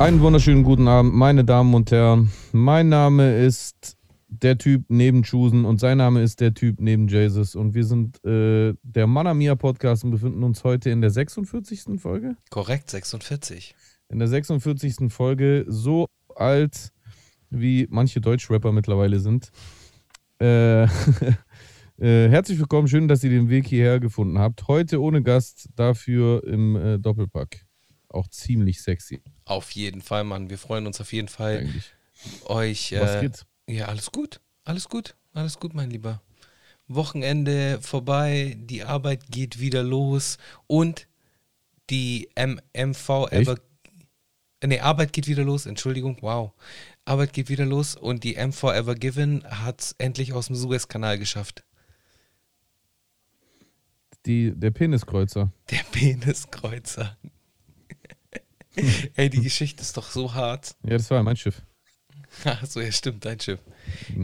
Einen wunderschönen guten Abend, meine Damen und Herren. Mein Name ist der Typ neben Chusen und sein Name ist der Typ neben Jesus. Und wir sind äh, der Manamia Podcast und befinden uns heute in der 46. Folge. Korrekt, 46. In der 46. Folge, so alt wie manche Deutschrapper mittlerweile sind. Äh, äh, herzlich willkommen, schön, dass ihr den Weg hierher gefunden habt. Heute ohne Gast, dafür im äh, Doppelpack. Auch ziemlich sexy Auf jeden Fall, Mann. Wir freuen uns auf jeden Fall, eigentlich. euch. Was Äh, geht? ja, alles gut. Alles gut. Alles gut, mein Lieber. Wochenende vorbei, die Arbeit geht wieder los und die M MV Ever. Nee, Arbeit geht wieder los, Entschuldigung, wow. Arbeit geht wieder los und die MV Ever Given hat es endlich aus dem Suezkanal geschafft. Die, der Peniskreuzer. Der Peniskreuzer. Ey, die Geschichte ist doch so hart. Ja, das war mein Schiff. Achso, ja, stimmt, dein Schiff.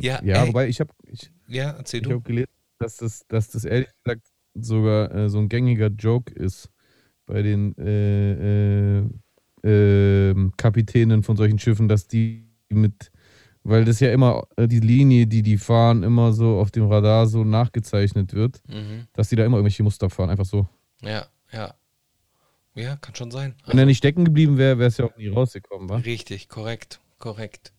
Ja, Ja, ey, wobei ich habe ich, ja erzähl ich du. hab gelesen, dass das, dass das ehrlich gesagt sogar äh, so ein gängiger Joke ist bei den äh, äh, ähm, Kapitänen von solchen Schiffen, dass die mit, weil das ja immer äh, die Linie, die die fahren, immer so auf dem Radar so nachgezeichnet wird, Mhm. dass die da immer irgendwelche Muster fahren, einfach so. Ja, ja. Ja, kann schon sein. Wenn er nicht stecken geblieben wäre, wäre es ja auch nie rausgekommen, wa? Richtig, korrekt, korrekt.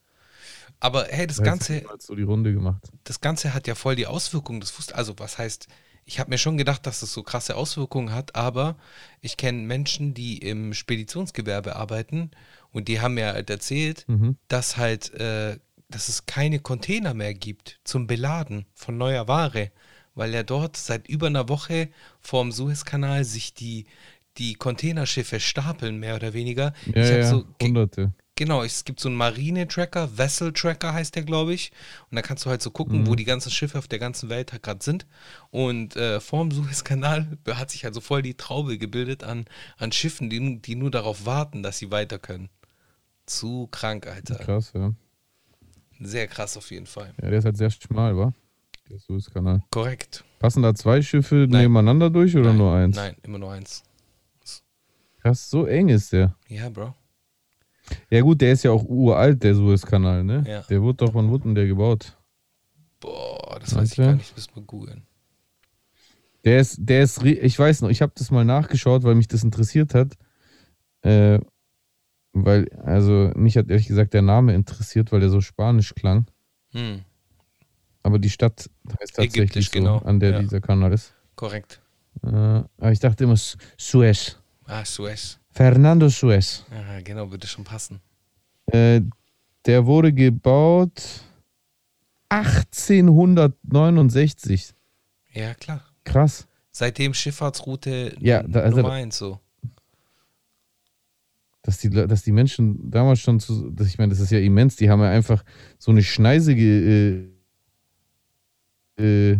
Aber hey, das es Ganze, so die Runde gemacht. das Ganze hat ja voll die Auswirkungen. Das wusste, also was heißt, ich habe mir schon gedacht, dass das so krasse Auswirkungen hat, aber ich kenne Menschen, die im Speditionsgewerbe arbeiten und die haben mir halt erzählt, Mhm. dass halt, äh, dass es keine Container mehr gibt zum Beladen von neuer Ware, weil ja dort seit über einer Woche vorm Suezkanal sich die, die Containerschiffe stapeln, mehr oder weniger. Ja, ich ja, so hunderte. Genau, es gibt so einen Marine-Tracker, Vessel-Tracker heißt der, glaube ich. Und da kannst du halt so gucken, wo die ganzen Schiffe auf der ganzen Welt halt gerade sind. Und äh, vorm Suezkanal hat sich also voll die Traube gebildet an, an Schiffen, die, die nur darauf warten, dass sie weiter können. Zu krank, Alter. Krass, ja. Sehr krass auf jeden Fall. Ja, der ist halt sehr schmal, wa? Der Suezkanal. Korrekt. Passen da zwei Schiffe Nein. nebeneinander durch oder Nein, nur eins? Nein, immer nur eins. Krass, so eng ist der. Ja, Bro. Ja gut, der ist ja auch uralt, der Suezkanal, ne? Ja. Der wurde doch von Wutten der gebaut. Boah, das weiß ich gar nicht. Müssen wir googeln. Der ist, der ist, ich weiß noch, ich habe das mal nachgeschaut, weil mich das interessiert hat. Äh, weil, also mich hat ehrlich gesagt der Name interessiert, weil der so spanisch klang. Hm, Aber die Stadt heißt tatsächlich Ägyptisch, so, genau. an der Ja. dieser Kanal ist. korrekt. Äh, aber ich dachte immer Su- Suez. Ah, Suez. Fernando Suez. Ja, genau, würde schon passen. Äh, der wurde gebaut 1869. Ja, klar. Krass. Seitdem Schifffahrtsroute Ja, da- also- Nummer eins so. Dass die, dass die Menschen damals schon zu, dass ich meine, das ist ja immens, die haben ja einfach so eine Schneise ge, äh, äh,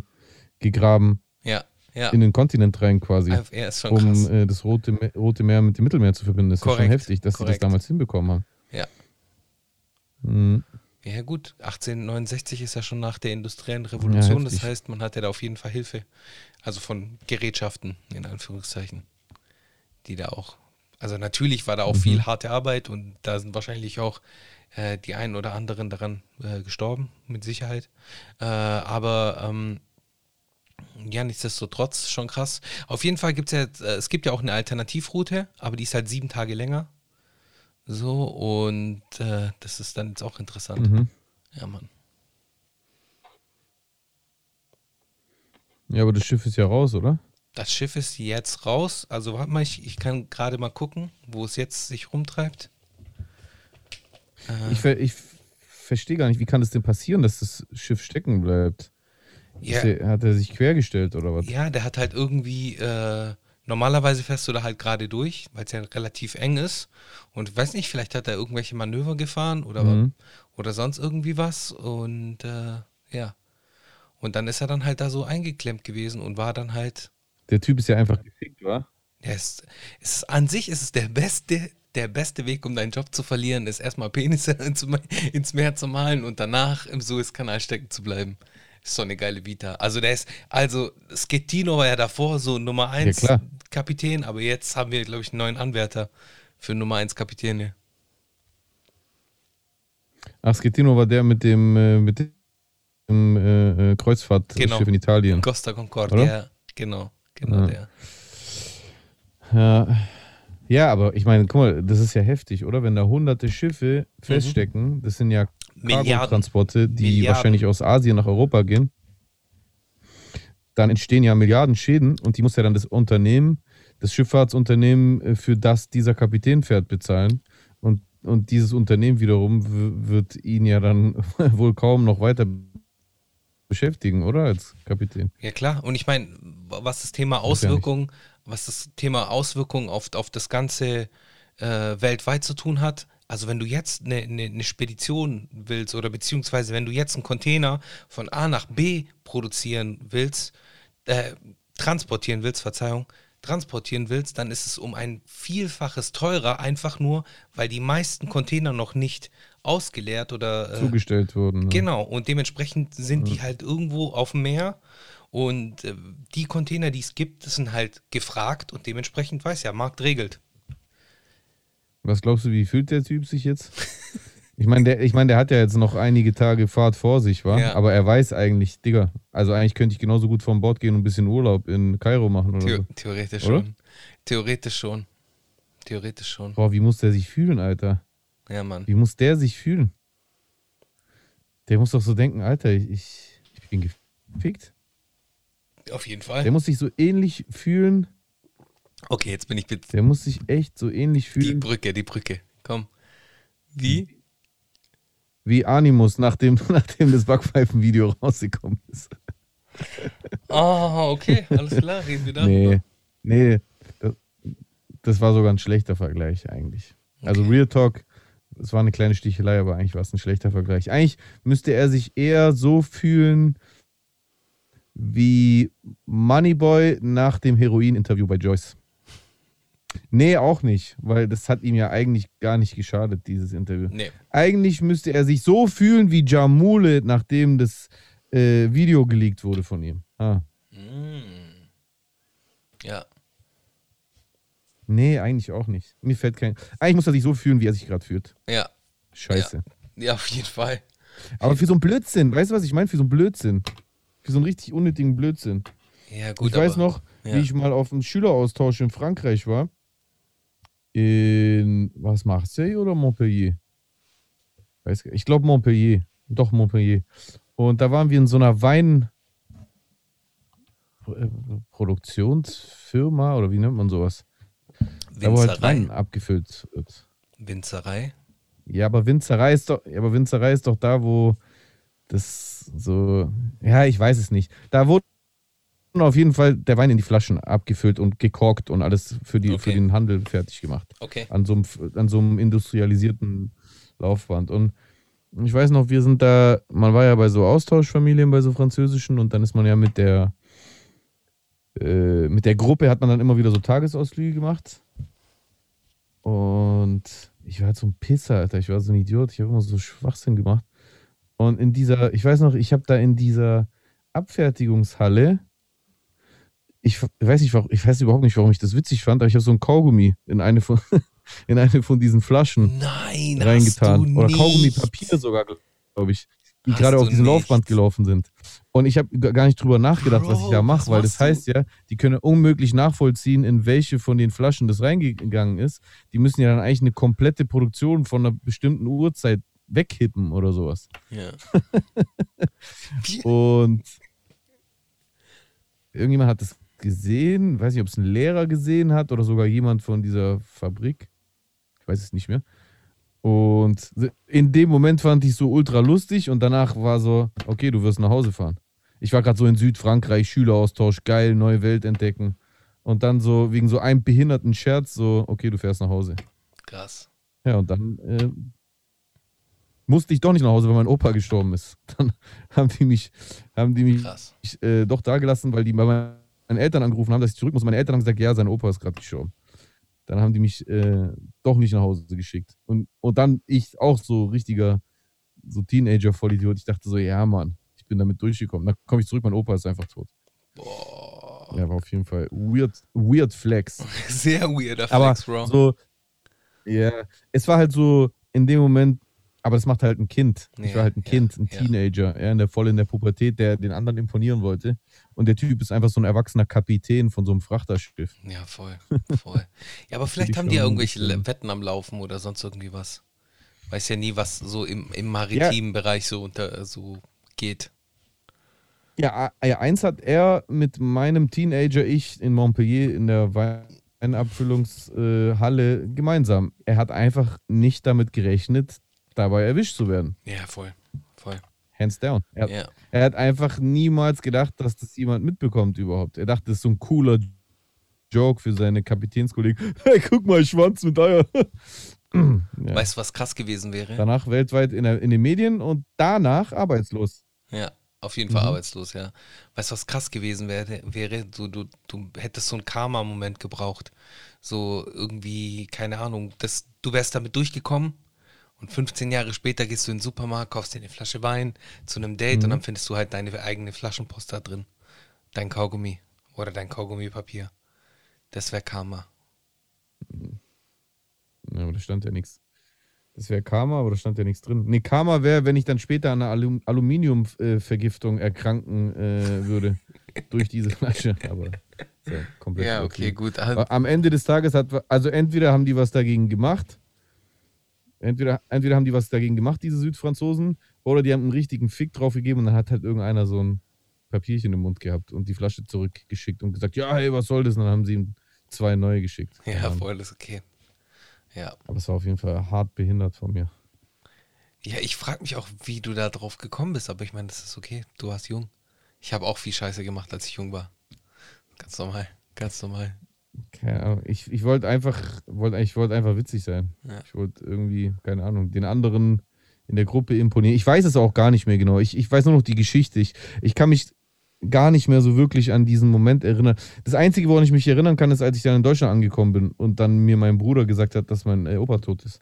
gegraben Ja, ja. in den Kontinent rein quasi, Ja, ist schon um krass. äh, das Rote, Me- Rote Meer mit dem Mittelmeer zu verbinden. Das ist ja schon Korrekt, heftig, dass sie korrekt. das damals hinbekommen haben. Ja. Mhm. Ja, gut. 1869 ist ja schon nach der industriellen Revolution. das heftig. heißt, man hatte da auf jeden Fall Hilfe. Also von Gerätschaften, in Anführungszeichen. Die da auch. Also natürlich war da auch Mhm. viel harte Arbeit und da sind wahrscheinlich auch äh, die einen oder anderen daran äh, gestorben, mit Sicherheit. Äh, aber ähm, ja, nichtsdestotrotz schon krass. Auf jeden Fall gibt es ja, äh, es gibt ja auch eine Alternativroute, aber die ist halt sieben Tage länger. So, und äh, das ist dann jetzt auch interessant. Mhm. Ja, Mann. Ja, aber das Schiff ist ja raus, oder? Das Schiff ist jetzt raus. Also warte mal, ich, ich kann gerade mal gucken, wo es jetzt sich rumtreibt. Äh, Ich, ver ich verstehe gar nicht, wie kann das denn passieren, dass das Schiff stecken bleibt? ja, der, hat er sich quergestellt oder was? ja, der hat halt irgendwie, äh, normalerweise fährst du da halt gerade durch, weil es ja relativ eng ist. Und weiß nicht, vielleicht hat er irgendwelche Manöver gefahren oder, Mhm. oder sonst irgendwie was. Und äh, ja. Und dann ist er dann halt da so eingeklemmt gewesen und war dann halt Der Typ ist ja einfach gefickt, wa? Ja, es, es ist, an sich ist es der beste, der beste Weg, um deinen Job zu verlieren, ist erstmal Penisse ins, Meer zu malen und danach im Suezkanal stecken zu bleiben. Ist so eine geile Vita. Also der ist, also Schettino war ja davor so Nummer 1 klar. Kapitän, aber jetzt haben wir, glaube ich, einen neuen Anwärter für Nummer 1 Kapitäne. Ach, Schettino war der mit dem, äh, mit dem äh, äh, Kreuzfahrtschiff Genau. in Italien. Costa Concordia, Oder? genau, genau Ja. der. Ja. ja, aber ich meine, guck mal, das ist ja heftig, oder? Wenn da hunderte Schiffe feststecken, das sind ja Mhm. Milliarden. Cargotransporte, die Milliarden. wahrscheinlich aus Asien nach Europa gehen. Dann entstehen ja Milliarden Schäden und die muss ja dann das Unternehmen, das Schifffahrtsunternehmen, äh, für das dieser Kapitän fährt, bezahlen. Und, und dieses Unternehmen wiederum wird ihn ja dann wohl kaum noch weiter beschäftigen, oder? Als Kapitän. Ja klar, und ich meine, was das Thema ja. Auswirkungen, was das Thema Auswirkungen auf, auf das Ganze äh, weltweit zu tun hat. Also wenn du jetzt eine, eine, eine Spedition willst oder beziehungsweise wenn du jetzt einen Container von A nach B produzieren willst, äh, transportieren willst, Verzeihung, transportieren willst, dann ist es um ein Vielfaches teurer, einfach nur, weil die meisten Container noch nicht ausgeleert oder äh, Zugestellt wurden. ne? Genau, und dementsprechend sind die halt irgendwo auf dem Meer und äh, die Container, die es gibt, sind halt gefragt und dementsprechend weiß ja, Markt regelt. Was glaubst du, wie fühlt der Typ sich jetzt? Ich meine, der, ich mein, der hat ja jetzt noch einige Tage Fahrt vor sich, wa? Ja. Aber er weiß eigentlich, Digga, also eigentlich könnte ich genauso gut vom Bord gehen und ein bisschen Urlaub in Kairo machen oder The so. theoretisch Oder? schon. Theoretisch schon. Theoretisch schon. Boah, wie muss der sich fühlen, Alter? Ja, Mann. Wie muss der sich fühlen? Der muss doch so denken, Alter, ich, ich, ich bin gefickt. Auf jeden Der Fall. muss sich so ähnlich fühlen, Okay, jetzt bin ich bitte. der muss sich echt so ähnlich Die fühlen Brücke, die Brücke. Komm. Wie? wie Animus, nachdem, nachdem das Backpfeifen-Video rausgekommen ist. Ah, okay, alles klar, reden wir darüber. Nee, nee, das, das war sogar ein schlechter Vergleich eigentlich. Also Okay. Real Talk, es war eine kleine Stichelei, aber eigentlich war es ein schlechter Vergleich. Eigentlich müsste er sich eher so fühlen wie Moneyboy nach dem Heroin-Interview bei Joyce. Nee, auch nicht, weil das hat ihm ja eigentlich gar nicht geschadet, dieses Interview. Nee. Eigentlich müsste er sich so fühlen wie Jamule, nachdem das äh, Video geleakt wurde von ihm. Ah. Mm. Ja. Nee, eigentlich auch nicht. Mir fällt kein. Eigentlich muss er sich so fühlen, wie er sich gerade fühlt. Ja. Scheiße. Ja, auf jeden Fall. Aber für so einen Blödsinn, weißt du, was ich meine? Für so einen Blödsinn. Für so einen richtig unnötigen Blödsinn. Ja, gut. ich weiß aber- noch, ja. wie ich mal auf einem Schüleraustausch in Frankreich war. In, was, Marseille oder Montpellier? Weiß, ich glaube Montpellier. Doch, Montpellier. Und da waren wir in so einer Wein. äh, Produktionsfirma oder wie nennt man sowas? Da wo halt Winzerei. Wein abgefüllt wird. Winzerei. Ja, aber Winzerei ist doch, ja, aber Winzerei ist doch da, wo das so, ja, ich weiß es nicht. Da wurde auf jeden Fall der Wein in die Flaschen abgefüllt und gekorkt und alles für, die, für Okay. den Handel fertig gemacht. Okay. An so, einem, an so einem industrialisierten Laufband. Und ich weiß noch, wir sind da, man war ja bei so Austauschfamilien, bei so französischen und dann ist man ja mit der, äh, mit der Gruppe hat man dann immer wieder so Tagesausflüge gemacht. Und ich war halt so ein Pisser, Alter. Ich war so ein Idiot. Ich habe immer so Schwachsinn gemacht. Und in dieser, ich weiß noch, ich habe da in dieser Abfertigungshalle, ich weiß nicht, warum, ich weiß überhaupt nicht, warum ich das witzig fand, aber ich habe so ein Kaugummi in eine von, in eine von diesen Flaschen Nein, reingetan. Oder nicht. Kaugummி-Papier sogar, glaube ich, die Hast gerade auf diesem. Laufband gelaufen sind. Und ich habe gar nicht drüber nachgedacht, was ich Bro, da mache, weil das machst du? heißt ja, die können unmöglich nachvollziehen, in welche von den Flaschen das reingegangen ist. Die müssen ja dann eigentlich eine komplette Produktion von einer bestimmten Uhrzeit weghippen oder sowas. Ja. Und irgendjemand hat das gesehen, weiß nicht, ob es ein Lehrer gesehen hat oder sogar jemand von dieser Fabrik. Ich weiß es nicht mehr. Und in dem Moment fand ich so ultra lustig und danach war so, okay, du wirst nach Hause fahren. Ich war gerade so in Südfrankreich, Schüleraustausch, geil, neue Welt entdecken. Und dann so wegen so einem behinderten Scherz so, okay, du fährst nach Hause. Krass. Ja, und dann äh, musste ich doch nicht nach Hause, weil mein Opa gestorben ist. Dann haben die mich, haben die mich äh, doch da gelassen, weil die bei meinen Eltern angerufen haben, dass ich zurück muss. Meine Eltern haben gesagt, ja, sein Opa ist gerade gestorben. Dann haben die mich äh, doch nicht nach Hause geschickt. Und, und dann ich auch so richtiger, so Teenager-Vollidiot. Ich dachte so, ja, Mann, ich bin damit durchgekommen. Dann komme ich zurück, mein Opa ist einfach tot. Boah. Ja, war auf jeden Fall weird, weird Flex. Sehr weirder Aber Flex, Bro. so, ja, es war halt so in dem Moment, aber das macht halt ein Kind. Ich Ja, war halt ein ja, Kind, ein ja. Teenager, ja, in der, voll in der Pubertät, der den anderen imponieren wollte. Und der Typ ist einfach so ein erwachsener Kapitän von so einem Frachterschiff. Ja, voll, voll. Ja, aber vielleicht ich haben die ja irgendwelche Wetten am Laufen oder sonst irgendwie was. Weiß ja nie, was so im, im maritimen Bereich so unter so geht. Ja, ja, eins hat er mit meinem Teenager-Ich in Montpellier in der Weinabfüllungshalle gemeinsam. Er hat einfach nicht damit gerechnet, dabei erwischt zu werden. Ja, voll, voll. Hands down. Er, Ja, er hat einfach niemals gedacht, dass das jemand mitbekommt überhaupt. Er dachte, das ist so ein cooler Joke für seine Kapitänskollegen. Hey, guck mal, Schwanz mit Eier. ja. weißt du, was krass gewesen wäre? Danach weltweit in, der, in den Medien und danach arbeitslos. Ja, auf jeden Fall Mhm. arbeitslos, ja. Weißt du, was krass gewesen wäre? wäre du, du, du hättest so einen Karma-Moment gebraucht. So irgendwie, keine Ahnung, das, du wärst damit durchgekommen und 15 Jahre später gehst du in den Supermarkt, kaufst dir eine Flasche Wein zu einem Date Mhm. und dann findest du halt deine eigene Flaschenpost da drin. Dein Kaugummi oder dein Kaugummipapier. Das wäre Karma. Ja, aber da stand ja nichts. Das wäre Karma, aber da stand ja nichts drin. Nee, Karma wäre, wenn ich dann später an einer Alum Aluminiumvergiftung erkranken äh, würde. durch diese Flasche. Aber ja komplett Ja, okay, übertrieben. gut. Aber Am Ende des Tages hat, also entweder haben die was dagegen gemacht, entweder, entweder haben die was dagegen gemacht, diese Südfranzosen, oder die haben einen richtigen Fick drauf gegeben und dann hat halt irgendeiner so ein Papierchen im Mund gehabt und die Flasche zurückgeschickt und gesagt, ja, hey, was soll das? Und dann haben sie ihm zwei neue geschickt. Ja, voll, ist okay. Ja. Aber es war auf jeden Fall hart behindert von mir. Ja, ich frage mich auch, wie du da drauf gekommen bist, aber ich meine, das ist okay. Du warst jung. Ich habe auch viel Scheiße gemacht, als ich jung war. Ganz normal, ganz normal. Keine Ahnung. Ich, ich wollte einfach, wollte, ich wollte einfach witzig sein. Ja. Ich wollte irgendwie, keine Ahnung, den anderen in der Gruppe imponieren. Ich weiß es auch gar nicht mehr genau. Ich, ich weiß nur noch die Geschichte. Ich, ich kann mich gar nicht mehr so wirklich an diesen Moment erinnern. Das Einzige, woran ich mich erinnern kann, ist, als ich dann in Deutschland angekommen bin und dann mir mein Bruder gesagt hat, dass mein äh, Opa tot ist.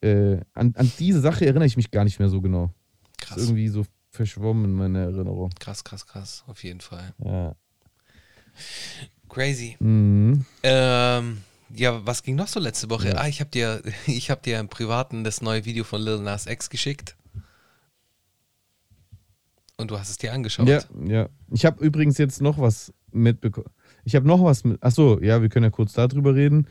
Äh, an, an diese Sache erinnere ich mich gar nicht mehr so genau. Krass, ist irgendwie so verschwommen in meiner Erinnerung. krass, krass, krass. Auf jeden Fall. Ja. Crazy. Mhm. Ähm, ja, was ging noch so letzte Woche? Ja. Ah, ich habe dir, ich habe dir im Privaten das neue Video von Lil Nas X geschickt. Und du hast es dir angeschaut. Ja, ja. Ich habe übrigens jetzt noch was mitbekommen. Ich habe noch was mit. Achso, ja, wir können ja kurz darüber reden.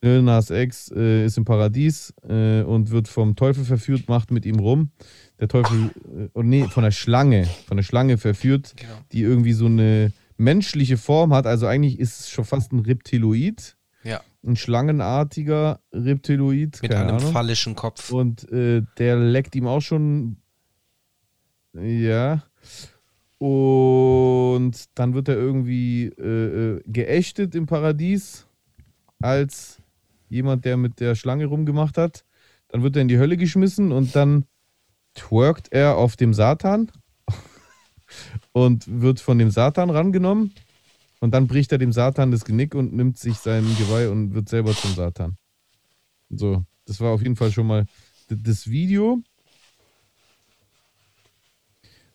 Lil Nas X äh, ist im Paradies äh, und wird vom Teufel verführt, macht mit ihm rum. Der Teufel, äh, oh nee, von der Schlange, von der Schlange verführt, Genau. die irgendwie so eine menschliche Form hat. Also eigentlich ist es schon fast ein Reptiloid, Ja, ein schlangenartiger Reptiloid. mit einem Ahnung. phallischen Kopf. Und äh, der leckt ihm auch schon. Ja. Und dann wird er irgendwie äh, äh, geächtet im Paradies als jemand, der mit der Schlange rumgemacht hat. Dann wird er in die Hölle geschmissen und dann twerkt er auf dem Satan und wird von dem Satan rangenommen. Und dann bricht er dem Satan das Genick und nimmt sich sein Geweih und wird selber zum Satan. So, das war auf jeden Fall schon mal das Video.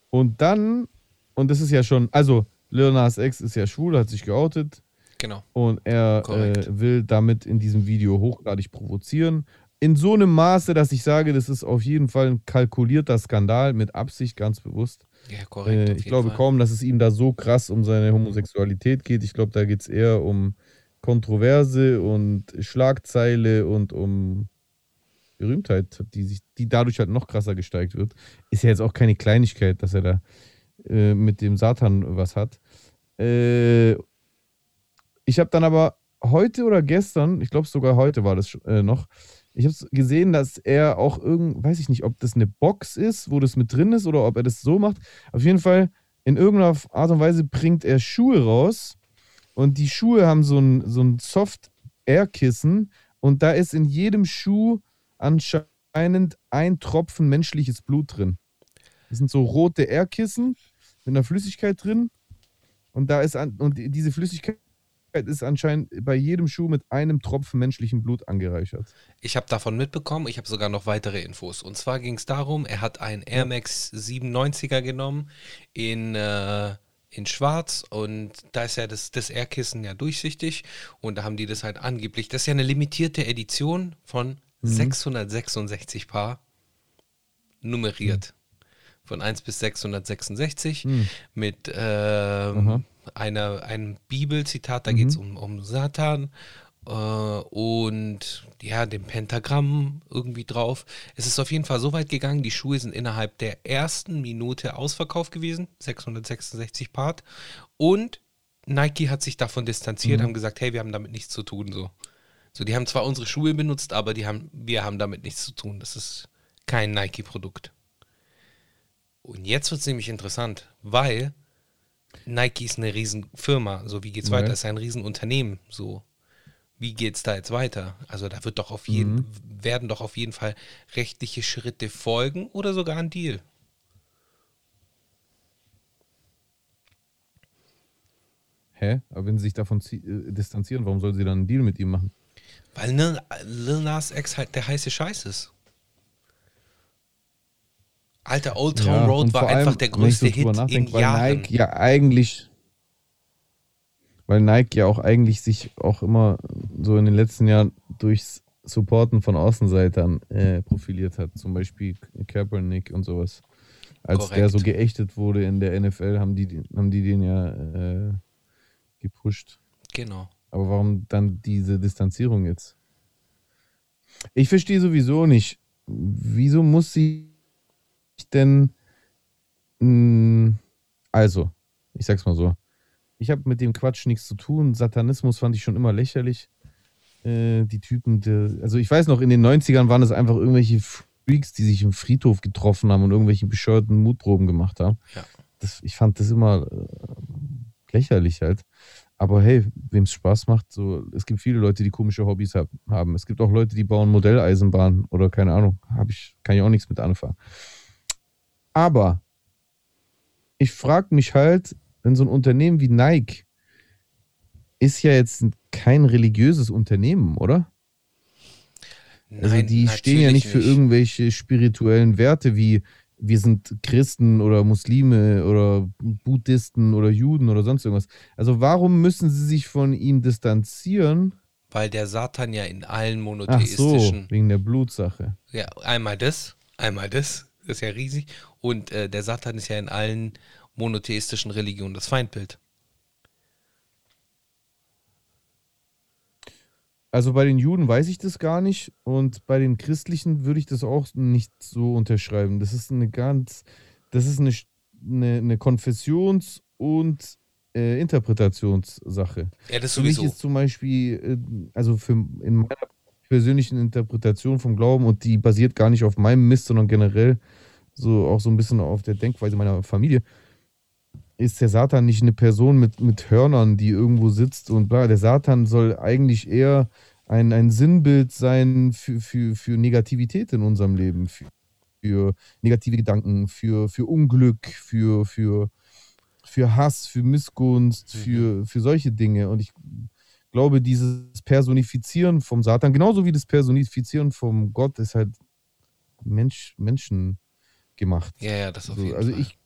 Und dann, und das ist ja schon, also Lil Nas X ist ja schwul, hat sich geoutet Genau. und er äh, will damit in diesem Video hochgradig provozieren. In so einem Maße, dass ich sage, das ist auf jeden Fall ein kalkulierter Skandal mit Absicht, ganz bewusst. Ja, korrekt. Äh, ich glaube Fall. kaum, dass es ihm da so krass um seine Homosexualität geht. Ich glaube, da geht es eher um Kontroverse und Schlagzeile und um Berühmtheit, die, sich, die dadurch halt noch krasser gesteigt wird. Ist ja jetzt auch keine Kleinigkeit, dass er da äh, mit dem Satan was hat. Äh, ich habe dann aber heute oder gestern, ich glaube sogar heute war das äh, noch, ich habe gesehen, dass er auch irgend, weiß ich nicht, ob das eine Box ist, wo das mit drin ist oder ob er das so macht. Auf jeden Fall, in irgendeiner Art und Weise bringt er Schuhe raus und die Schuhe haben so ein, so ein Soft-Air-Kissen und da ist in jedem Schuh anscheinend ein Tropfen menschliches Blut drin. Das sind so rote Air-Kissen mit einer Flüssigkeit drin und da ist an, und diese Flüssigkeit ist anscheinend bei jedem Schuh mit einem Tropfen menschlichen Blut angereichert. Ich habe davon mitbekommen, ich habe sogar noch weitere Infos. Und zwar ging es darum, er hat einen Air Max 97er genommen in, äh, in Schwarz und da ist ja das, das Airkissen ja durchsichtig und da haben die das halt angeblich. Das ist ja eine limitierte Edition von 666 Paar nummeriert. Von 1 bis 666 mit ähm, einer, einem Bibelzitat, da geht es um, um Satan äh, und ja, dem Pentagramm irgendwie drauf. Es ist auf jeden Fall so weit gegangen, die Schuhe sind innerhalb der ersten Minute ausverkauft gewesen, 666 Part. Und Nike hat sich davon distanziert, haben gesagt, hey, wir haben damit nichts zu tun. So. so, die haben zwar unsere Schuhe benutzt, aber die haben, wir haben damit nichts zu tun. Das ist kein Nike-Produkt. Und jetzt wird es nämlich interessant, weil Nike ist eine Riesenfirma. So, wie geht's Ja. weiter? Es ist ein Riesenunternehmen. So, wie geht's da jetzt weiter? Also, da wird doch auf jeden, werden doch auf jeden Fall rechtliche Schritte folgen oder sogar ein Deal. Hä? Aber wenn sie sich davon äh, distanzieren, warum soll sie dann einen Deal mit ihm machen? Weil Lil, Lil Nas X halt der heiße Scheiß ist. Alter, Old Town Ja, Road war allem, einfach der größte Hit in weil Jahren. Nike ja eigentlich, weil Nike ja auch eigentlich sich auch immer so in den letzten Jahren durchs Supporten von Außenseitern äh, profiliert hat. Zum Beispiel Kaepernick und sowas. Als der Korrekt. so geächtet wurde in der NFL, haben die, haben die den ja äh, gepusht. Genau. Aber warum dann diese Distanzierung jetzt? Ich verstehe sowieso nicht, wieso muss sie denn. mh, Also, ich sag's mal so. Ich habe mit dem Quatsch nichts zu tun. Satanismus fand ich schon immer lächerlich. Äh, die Typen, der, also ich weiß noch, in den 90ern waren es einfach irgendwelche Freaks, die sich im Friedhof getroffen haben und irgendwelche bescheuerten Mutproben gemacht haben. Ja. Das, ich fand das immer äh, lächerlich halt. Aber hey, wem es Spaß macht, so, es gibt viele Leute, die komische Hobbys hab, haben. Es gibt auch Leute, die bauen Modelleisenbahnen oder keine Ahnung, habe ich, kann ich auch nichts mit anfangen. Aber ich frage mich halt, wenn so ein Unternehmen wie Nike ist ja jetzt kein religiöses Unternehmen, oder? Also Nein, die stehen ja nicht für irgendwelche spirituellen Werte wie wir sind Christen oder Muslime oder Buddhisten oder Juden oder sonst irgendwas. Also warum müssen sie sich von ihm distanzieren? Weil der Satan ja in allen Ach so, monotheistischen. wegen der Blutsache. Ja, einmal das, einmal das ist ja riesig. Und äh, der Satan ist ja in allen monotheistischen Religionen das Feindbild. Also bei den Juden weiß ich das gar nicht und bei den Christlichen würde ich das auch nicht so unterschreiben. Das ist eine ganz, das ist eine, eine, eine Konfessions- und äh, Interpretationssache. Ja, das Für mich sowieso. ist zum Beispiel, äh, also für, in meiner persönlichen Interpretation vom Glauben und die basiert gar nicht auf meinem Mist, sondern generell so auch so ein bisschen auf der Denkweise meiner Familie, ist der Satan nicht eine Person mit, mit Hörnern, die irgendwo sitzt und bla. Der Satan soll eigentlich eher ein, ein Sinnbild sein für, für, für Negativität in unserem Leben, für, für negative Gedanken, für, für Unglück, für, für, für Hass, für Missgunst, für, für solche Dinge. Und ich glaube, dieses Personifizieren vom Satan, genauso wie das Personifizieren vom Gott, ist halt Mensch, Menschen gemacht. Ja, ja, das auf So, jeden also Fall. ich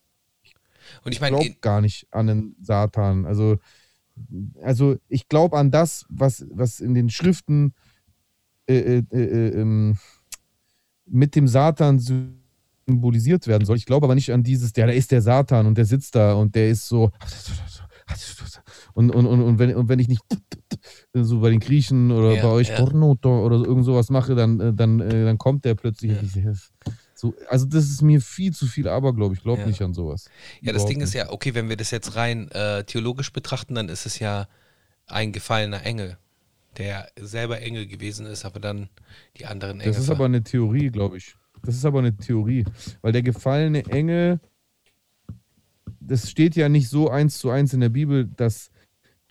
Und ich meine, glaube gar nicht an den Satan. Also, also ich glaube an das, was, was in den Schriften äh, äh, äh, ähm, mit dem Satan symbolisiert werden soll. Ich glaube aber nicht an dieses, der da ist der Satan und der sitzt da und der ist so. Und, und, und, und, wenn, und wenn ich nicht so bei den Griechen oder Ja, bei euch ja. Porno oder irgend sowas mache, dann, äh, dann, äh, dann kommt der plötzlich. Ja. So, also das ist mir viel zu viel Aberglaube. Ich glaube nicht an sowas. Ja, das Überhaupt Ding ist ja, okay, wenn wir das jetzt rein äh, theologisch betrachten, dann ist es ja ein gefallener Engel, der selber Engel gewesen ist, aber dann die anderen Engel. Das ist aber eine Theorie, glaube ich. Das ist aber eine Theorie. Weil der gefallene Engel, das steht ja nicht so eins zu eins in der Bibel, dass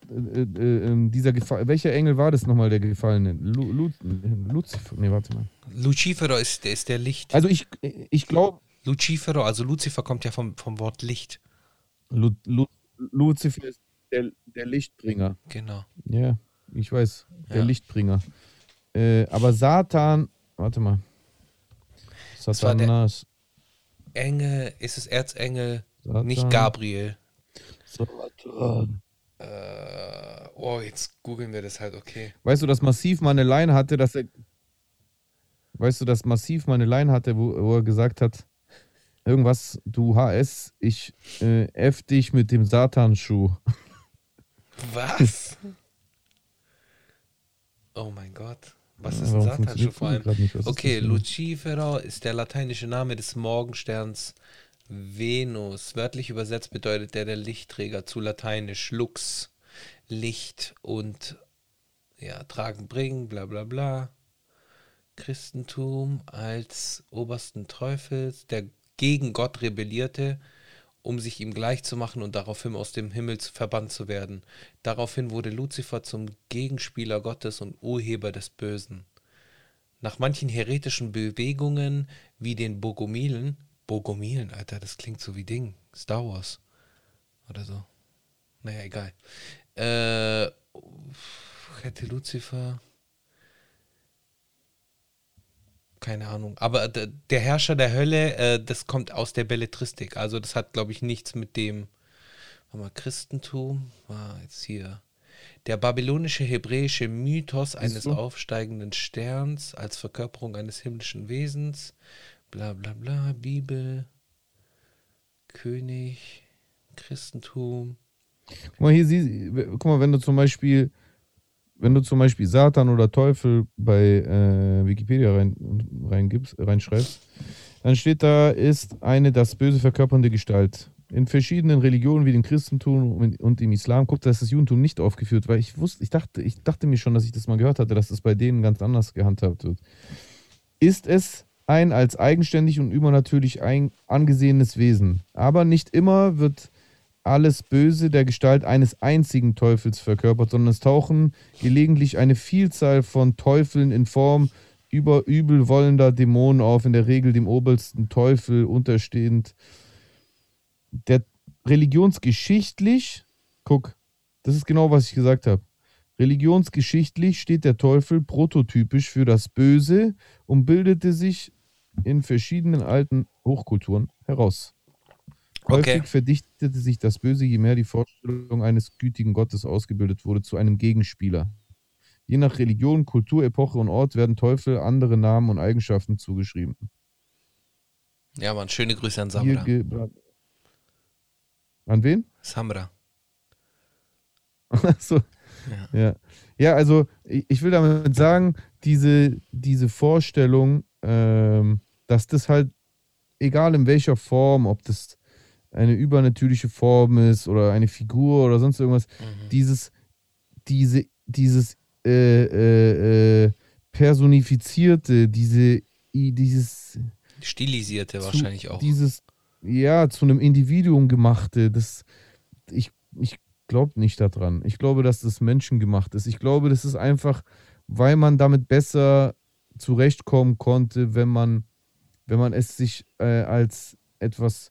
äh, äh, äh, dieser Gefall welcher Engel war das nochmal, der gefallene? Lu, Lu, Luzifer? Nee, warte mal. Lucifero ist, der ist der Licht. Also ich, ich glaube, Lucifero, also Lucifer kommt ja vom, vom Wort Licht. Lu, Lu, Luzifer ist der, der Lichtbringer. Genau. Ja, ich weiß, der Ja. Lichtbringer. Äh, aber Satan, warte mal. Satanas. Engel, ist es Erzengel, Satan. nicht Gabriel. Satan. Äh, oh, jetzt googeln wir das halt, okay. Weißt du, dass Massiv mal eine Line hatte, dass er. Weißt du, dass Massiv mal eine Line hatte, wo, wo er gesagt hat, irgendwas, du HS, ich äh, F dich mit dem Satanschuh. Was? oh mein Gott. Was ist ein Satanschuh vor allem? Okay? Lucifero ist der lateinische Name des Morgensterns Venus. Wörtlich übersetzt bedeutet der der Lichtträger zu lateinisch Lux, Licht und ja, tragen, bringen, bla bla bla. Christentum als obersten Teufels, der gegen Gott rebellierte, um sich ihm gleich zu machen und daraufhin aus dem Himmel verbannt zu werden. Daraufhin wurde Luzifer zum Gegenspieler Gottes und Urheber des Bösen. Nach manchen heretischen Bewegungen, wie den Bogomilen, Bogomilen, Alter, das klingt so wie Ding, Star Wars oder so. Naja, egal. Äh, hätte Luzifer. Keine Ahnung. Aber der Herrscher der Hölle, äh, das kommt aus der Belletristik. Also das hat, glaube ich, nichts mit dem warte mal, Christentum. War jetzt hier. Der babylonische hebräische Mythos eines du? aufsteigenden Sterns als Verkörperung eines himmlischen Wesens. Bla bla bla. Bibel. König. Christentum. Guck mal, hier sieh, guck mal, wenn du zum Beispiel, wenn du zum Beispiel Satan oder Teufel bei äh, Wikipedia rein, reingibst, reinschreibst, dann steht da, ist eine das Böse verkörpernde Gestalt. In verschiedenen Religionen wie dem Christentum und- im Islam, guck, da ist das Judentum nicht aufgeführt, weil ich wusste, ich dachte, ich dachte mir schon, dass ich das mal gehört hatte, dass das bei denen ganz anders gehandhabt wird. Ist es ein als eigenständig und übernatürlich ein, angesehenes Wesen. Aber nicht immer wird alles Böse der Gestalt eines einzigen Teufels verkörpert, sondern es tauchen gelegentlich eine Vielzahl von Teufeln in Form über übelwollender Dämonen auf, in der Regel dem obersten Teufel unterstehend. Der religionsgeschichtlich, guck, das ist genau, was ich gesagt habe. Religionsgeschichtlich steht der Teufel prototypisch für das Böse und bildete sich in verschiedenen alten Hochkulturen heraus. Okay. Häufig verdichtete sich das Böse, je mehr die Vorstellung eines gütigen Gottes ausgebildet wurde, zu einem Gegenspieler. Je nach Religion, Kultur, Epoche und Ort werden Teufel andere Namen und Eigenschaften zugeschrieben. Ja, Mann, schöne Grüße an Samra. An wen? Samra. so. ja. ja, also ich, ich will damit sagen, diese, diese Vorstellung, ähm, dass das halt, egal in welcher Form, ob das eine übernatürliche Form ist oder eine Figur oder sonst irgendwas, dieses, diese, dieses äh, äh, äh, personifizierte, diese, dieses Stilisierte zu- wahrscheinlich auch. Dieses, ja, zu einem Individuum gemachte, das, ich, ich glaube nicht daran. Ich glaube, dass das menschengemacht ist. Ich glaube, das ist einfach, weil man damit besser zurechtkommen konnte, wenn man, wenn man es sich äh, als etwas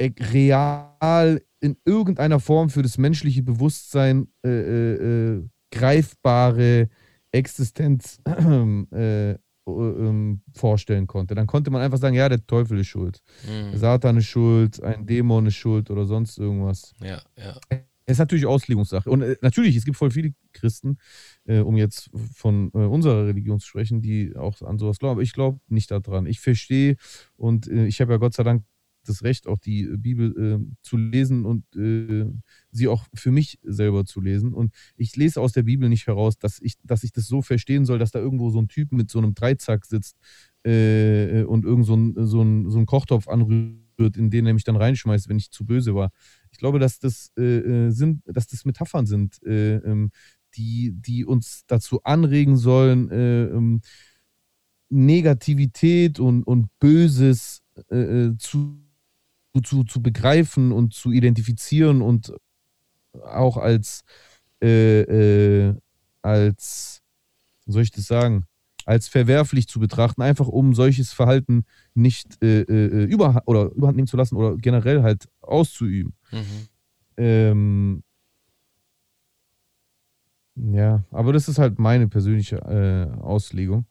e- real in irgendeiner Form für das menschliche Bewusstsein äh, äh, äh, greifbare Existenz äh, äh, ähm, vorstellen konnte. Dann konnte man einfach sagen, ja, der Teufel ist schuld. Mhm. Satan ist schuld, ein Dämon ist schuld oder sonst irgendwas. Ja, ja. Es ist natürlich Auslegungssache. Und äh, natürlich, es gibt voll viele Christen, äh, um jetzt von äh, unserer Religion zu sprechen, die auch an sowas glauben. Aber ich glaube nicht daran. Ich verstehe und äh, ich habe ja Gott sei Dank das Recht, auch die Bibel äh, zu lesen und sie auch für mich selber zu lesen. Und ich lese aus der Bibel nicht heraus, dass ich, dass ich das so verstehen soll, dass da irgendwo so ein Typ mit so einem Dreizack sitzt und irgend so ein, so, ein, so ein Kochtopf anrührt, in den er mich dann reinschmeißt, wenn ich zu böse war. Ich glaube, dass das äh, äh, sind, dass das Metaphern sind, äh, ähm, die, die uns dazu anregen sollen, äh, ähm, Negativität und, und Böses äh, äh, zu, zu, zu begreifen und zu identifizieren und auch als, als, soll ich das sagen, als verwerflich zu betrachten, einfach um solches Verhalten nicht äh, äh, über, oder überhand nehmen zu lassen oder generell halt auszuüben. Mhm. Ähm, ja, aber das ist halt meine persönliche äh, Auslegung.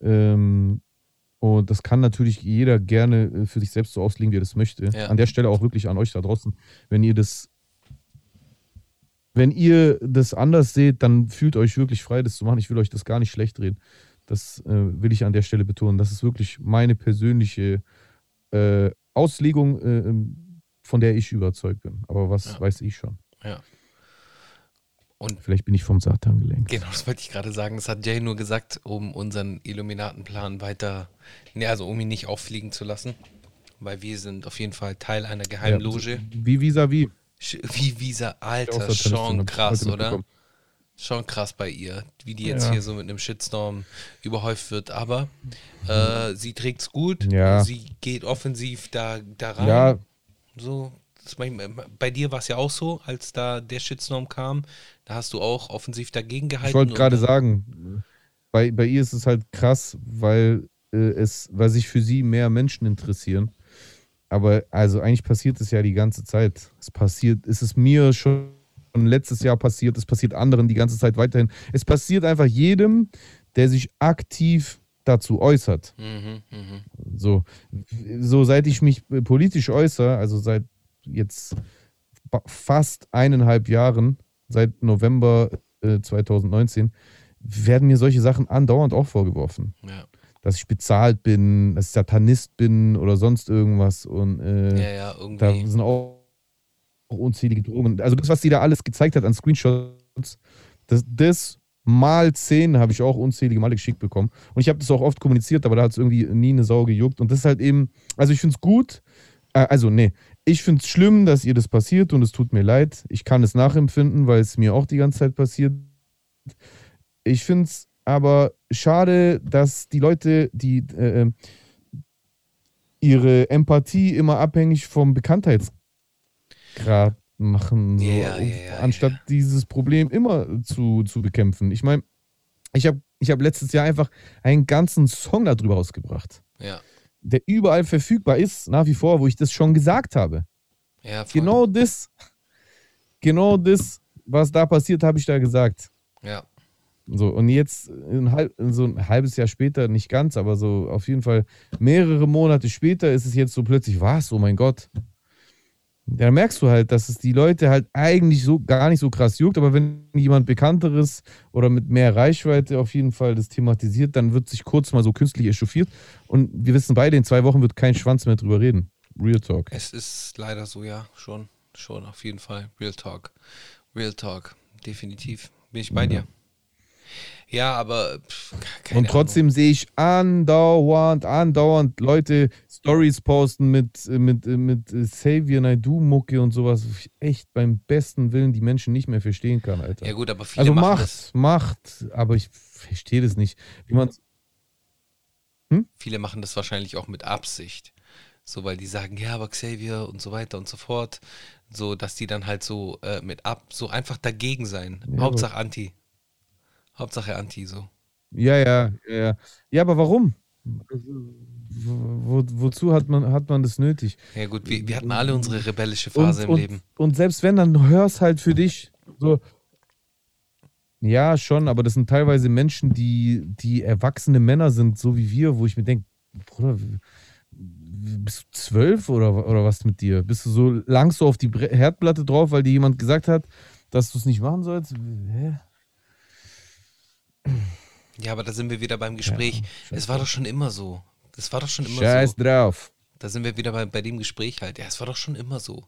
Ähm, und das kann natürlich jeder gerne äh, für sich selbst so auslegen, wie er das möchte. Ja. An der Stelle auch wirklich an euch da draußen, wenn ihr das, wenn ihr das anders seht, dann fühlt euch wirklich frei, das zu machen. Ich will euch das gar nicht schlecht reden. Das äh, will ich an der Stelle betonen. Das ist wirklich meine persönliche äh, Auslegung, äh, ähm, von der ich überzeugt bin. Aber was Ja. weiß ich schon? Ja. Und Vielleicht bin ich vom Satan gelenkt. genau, das wollte ich gerade sagen. Das hat Jay nur gesagt, um unseren Illuminatenplan weiter, ne, also um ihn nicht auffliegen zu lassen. Weil wir sind auf jeden Fall Teil einer geheimen Ja. Wie vis-à-vis. Wie Visa, Alter, schon krass, oder? mitbekommen. Schon krass bei ihr, wie die jetzt Ja. hier so mit einem Shitstorm überhäuft wird. Aber äh, sie trägt's gut, Ja. sie geht offensiv da, da rein. Ja, So, mein, bei dir war es ja auch so, als da der Shitstorm kam. Da hast du auch offensiv dagegen gehalten. Ich wollte gerade sagen, bei, bei ihr ist es halt krass, weil äh, es, weil sich für sie mehr Menschen interessieren. Aber also eigentlich passiert es ja die ganze Zeit. Es passiert, es ist mir schon letztes Jahr passiert, es passiert anderen die ganze Zeit weiterhin. Es passiert einfach jedem, der sich aktiv dazu äußert. Mhm, mhm. So, so seit ich mich politisch äußere, also seit jetzt fast eineinhalb Jahren, seit November äh, 2019, werden mir solche Sachen andauernd auch vorgeworfen. Ja. Dass ich bezahlt bin, dass ich Satanist bin oder sonst irgendwas. Und äh, ja, ja, da sind auch, auch unzählige Drohungen. Also das, was sie da alles gezeigt hat an Screenshots, das, das mal zehn habe ich auch unzählige Male geschickt bekommen. Und ich habe das auch oft kommuniziert, aber da hat es irgendwie nie eine Sau gejuckt. Und das ist halt eben, also ich finde es gut, äh, also nee, ich finde es schlimm, dass ihr das passiert und es tut mir leid. Ich kann es nachempfinden, weil es mir auch die ganze Zeit passiert. Ich finde es aber schade, dass die Leute, die äh, äh, ihre Empathie immer abhängig vom Bekanntheitsgrad machen, so, ja, ja, anstatt ja. dieses Problem immer zu, zu bekämpfen. Ich meine, ich habe ich hab letztes Jahr einfach einen ganzen Song darüber rausgebracht, Ja, der überall verfügbar ist, nach wie vor, wo ich das schon gesagt habe. ja, voll. Genau das, genau das, was da passiert, habe ich da gesagt. Ja, So, und jetzt ein halb, so ein halbes Jahr später, nicht ganz, aber so auf jeden Fall mehrere Monate später ist es jetzt so plötzlich, was? Oh mein Gott. Da merkst du halt, dass es die Leute halt eigentlich so gar nicht so krass juckt, aber wenn jemand Bekannteres oder mit mehr Reichweite auf jeden Fall das thematisiert, dann wird sich kurz mal so künstlich echauffiert. Und wir wissen beide, in zwei Wochen wird kein Schwanz mehr drüber reden. Real Talk. es ist leider so, ja, schon, schon, auf jeden Fall. Real Talk. Real Talk, definitiv. Bin ich bei dir. Ja, aber pff, Und trotzdem sehe ich andauernd, andauernd Leute Stories posten mit, mit, mit Xavier Naidoo-Mucke und sowas, wo ich echt beim besten Willen die Menschen nicht mehr verstehen kann, Alter. Ja gut, aber viele also machen macht, das. macht, aber ich verstehe das nicht. Wie man Viele machen das wahrscheinlich auch mit Absicht. So, weil die sagen, ja, aber Xavier und so weiter und so fort. So, dass die dann halt so äh, mit ab, so einfach dagegen sein. Ja, Hauptsache Anti. Hauptsache Anti, so. ja, ja, ja, ja. Ja, aber warum? Wo, wozu hat man, hat man das nötig? Ja gut, wir, wir hatten alle unsere rebellische Phase im und, Leben. Und selbst wenn, dann hör's halt für dich. So. Ja, schon, aber das sind teilweise Menschen, die, die erwachsene Männer sind, so wie wir, wo ich mir denke, Bruder, bist du zwölf oder, oder was mit dir? Bist du so langst du auf die Herdplatte drauf, weil dir jemand gesagt hat, dass du es nicht machen sollst? Hä? Ja, aber da sind wir wieder beim Gespräch. es war doch schon immer so. Das war doch schon immer Scheiß so. drauf. Da sind wir wieder bei, bei dem Gespräch halt. Ja, es war doch schon immer so.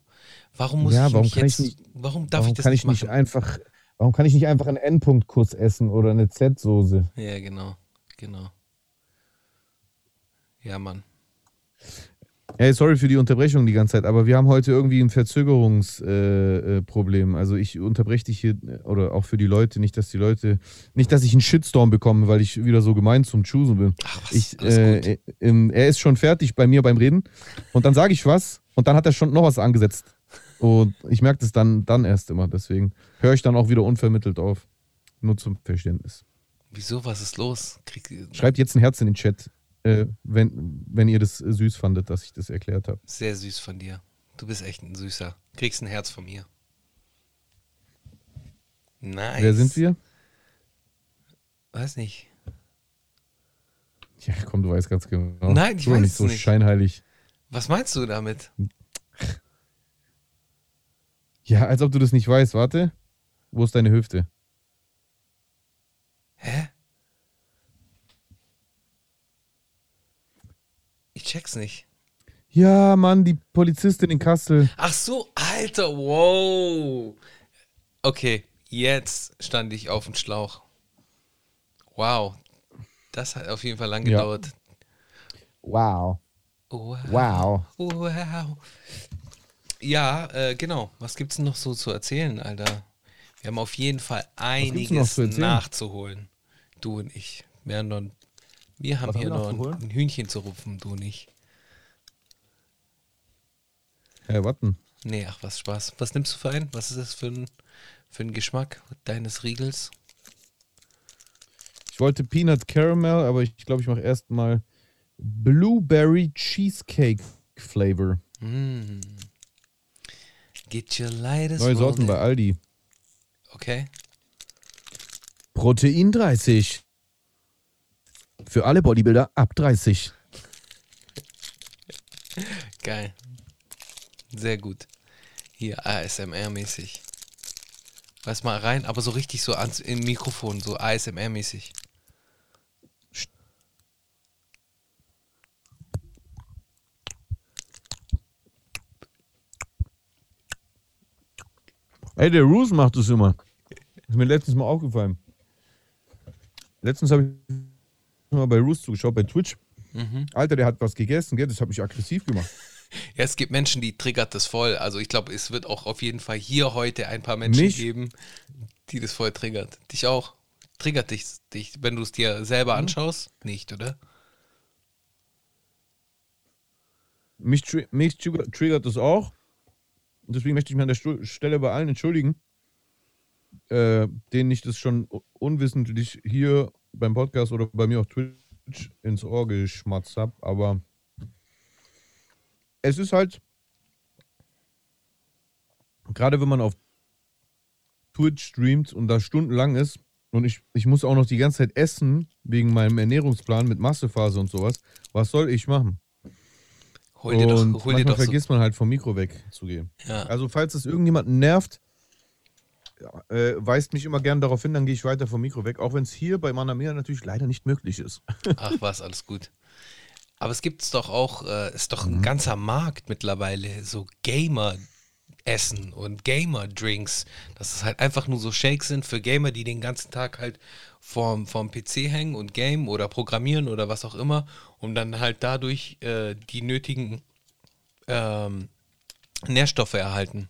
Warum muss Ja, ich warum mich kann ich jetzt, nicht- warum darf Warum ich das kann nicht ich nicht machen? einfach, warum kann ich nicht einfach einen Endpunktkuss essen oder eine Z-Soße? Ja, genau, genau. Ja, Mann. Hey, sorry für die Unterbrechung die ganze Zeit, aber wir haben heute irgendwie ein Verzögerungsproblem. Äh, äh, also ich unterbreche dich hier, äh, oder auch für die Leute, nicht, dass die Leute, nicht, dass ich einen Shitstorm bekomme, weil ich wieder so gemein zum Choosen bin. Ach, was, Ich, äh, äh, ähm, er ist schon fertig bei mir beim Reden und dann sage ich was und dann hat er schon noch was angesetzt. Und ich merke das dann, dann erst immer, deswegen höre ich dann auch wieder unvermittelt auf. Nur zum Verständnis. Wieso, was ist los? Krieg, Schreibt jetzt ein Herz in den Chat, äh, wenn, wenn ihr das süß fandet, dass ich das erklärt habe. Sehr süß von dir. Du bist echt ein Süßer. Kriegst ein Herz von mir. Nice. Wer sind wir? Weiß nicht. Ja, komm, du weißt ganz genau. Nein, ich doch weiß nicht so nicht. scheinheilig. Was meinst du damit? Ja, als ob du das nicht weißt. Warte. Wo ist deine Hüfte? Hä? Ich check's nicht. Ja, Mann, die Polizistin in Kassel. Ach so, Alter, wow. Okay, jetzt stand ich auf dem Schlauch. Wow. Das hat auf jeden Fall lang Ja. gedauert. Wow. Wow. Wow. Wow. Ja, äh, genau. Was gibt's denn noch so zu erzählen, Alter? Wir haben auf jeden Fall einiges nachzuholen. Du und ich. Wir haben, noch, wir haben Was haben hier wir noch ein, nachzuholen? ein Hühnchen zu rupfen, du und ich. Hey, warten. Nee, ach was, Spaß. Was nimmst du für einen? Was ist das für ein, für ein Geschmack deines Riegels? Ich wollte Peanut Caramel, aber ich glaube, ich mache erstmal Blueberry Cheesecake Flavor. Mm. Get your lightest Neue Sorten bei. Aldi. Okay. Protein 30. Für alle Bodybuilder ab 30. Geil. Sehr gut. Hier ASMR-mäßig. Weiß mal rein, aber so richtig so ans im Mikrofon, so ASMR-mäßig. Ey, der Roos macht das immer. Ist mir letztens mal aufgefallen. Letztens habe ich mal bei Roos zugeschaut, bei Twitch. Mhm. Alter, der hat was gegessen, gell? Das hat mich aggressiv gemacht. Ja, es gibt Menschen, die triggert das voll. Also ich glaube, es wird auch auf jeden Fall hier heute ein paar Menschen Mich? geben, die das voll triggert. Dich auch. Triggert dich, dich wenn du es dir selber Mhm. anschaust? Nicht, oder? Mich, tri mich trigger- triggert das auch. Deswegen möchte ich mich an der Stu Stelle bei allen entschuldigen, äh, denen ich das schon unwissentlich hier beim Podcast oder bei mir auf Twitch ins Ohr geschmatzt habe. Aber es ist halt, gerade wenn man auf Twitch streamt und da stundenlang ist und ich, ich muss auch noch die ganze Zeit essen wegen meinem Ernährungsplan mit Massephase und sowas, was soll ich machen? Hol dir doch, und hol dir doch so, vergisst man halt vom Mikro wegzugehen. ja. Also falls es irgendjemanden nervt, äh, weist mich immer gerne darauf hin, dann gehe ich weiter vom Mikro weg, auch wenn es hier bei Manamia natürlich leider nicht möglich ist. Ach was, alles gut. Aber es gibt es doch auch, äh, ist doch Mhm. ein ganzer Markt mittlerweile, so Gamer-Essen und Gamer-Drinks. Dass es halt einfach nur so Shakes sind für Gamer, die den ganzen Tag halt vorm, vorm PC hängen und game oder programmieren oder was auch immer, um dann halt dadurch äh, die nötigen ähm, Nährstoffe erhalten.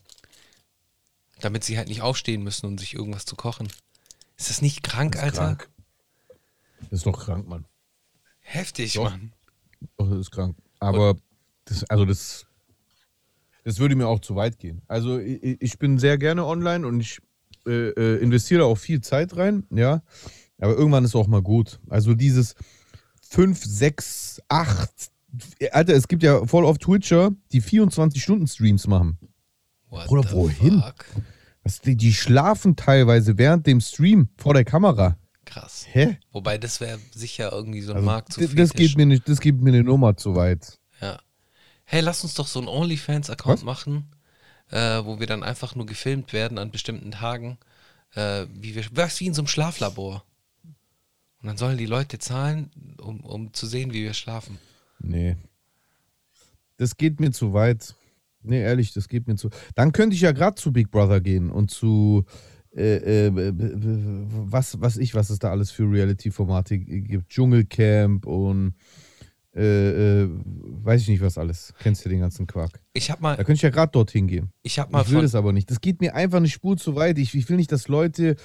Damit sie halt nicht aufstehen müssen, um sich irgendwas zu kochen. Ist das nicht krank, Das Alter? krank. Das ist doch krank, Mann. Heftig, Doch. Mann. Doch, das ist krank. Aber das, also das, das würde mir auch zu weit gehen. Also ich, ich bin sehr gerne online und ich äh, äh, investiere auch viel Zeit rein, ja. Aber irgendwann ist auch mal gut. Also dieses 5, 6, 8. Alter, es gibt ja voll auf Twitcher, die 24-Stunden-Streams machen. What the wohin? fuck? Was, die, die schlafen teilweise während dem Stream vor der Kamera. Krass. Hä? Wobei das wäre sicher irgendwie so ein Also, Markt zu das geht mir nicht, das geht mir eine Nummer zu weit. Ja. Hey, lass uns doch so einen OnlyFans-Account machen, äh, wo wir dann einfach nur gefilmt werden an bestimmten Tagen, äh, wie wir, was wie in so einem Schlaflabor. Und dann sollen die Leute zahlen, um, um zu sehen, wie wir schlafen. Nee. Das geht mir zu weit. Nee, ehrlich, das geht mir zu. Dann könnte ich ja gerade zu Big Brother gehen und zu äh, äh, was, was ich, was es da alles für Reality-Formate gibt. Dschungelcamp und äh, äh, weiß ich nicht, was alles. Kennst du den ganzen Quark? Ich habe Da mal, könnte ich ja gerade dorthin gehen. ich habe mal Ich will das aber nicht. Das geht mir einfach eine Spur zu weit. Ich, ich will nicht, dass Leute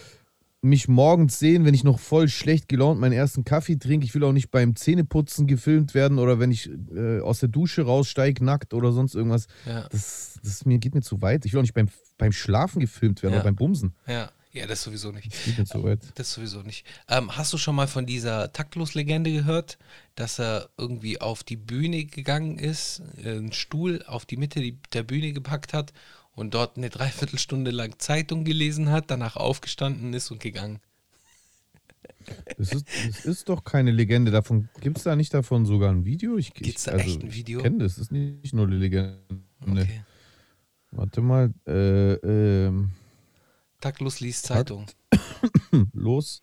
mich morgens sehen, wenn ich noch voll schlecht gelaunt meinen ersten Kaffee trinke. Ich will auch nicht beim Zähneputzen gefilmt werden oder wenn ich äh, aus der Dusche raussteige, nackt oder sonst irgendwas. ja, Das, das mir, geht mir zu weit. Ich will auch nicht beim, beim Schlafen gefilmt werden Ja. oder beim Bumsen. ja, ja, das sowieso nicht. Das geht mir zu weit. Das sowieso nicht. Ähm, hast du schon mal von dieser Taktlos-Legende gehört, dass er irgendwie auf die Bühne gegangen ist, äh, einen Stuhl auf die Mitte der Bühne gepackt hat und dort eine Dreiviertelstunde lang Zeitung gelesen hat, danach aufgestanden ist und gegangen. Das ist, das ist doch keine Legende. Davon gibt es da nicht davon sogar ein Video? Ich, Gibt's da also, echt ein Video? Ich kenne das. Das ist nicht nur eine Legende. Okay. Warte mal. Äh, ähm, Taktlos liest Zeitung. los.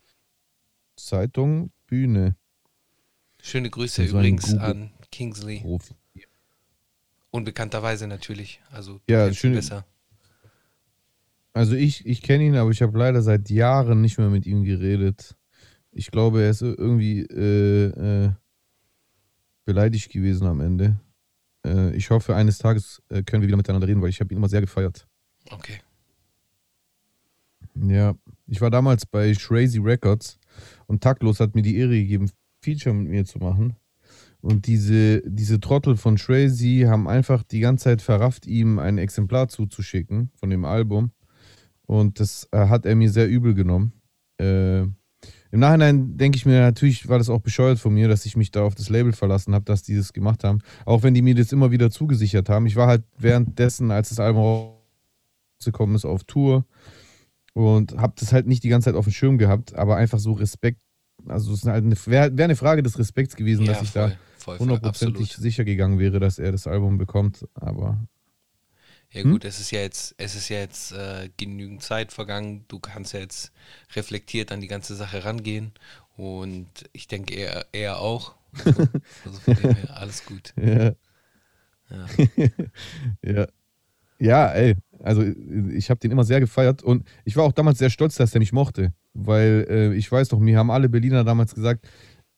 Zeitung, Bühne. Schöne Grüße übrigens an Kingsley. Profi. Unbekannterweise natürlich. Also Ja, schön- besser. Also ich, ich kenne ihn, aber ich habe leider seit Jahren nicht mehr mit ihm geredet. Ich glaube, er ist irgendwie äh, äh, beleidigt gewesen am Ende. Äh, ich hoffe, eines Tages äh, können wir wieder miteinander reden, weil ich habe ihn immer sehr gefeiert. Okay. Ja, ich war damals bei Shrazy Records und Taktlos hat mir die Ehre gegeben, Feature mit mir zu machen. Und diese, diese Trottel von Shrazy haben einfach die ganze Zeit verrafft, ihm ein Exemplar zuzuschicken von dem Album. Und das äh, hat er mir sehr übel genommen. Äh, Im Nachhinein denke ich mir, natürlich war das auch bescheuert von mir, dass ich mich da auf das Label verlassen habe, dass die das gemacht haben. Auch wenn die mir das immer wieder zugesichert haben. Ich war halt währenddessen, als das Album rausgekommen ist, auf Tour und habe das halt nicht die ganze Zeit auf dem Schirm gehabt, aber einfach so Respekt. Also es halt wäre wär eine Frage des Respekts gewesen, Ja, dass ich voll, da voll, hundertprozentig absolut. sicher gegangen wäre, dass er das Album bekommt. Aber Ja Hm? gut, es ist ja jetzt, es ist ja jetzt äh, genügend Zeit vergangen. Du kannst ja jetzt reflektiert an die ganze Sache rangehen. Und ich denke, er, er auch. Also, also von dem her, alles gut. ja, Ja. ja. Ja, ey, also ich habe den immer sehr gefeiert und ich war auch damals sehr stolz, dass er mich mochte, weil äh, ich weiß doch, mir haben alle Berliner damals gesagt,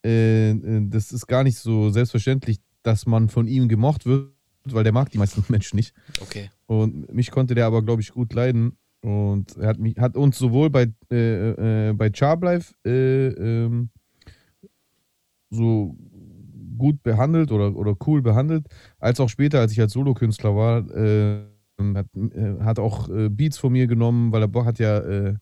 äh, äh, das ist gar nicht so selbstverständlich, dass man von ihm gemocht wird, weil der mag die meisten Menschen nicht. Okay. Und mich konnte der aber, glaube ich, gut leiden. Und er hat, mich, hat uns sowohl bei, äh, äh, bei Charblife äh, ähm, so gut behandelt oder, oder cool behandelt, als auch später, als ich als Solokünstler war, äh, hat, äh, hat auch äh, Beats von mir genommen, weil er Bock hat ja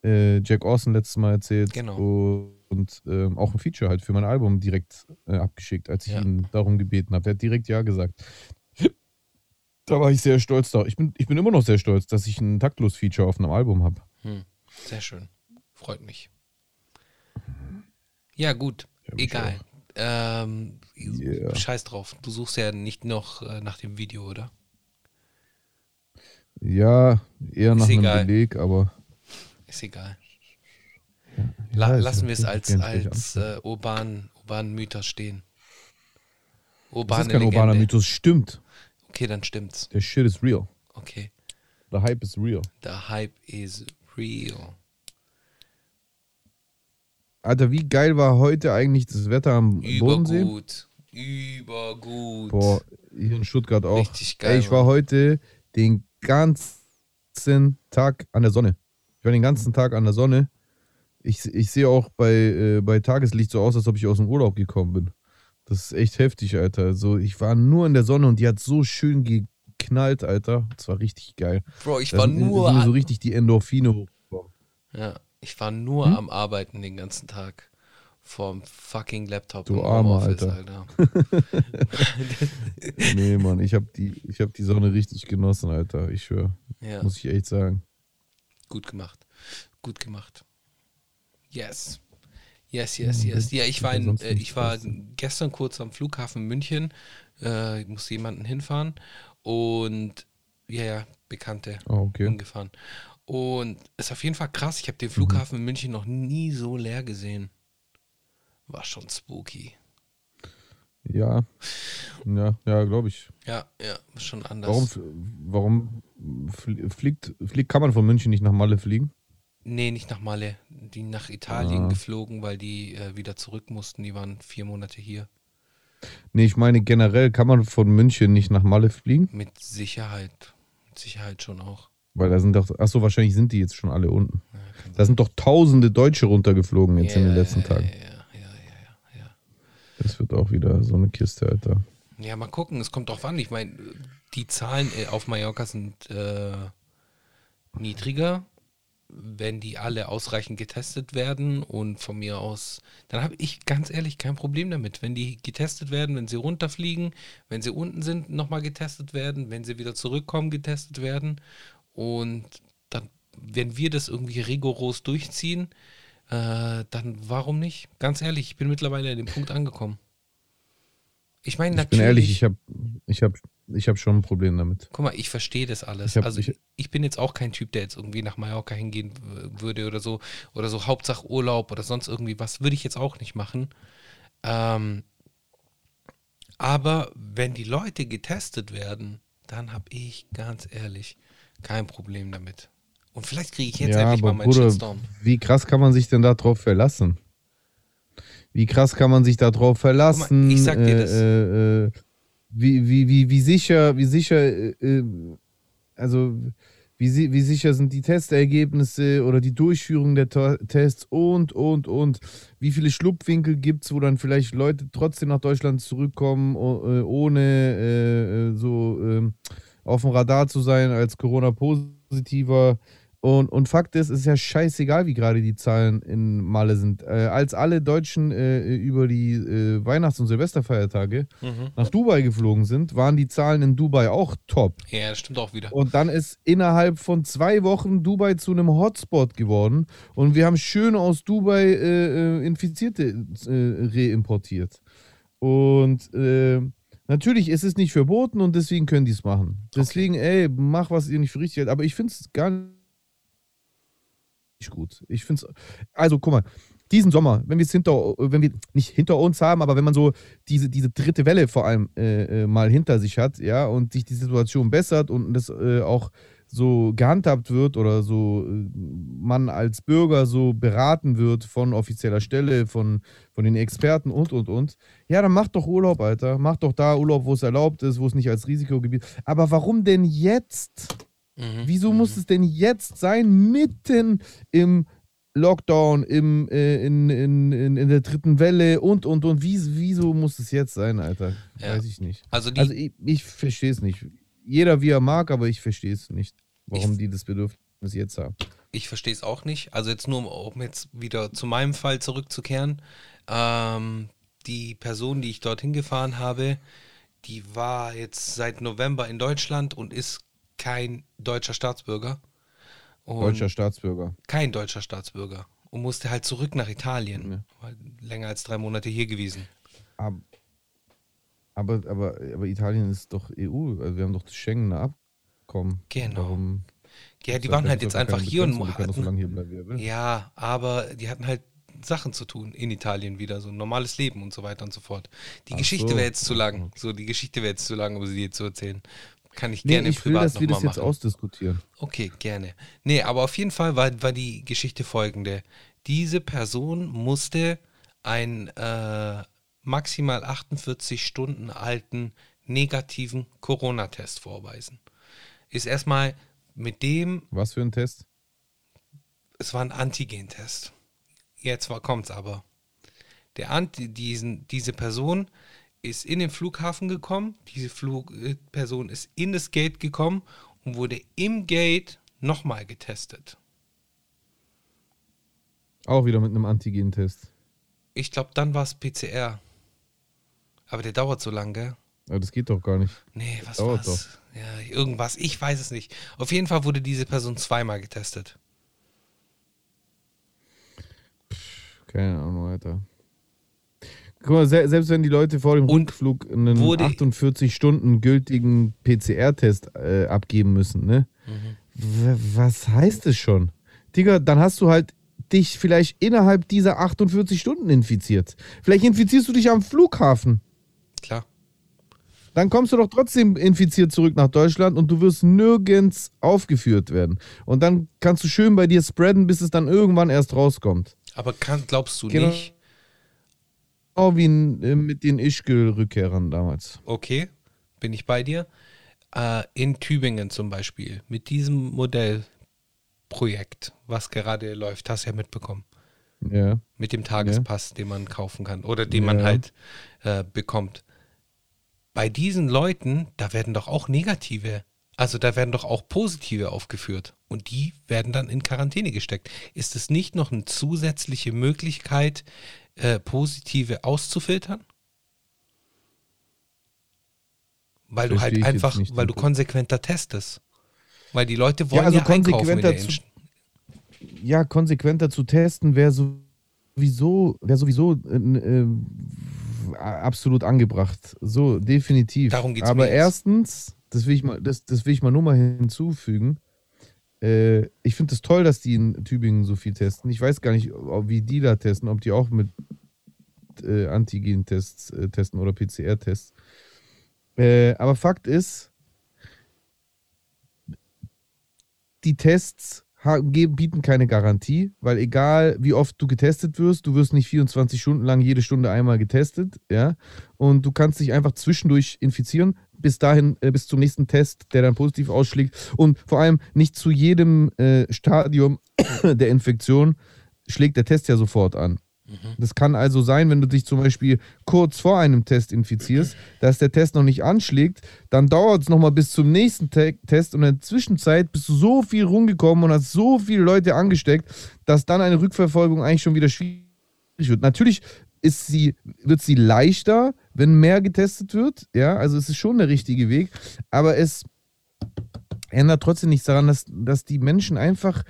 Jack Orson letztes Mal erzählt. Genau. Und ähm, auch ein Feature halt für mein Album direkt äh, abgeschickt, als ich Ja. ihn darum gebeten habe. Der hat direkt Ja gesagt. Da war ich sehr stolz da. Ich bin, ich bin immer noch sehr stolz, dass ich ein Taktlos-Feature auf einem Album habe. Hm. Sehr schön. Freut mich. Ja, gut. Ja, Egal. Ähm, Yeah. Scheiß drauf. Du suchst ja nicht noch äh, nach dem Video, oder? Ja, eher nach einem egal. Beleg, aber Ist egal. La lassen wir es als, als äh, urban, urbanen Mythos stehen. das Urbane ist kein Legende. urbaner Mythos. Stimmt. Okay, dann stimmt's. Der Shit is real. Okay. The Hype is real. The hype is real. Alter, wie geil war heute eigentlich das Wetter am Bodensee? Übergut. Übergut. Boah, hier in Stuttgart auch. Richtig geil, Ey, ich war heute den ganzen Tag an der Sonne. Ich war den ganzen Tag an der Sonne. Ich, ich sehe auch bei, äh, bei Tageslicht so aus, als ob ich aus dem Urlaub gekommen bin. Das ist echt heftig, Alter. Also ich war nur in der Sonne und die hat so schön geknallt, Alter. Das war richtig geil. Bro, ich Da war sind- nur, sind mir so richtig die Endorphine hochgekommen. ja, ich war nur Hm? am Arbeiten den ganzen Tag. Vorm fucking Laptop Du im armer Homeoffice, Alter. Nee, Mann, ich habe die, ich hab die Sonne richtig genossen, Alter. Ich schwöre. ja, Muss ich echt sagen. gut gemacht. Gut gemacht. Yes. Yes, yes, yes. Ja, ich war, in, äh, ich war gestern kurz am Flughafen München. Äh, ich musste jemanden hinfahren. Und ja, ja, Bekannte Ah, okay. hingefahren. Und ist auf jeden Fall krass. Ich habe Mhm. den Flughafen in München noch nie so leer gesehen. War schon spooky. Ja. Ja, ja, glaube ich. Ja, ja, schon anders. Warum, warum fl- fliegt, fliegt, kann man von München nicht nach Malle fliegen? Nee, nicht nach Malle. Die nach Italien Ah. geflogen, weil die äh, wieder zurück mussten. Die waren vier Monate hier. Nee, ich meine generell kann man von München nicht nach Malle fliegen, Mit Sicherheit. Mit Sicherheit schon auch. weil da sind doch, achso, wahrscheinlich sind die jetzt schon alle unten. Ja, Da sind doch tausende Deutsche runtergeflogen jetzt in den Ja, letzten ja, Tagen. Ja, ja, ja, ja, ja. Das wird auch wieder so eine Kiste, Alter. Ja, mal gucken, es kommt drauf an. Ich meine, die Zahlen äh, auf Mallorca sind äh, niedriger, wenn die alle ausreichend getestet werden und von mir aus, dann habe ich ganz ehrlich kein Problem damit. Wenn die getestet werden, wenn sie runterfliegen, wenn sie unten sind, nochmal getestet werden, wenn sie wieder zurückkommen, getestet werden. Und dann, wenn wir das irgendwie rigoros durchziehen, äh, dann warum nicht? Ganz ehrlich, ich bin mittlerweile an dem Punkt angekommen. Ich meine, natürlich. Ich bin ehrlich, ich habe ich hab ich habe schon ein Problem damit. Guck mal, ich verstehe das alles. Ich hab, also ich, ich, bin jetzt auch kein Typ, der jetzt irgendwie nach Mallorca hingehen würde oder so. Oder so Hauptsache Urlaub oder sonst irgendwie was. Würde ich jetzt auch nicht machen. Ähm, aber wenn die Leute getestet werden, dann habe ich ganz ehrlich kein Problem damit. Und vielleicht kriege ich jetzt ja, endlich mal meinen Bruder, Shitstorm. Wie krass kann man sich denn darauf verlassen? Wie krass kann man sich darauf verlassen? Mal, ich sag dir das. Äh, äh, wie, wie, wie, wie sicher, wie sicher, äh, äh, also wie, wie sicher sind die Testergebnisse oder die Durchführung der Tests und, und, und. Wie viele Schlupfwinkel gibt es, wo dann vielleicht Leute trotzdem nach Deutschland zurückkommen, äh, ohne äh, so äh, auf dem Radar zu sein als Corona-Positiver. Und, und Fakt ist, es ist ja scheißegal, wie gerade die Zahlen in Malle sind. Äh, als alle Deutschen äh, über die äh, Weihnachts- und Silvesterfeiertage mhm. nach Dubai geflogen sind, waren die Zahlen in Dubai auch top. Ja, das stimmt auch wieder. Und dann ist innerhalb von zwei Wochen Dubai zu einem Hotspot geworden. Und wir haben schön aus Dubai äh, äh, Infizierte äh, reimportiert. Und Natürlich ist es nicht verboten und deswegen können die es machen. Deswegen, okay. ey, mach, was ihr nicht für richtig hält. Aber ich finde es gar nicht gut. Ich finde es, also guck mal, diesen Sommer, wenn wir es hinter, wenn wir nicht hinter uns haben, aber wenn man so diese, diese dritte Welle vor allem äh, äh, mal hinter sich hat, ja, und sich die Situation bessert und das äh, auch so gehandhabt wird oder so äh, man als Bürger so beraten wird von offizieller Stelle, von, von den Experten und und und, ja, dann macht doch Urlaub, Alter. Macht doch da Urlaub, wo es erlaubt ist, wo es nicht als Risikogebiet. Aber warum denn jetzt? Mhm. Wieso muss mhm. es denn jetzt sein, mitten im Lockdown, im, äh, in, in, in, in, der dritten Welle und, und, und. Wie, wieso muss es jetzt sein, Alter? Ja. Weiß ich nicht. Also, also ich, ich verstehe es nicht. Jeder wie er mag, aber ich verstehe es nicht, warum die das Bedürfnis jetzt haben. Ich verstehe es auch nicht. Also jetzt nur, um jetzt wieder zu meinem Fall zurückzukehren. Ähm, die Person, die ich dorthin gefahren habe, die war jetzt seit November in Deutschland und ist kein deutscher Staatsbürger. deutscher Staatsbürger. Kein deutscher Staatsbürger. Und musste halt zurück nach Italien. Ja. War länger als drei Monate hier gewesen. Aber, aber, aber, aber Italien ist doch EU. Also wir haben doch das Schengener Abkommen. Genau. Warum, ja, die waren halt jetzt einfach hier und hatten, so hier bleiben, Ja, aber die hatten halt Sachen zu tun in Italien wieder, so ein normales Leben und so weiter und so fort. Die Ach Geschichte so. wäre jetzt zu lang. So, die Geschichte wäre jetzt zu lang, um sie dir zu erzählen. Kann ich gerne nee, ich privat will, dass wir das jetzt ausdiskutieren. Okay, gerne. Nee, aber auf jeden Fall war, war die Geschichte folgende. Diese Person musste einen äh, maximal 48 Stunden alten negativen Corona-Test vorweisen. Ist erstmal mit dem. Was für ein Test? Es war ein Antigen-Test. Jetzt kommt es aber. Der Anti, diesen, diese Person ist in den Flughafen gekommen, diese Flugperson ist in das Gate gekommen und wurde im Gate nochmal getestet. Auch wieder mit einem Antigen-Test. Ich glaube, dann war es PCR. Aber der dauert so lange, gell? Aber das geht doch gar nicht. Nee, was war's? doch. Ja, irgendwas, ich weiß es nicht. Auf jeden Fall wurde diese Person zweimal getestet. Keine Ahnung, Alter. Guck mal, selbst wenn die Leute vor dem und Rückflug einen 48 Stunden gültigen PCR-Test äh, abgeben müssen, ne? Mhm. Was heißt es schon? Digga, dann hast du halt dich vielleicht innerhalb dieser 48 Stunden infiziert. Vielleicht infizierst du dich am Flughafen. Klar. Dann kommst du doch trotzdem infiziert zurück nach Deutschland und du wirst nirgends aufgeführt werden. Und dann kannst du schön bei dir spreaden, bis es dann irgendwann erst rauskommt. Aber kann, glaubst du genau. nicht, wie äh, mit den Ischgl-Rückkehrern damals. Okay, bin ich bei dir. Äh, in Tübingen zum Beispiel, mit diesem Modellprojekt, was gerade läuft, hast du ja mitbekommen. Ja. Mit dem Tagespass, ja. den man kaufen kann oder den ja. man halt äh, bekommt. Bei diesen Leuten, da werden doch auch negative Also da werden doch auch positive aufgeführt und die werden dann in Quarantäne gesteckt. Ist es nicht noch eine zusätzliche Möglichkeit, äh, positive auszufiltern? Weil du Verstehe halt ich jetzt einfach, weil du konsequenter testest. Weil die Leute wollen ja, also in konsequenter zu-. Ja, konsequenter zu testen wäre sowieso, wäre sowieso äh, absolut angebracht. So, definitiv. Darum geht's Aber erstens, das will ich mal, das, das will ich mal nur mal hinzufügen. Äh, ich finde es toll, dass die in Tübingen so viel testen. Ich weiß gar nicht, wie die da testen, ob die auch mit äh, Antigen-Tests äh, testen oder PCR-Tests. Äh, aber Fakt ist, die Tests bieten keine Garantie, weil egal wie oft du getestet wirst, du wirst nicht 24 Stunden lang jede Stunde einmal getestet, ja, und du kannst dich einfach zwischendurch infizieren, bis dahin, äh, bis zum nächsten Test, der dann positiv ausschlägt und vor allem nicht zu jedem äh, Stadium der Infektion schlägt der Test ja sofort an. Das kann also sein, wenn du dich zum Beispiel kurz vor einem Test infizierst, dass der Test noch nicht anschlägt, dann dauert es nochmal bis zum nächsten Te Test und in der Zwischenzeit bist du so viel rumgekommen und hast so viele Leute angesteckt, dass dann eine Rückverfolgung eigentlich schon wieder schwierig wird. Natürlich ist sie, wird sie leichter, wenn mehr getestet wird, ja, also es ist schon der richtige Weg, aber es ändert trotzdem nichts daran, dass, dass die Menschen einfach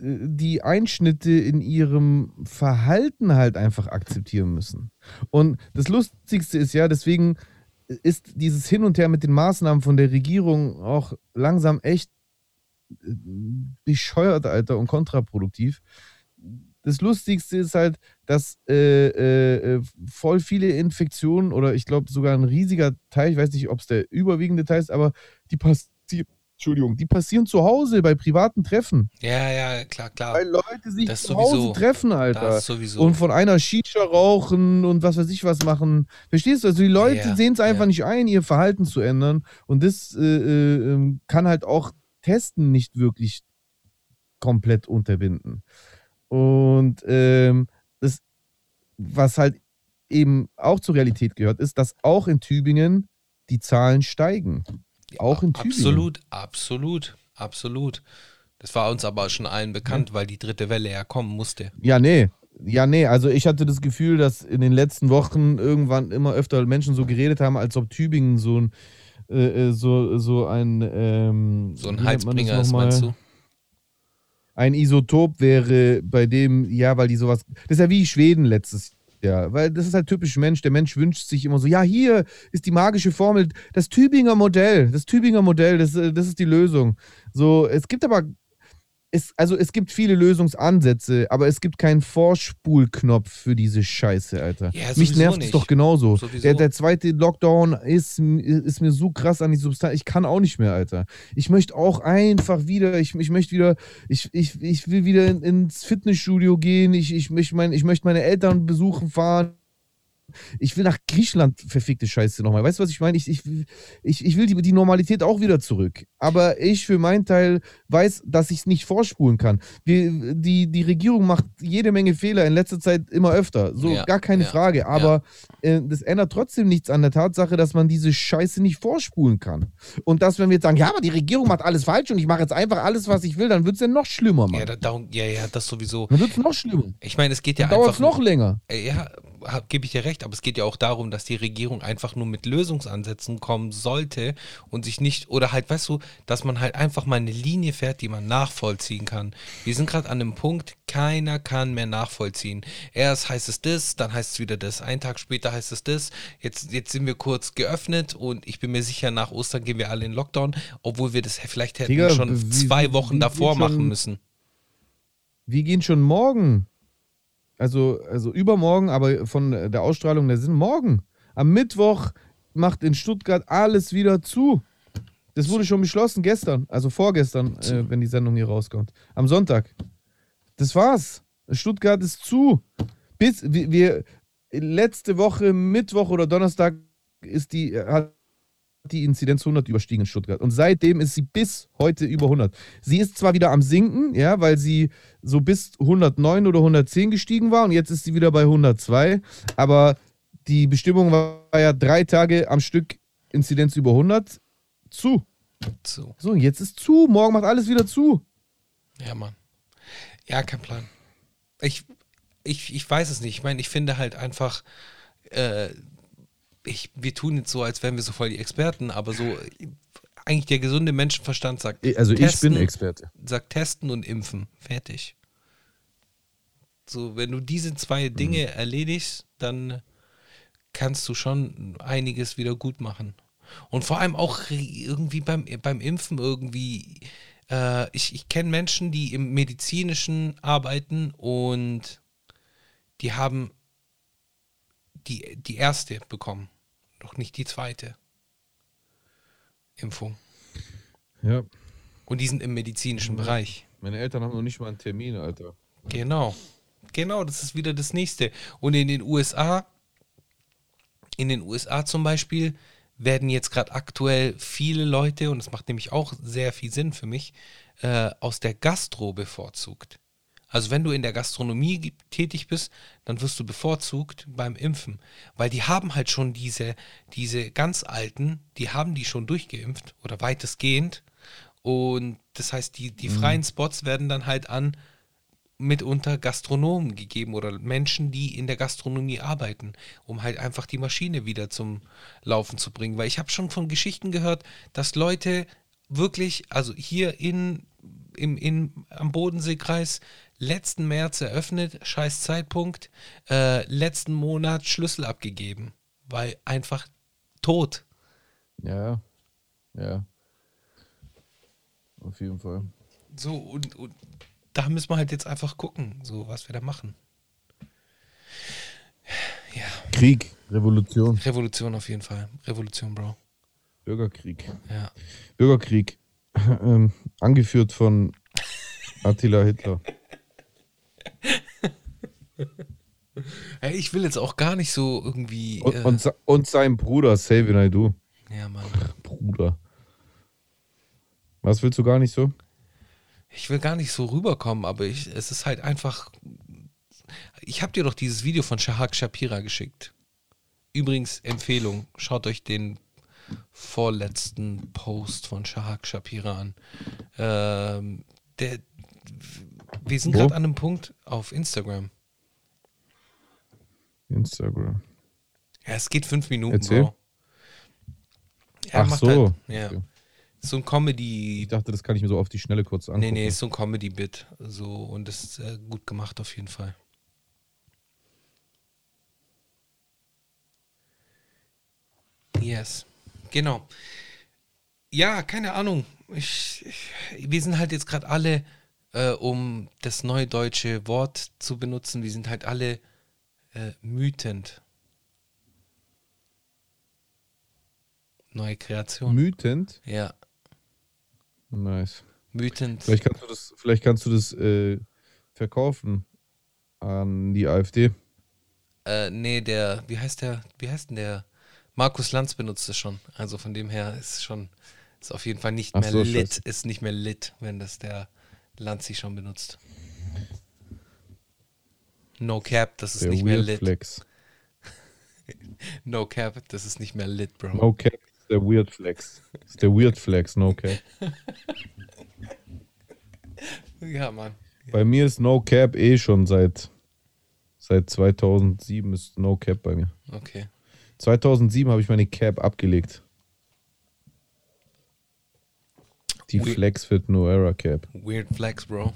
äh, die Einschnitte in ihrem Verhalten halt einfach akzeptieren müssen. Und das Lustigste ist ja, deswegen ist dieses Hin und Her mit den Maßnahmen von der Regierung auch langsam echt äh, bescheuert, Alter, und kontraproduktiv. Das Lustigste ist halt, dass äh, äh, äh, voll viele Infektionen oder ich glaube sogar ein riesiger Teil, ich weiß nicht, ob es der überwiegende Teil ist, aber die passieren, Entschuldigung, die passieren zu Hause bei privaten Treffen. Ja, ja, klar, klar. Weil Leute sich Das zu sowieso. Hause treffen, Alter. Das sowieso. Und von einer Shisha rauchen und was weiß ich was machen. Verstehst du? Also die Leute Ja, sehen es einfach ja. nicht ein, ihr Verhalten zu ändern. Und das äh, äh, ähm, kann halt auch Testen nicht wirklich komplett unterbinden. Und ähm, das, was halt eben auch zur Realität gehört, ist, dass auch in Tübingen die Zahlen steigen. Auch in Tübingen. Absolut, absolut, absolut. Das war uns aber schon allen bekannt, weil die dritte Welle ja kommen musste. Ja, nee. Ja, nee, also ich hatte das Gefühl, dass in den letzten Wochen irgendwann immer öfter Menschen so geredet haben, als ob Tübingen so ein äh, äh, so, so ein ähm, So ein Heizbringer ist, meinst du? Ein Isotop wäre bei dem, ja, weil die sowas. Das ist ja wie Schweden letztes Jahr. Weil das ist halt typisch Mensch. Der Mensch wünscht sich immer so, ja, hier ist die magische Formel, das Tübinger Modell, das Tübinger Modell, das, äh, das ist die Lösung. So, es gibt aber. Es, also es gibt viele Lösungsansätze, aber es gibt keinen Vorspulknopf für diese Scheiße, Alter. Ja, Mich nervt es doch genauso. Der, der zweite Lockdown ist, ist mir so krass an die Substanz. Ich kann auch nicht mehr, Alter. Ich möchte auch einfach wieder, ich, ich möchte wieder, ich, ich, ich will wieder in, ins Fitnessstudio gehen. Ich, ich, ich, mein, ich möchte meine Eltern besuchen fahren. Ich will nach Griechenland, verfickte Scheiße nochmal. Weißt du, was ich meine? Ich, ich, ich, ich will die, die Normalität auch wieder zurück. Aber ich für meinen Teil weiß, dass ich es nicht vorspulen kann. Wir, die, die Regierung macht jede Menge Fehler in letzter Zeit immer öfter. So, Ja, gar keine ja, Frage. Aber äh, das ändert trotzdem nichts an der Tatsache, dass man diese Scheiße nicht vorspulen kann. Und dass, wenn wir jetzt sagen, ja, aber die Regierung macht alles falsch und ich mache jetzt einfach alles, was ich will, dann wird es ja noch schlimmer, Mann. Ja, da, darum, ja, ja, das sowieso. dann wird es noch schlimmer. Ich meine, es geht ja Dann dauert einfach. es noch länger. Äh, Ja, gebe ich dir recht, aber es geht ja auch darum, dass die Regierung einfach nur mit Lösungsansätzen kommen sollte und sich nicht, oder halt, weißt du, dass man halt einfach mal eine Linie fährt, die man nachvollziehen kann. Wir sind gerade an einem Punkt, keiner kann mehr nachvollziehen. Erst heißt es das, dann heißt es wieder das, einen Tag später heißt es das, jetzt, jetzt sind wir kurz geöffnet und ich bin mir sicher, nach Ostern gehen wir alle in Lockdown, obwohl wir das vielleicht hätten Digga, schon wie- zwei Wochen davor schon- machen müssen. Wir gehen schon morgen. Also, also übermorgen, aber von der Ausstrahlung der Sinn morgen. Am Mittwoch macht in Stuttgart alles wieder zu. Das wurde schon beschlossen gestern, also vorgestern, äh, wenn die Sendung hier rauskommt. Am Sonntag. Das war's. Stuttgart ist zu. Bis wir, wir letzte Woche Mittwoch oder Donnerstag ist die hat die Inzidenz 100 überstiegen in Stuttgart und seitdem ist sie bis heute über 100. Sie ist zwar wieder am sinken, ja, weil sie so bis 109 oder 110 gestiegen war und jetzt ist sie wieder bei 102, aber die Bestimmung war ja drei Tage am Stück Inzidenz über 100 zu. So. So, jetzt ist zu. Morgen macht alles wieder zu. Ja, Mann. Ja, kein Plan. Ich, ich, ich weiß es nicht. Ich meine, ich finde halt einfach, äh, ich, wir tun jetzt so, als wären wir so voll die Experten, aber so äh, eigentlich der gesunde Menschenverstand sagt, Also ich testen, bin Experte. sagt testen und impfen. Fertig. So, wenn du diese zwei Mhm. Dinge erledigst, dann kannst du schon einiges wieder gut machen. Und vor allem auch irgendwie beim, beim Impfen irgendwie, äh, ich, ich kenne Menschen, die im medizinischen arbeiten und die haben die, die erste bekommen, noch nicht die zweite Impfung. Ja. Und die sind im medizinischen Bereich. Meine Eltern haben noch nicht mal einen Termin, Alter. Genau. Genau, das ist wieder das nächste. Und in den USA, in den USA zum Beispiel, werden jetzt gerade aktuell viele Leute, und das macht nämlich auch sehr viel Sinn für mich, äh, aus der Gastro bevorzugt. Also wenn du in der Gastronomie tätig bist, dann wirst du bevorzugt beim Impfen. Weil die haben halt schon diese, diese ganz alten, die haben die schon durchgeimpft oder weitestgehend. Und das heißt, die, die freien Spots werden dann halt an mitunter Gastronomen gegeben oder Menschen, die in der Gastronomie arbeiten, um halt einfach die Maschine wieder zum Laufen zu bringen. Weil ich habe schon von Geschichten gehört, dass Leute wirklich, also hier in, im, in, am Bodenseekreis, letzten März eröffnet, scheiß Zeitpunkt, äh, letzten Monat Schlüssel abgegeben, weil einfach tot. Ja. Ja. Auf jeden Fall. So, und, und da müssen wir halt jetzt einfach gucken, so was wir da machen. Ja. Krieg, Revolution, Revolution auf jeden Fall. Revolution, Bro. Bürgerkrieg. Ja. Bürgerkrieg. Ähm, angeführt von Attila Hitler. Hey, ich will jetzt auch gar nicht so irgendwie. Und, äh, und, und sein Bruder, Savin Aidu. ja, Mann. Bruder. Was willst du gar nicht so? Ich will gar nicht so rüberkommen, aber ich, es ist halt einfach. Ich habe dir doch dieses Video von Shahak Shapira geschickt. Übrigens, Empfehlung, schaut euch den vorletzten Post von Shahak Shapira an. Ähm, der, wir sind gerade an einem Punkt auf Instagram. Instagram. Ja, es geht fünf Minuten, Erzähl. Bro. Er Ach macht so. Halt, ja. Okay. So ein Comedy. Ich dachte, das kann ich mir so auf die Schnelle kurz angucken. Nee, nee, ist so ein Comedy-Bit. So, und das ist äh, gut gemacht auf jeden Fall. Yes. Genau. Ja, keine Ahnung. Ich, ich, wir sind halt jetzt gerade alle, äh, um das neue deutsche Wort zu benutzen, wir sind halt alle äh, mütend. Neue Kreation. Mütend. ja, Nice. mütend. Vielleicht kannst du das, vielleicht kannst du das äh, verkaufen an die AfD. Äh, nee, der, wie heißt der, wie heißt denn der? Markus Lanz benutzt es schon. Also von dem her ist schon, ist auf jeden Fall nicht Ach mehr so, lit, scheiße. ist nicht mehr lit, wenn das der Lanzi schon benutzt. No Cap, das ist Der nicht mehr lit. Flex. No Cap, das ist nicht mehr lit, Bro. No Cap ist der Weird Flex. Das ist der Weird Flex, no Cap. Ja, Mann. Bei mir ist No Cap eh schon seit, seit 2007 ist No Cap bei mir. Okay. 2007 habe ich meine Cap abgelegt. Die Weird. Flex Fit No Era Cap. Weird Flex, Bro.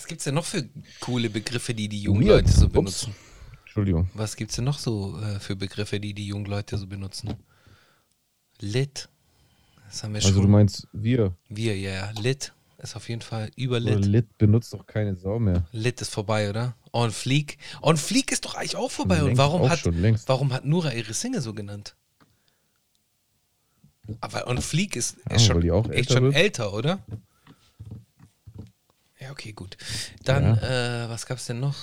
Was gibt's denn noch für coole Begriffe, die die jungen. Leute so Ups. benutzen? Entschuldigung. Was gibt's denn noch so äh, für Begriffe, die die jungen Leute so benutzen? Lit. Das haben wir Also schon. du meinst wir. Wir, ja, ja. Lit ist auf jeden Fall Oder überlit. Lit benutzt doch keine Sau mehr. Lit ist vorbei, oder? On Fleek. On Fleek ist doch eigentlich auch vorbei. Und warum hat, warum hat Nura ihre Single so genannt? Aber On Fleek ist, Ja, ist weil schon, echt schon wird. älter, oder? Ja, okay, gut. Dann, äh, was gab's denn noch?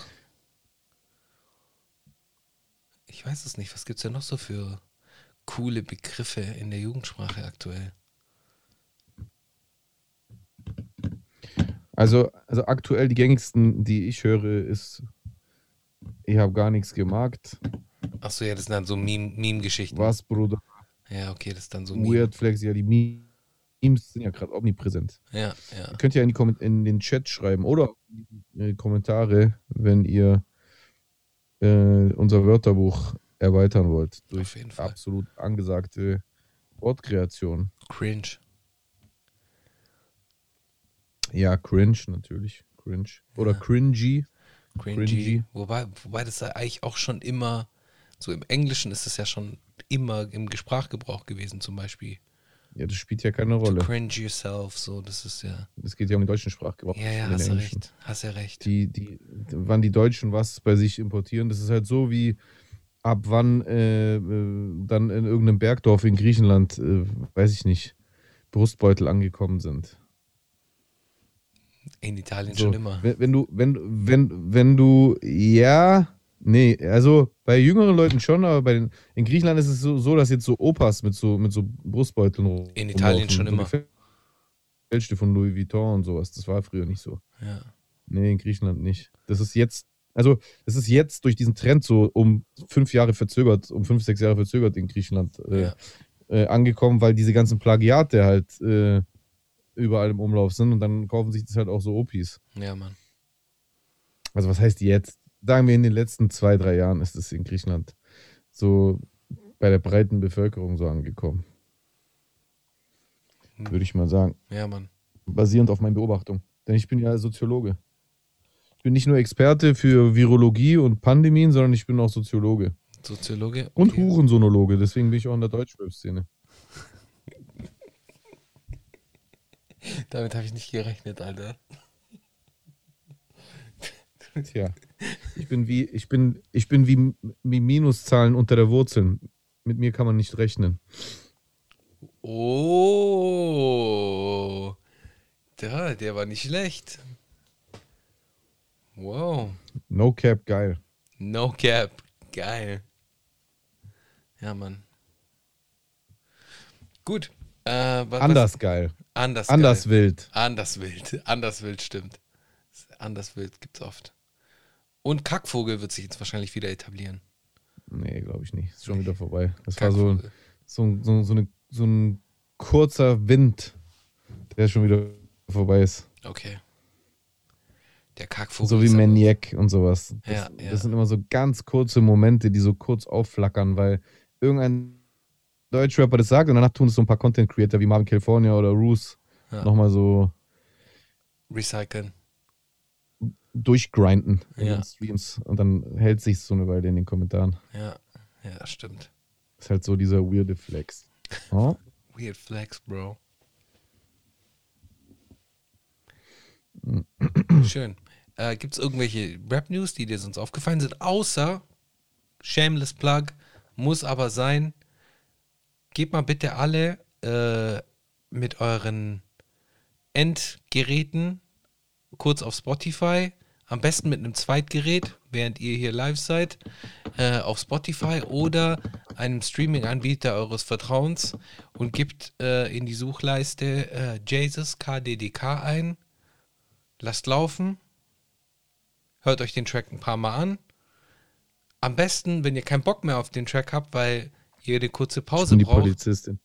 Ich weiß es nicht. Was gibt's denn noch so für coole Begriffe in der Jugendsprache aktuell? Also, also aktuell die gängigsten, die ich höre, ist ich habe gar nichts gemacht. Achso, ja, das sind dann so Meme- Meme-Geschichten. Was, Bruder? Ja, okay, das ist dann so Weird Flex, ja, die Memes sind ja gerade omnipräsent. Ja, ja. Ihr könnt ja in, in den Chat schreiben oder in die Kommentare, wenn ihr äh, unser Wörterbuch erweitern wollt. Durch Auf jeden Fall. absolut angesagte Wortkreation. Cringe. Ja, cringe natürlich. Cringe. Oder Ja. cringy. Cringy. Cringy. Wobei, wobei das ja eigentlich auch schon immer, so im Englischen ist es ja schon immer im Sprachgebrauch gewesen, zum Beispiel. Ja, das spielt ja keine To Rolle. cringe yourself, so, das ist ja. Es geht ja um den deutschen Sprachgebrauch. Ja, ja, hast du recht. Hast ja recht. Die, die, wann die Deutschen was bei sich importieren, das ist halt so wie ab wann äh, äh, dann in irgendeinem Bergdorf in Griechenland, äh, weiß ich nicht, Brustbeutel angekommen sind. In Italien So, schon immer. Wenn, wenn du, wenn, wenn, wenn du, ja, nee, also bei jüngeren Leuten schon, aber bei den, in Griechenland ist es so, so dass jetzt so Opas mit so, mit so Brustbeuteln rum- In Italien schon immer. Gefälschte von Louis Vuitton und sowas. Das war früher nicht so. Ja. Nee, in Griechenland nicht. Das ist jetzt, also das ist jetzt durch diesen Trend so um fünf Jahre verzögert, um fünf, sechs Jahre verzögert in Griechenland äh, Ja. äh, angekommen, weil diese ganzen Plagiate halt äh, überall im Umlauf sind und dann kaufen sich das halt auch so Opis. ja, Mann. Also was heißt jetzt? Sagen wir in den letzten zwei, drei Jahren ist es in Griechenland so bei der breiten Bevölkerung so angekommen. Hm. Würde ich mal sagen. Ja, Mann. basierend auf meinen Beobachtungen. Denn ich bin ja Soziologe. Ich bin nicht nur Experte für Virologie und Pandemien, sondern ich bin auch Soziologe. Soziologe. Und okay. Hurensonologe, deswegen bin ich auch in der Deutschrap-Szene. Damit habe ich nicht gerechnet, Alter. Tja. Ich bin wie, ich bin, ich bin wie, wie Minuszahlen unter der Wurzel. Mit mir kann man nicht rechnen. Oh. Der, der war nicht schlecht. Wow. No cap, geil. No cap. Geil. Ja, Mann. Gut. Äh, was, Anders geil. Was, anders. Anders geil. wild. Anders wild. Anders wild, stimmt. Anders wild gibt's oft. Und Kackvogel wird sich jetzt wahrscheinlich wieder etablieren. Nee, glaube ich nicht. Ist schon wieder vorbei. Das war so, Kackvogel. so, so, so, eine, so ein kurzer Wind, der schon wieder vorbei ist. Okay. Der Kackvogel. So wie Maniac und sowas. Das, Ja, ja. das sind immer so ganz kurze Momente, die so kurz aufflackern, weil irgendein Deutschrapper das sagt und danach tun es so ein paar Content Creator wie Marvin California oder Roos Ja. nochmal so Recyceln. Durchgrinden in Ja. den Streams und dann hält sich so eine Weile in den Kommentaren. Ja, ja, das stimmt. Ist halt so dieser weirde Flex. Oh, Weird Flex, Bro. Schön. Äh, Gibt es irgendwelche Rap-News, die dir sonst aufgefallen sind? Außer Shameless Plug, muss aber sein. Gebt mal bitte alle äh, mit euren Endgeräten kurz auf Spotify. Am besten mit einem Zweitgerät, während ihr hier live seid, äh, auf Spotify oder einem Streaming-Anbieter eures Vertrauens und gebt äh, in die Suchleiste äh, Jesus KDDK ein. Lasst laufen. Hört euch den Track ein paar Mal an. Am besten, wenn ihr keinen Bock mehr auf den Track habt, weil ihr eine kurze Pause die braucht. Polizistin.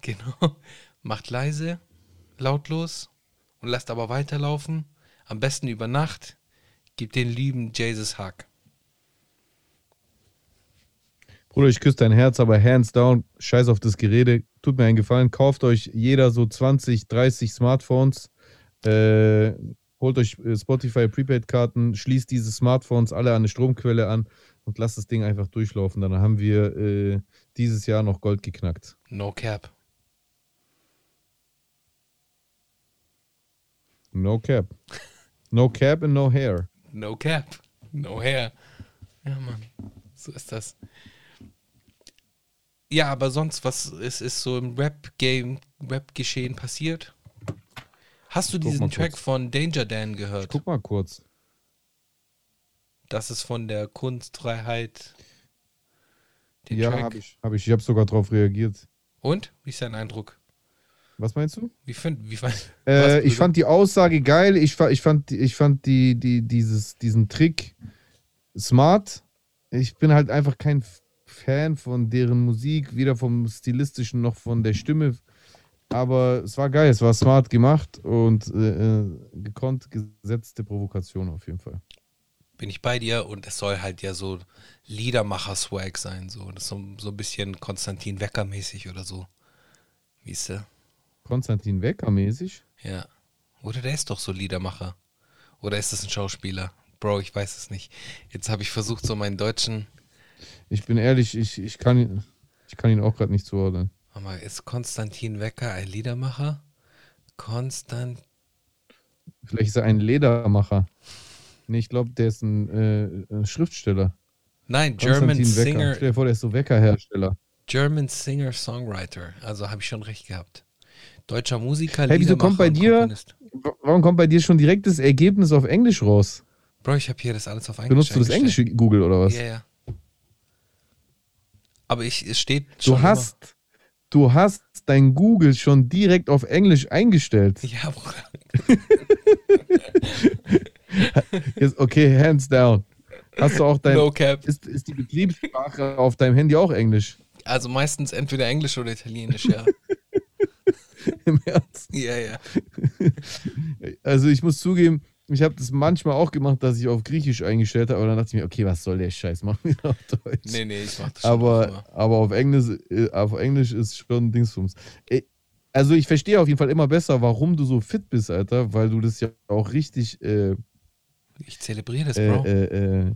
Genau. Macht leise, lautlos und lasst aber weiterlaufen. Am besten über Nacht. Gebt den lieben Jesus Hack. Bruder, ich küsse dein Herz, aber hands down, scheiß auf das Gerede. Tut mir einen Gefallen, kauft euch jeder so 20, 30 Smartphones, äh, holt euch äh, Spotify Prepaid-Karten, schließt diese Smartphones alle an eine Stromquelle an und lasst das Ding einfach durchlaufen. Dann haben wir äh, dieses Jahr noch Gold geknackt. No cap. No cap. No cap and no hair. No cap. No hair. Ja, Mann. So ist das. Ja, aber sonst, was ist, ist so im Rap-Game, Rap-Geschehen passiert? Hast du diesen Track kurz. von Danger Dan gehört? Guck mal kurz. Das ist von der Kunstfreiheit. Den ja, Track. habe ich. Hab ich. Ich habe sogar drauf reagiert. Und? Wie ist dein Eindruck? Was meinst du? Wie find, wie fand, Äh, ich fand die Aussage geil. Ich, ich fand, ich fand die, die, dieses, diesen Trick smart. Ich bin halt einfach kein Fan von deren Musik, weder vom stilistischen noch von der Stimme. Aber es war geil, es war smart gemacht und äh, äh gekonnt gesetzte Provokation auf jeden Fall. Bin ich bei dir und es soll halt ja so Liedermacher-Swag sein, so. So, so ein bisschen Konstantin Wecker-mäßig oder so. Wie ist der? Konstantin Wecker-mäßig? Ja. Oder der ist doch so Liedermacher. Oder ist das ein Schauspieler? Bro, ich weiß es nicht. Jetzt habe ich versucht, so meinen deutschen. Ich bin ehrlich, ich, ich, kann, ihn, ich kann ihn auch gerade nicht zuordnen. mal, ist Konstantin Wecker ein Liedermacher? Konstant. Vielleicht ist er ein Ledermacher. Nee, ich glaube, der ist ein, äh, Schriftsteller. Nein, German Singer. Stell dir vor, der ist so Weckerhersteller. German Singer Songwriter. Also habe ich schon recht gehabt. Deutscher Musiker. Hey, wieso kommt bei dir? Warum kommt bei dir schon direkt das Ergebnis auf Englisch raus? Bro, ich habe hier das alles auf Englisch. Benutzt du das englische Google oder was? Ja, ja. Aber ich, es steht schon. Du hast, immer. du hast dein Google schon direkt auf Englisch eingestellt. Ja, Bruder. okay, hands down. Hast du auch dein. No cap. Ist, ist die Betriebssprache auf deinem Handy auch Englisch? Also meistens entweder Englisch oder Italienisch, ja. Im Ernst? Ja, ja. Also ich muss zugeben, ich habe das manchmal auch gemacht, dass ich auf Griechisch eingestellt habe, aber dann dachte ich mir, okay, was soll der Scheiß, machen wir auf Deutsch. Nee, nee, ich mach das schon aber, aber auf Englisch, äh, auf Englisch ist schon Dingsfums. Äh, also ich verstehe auf jeden Fall immer besser, warum du so fit bist, Alter, weil du das ja auch richtig äh, Ich zelebriere das, Bro. Äh, äh,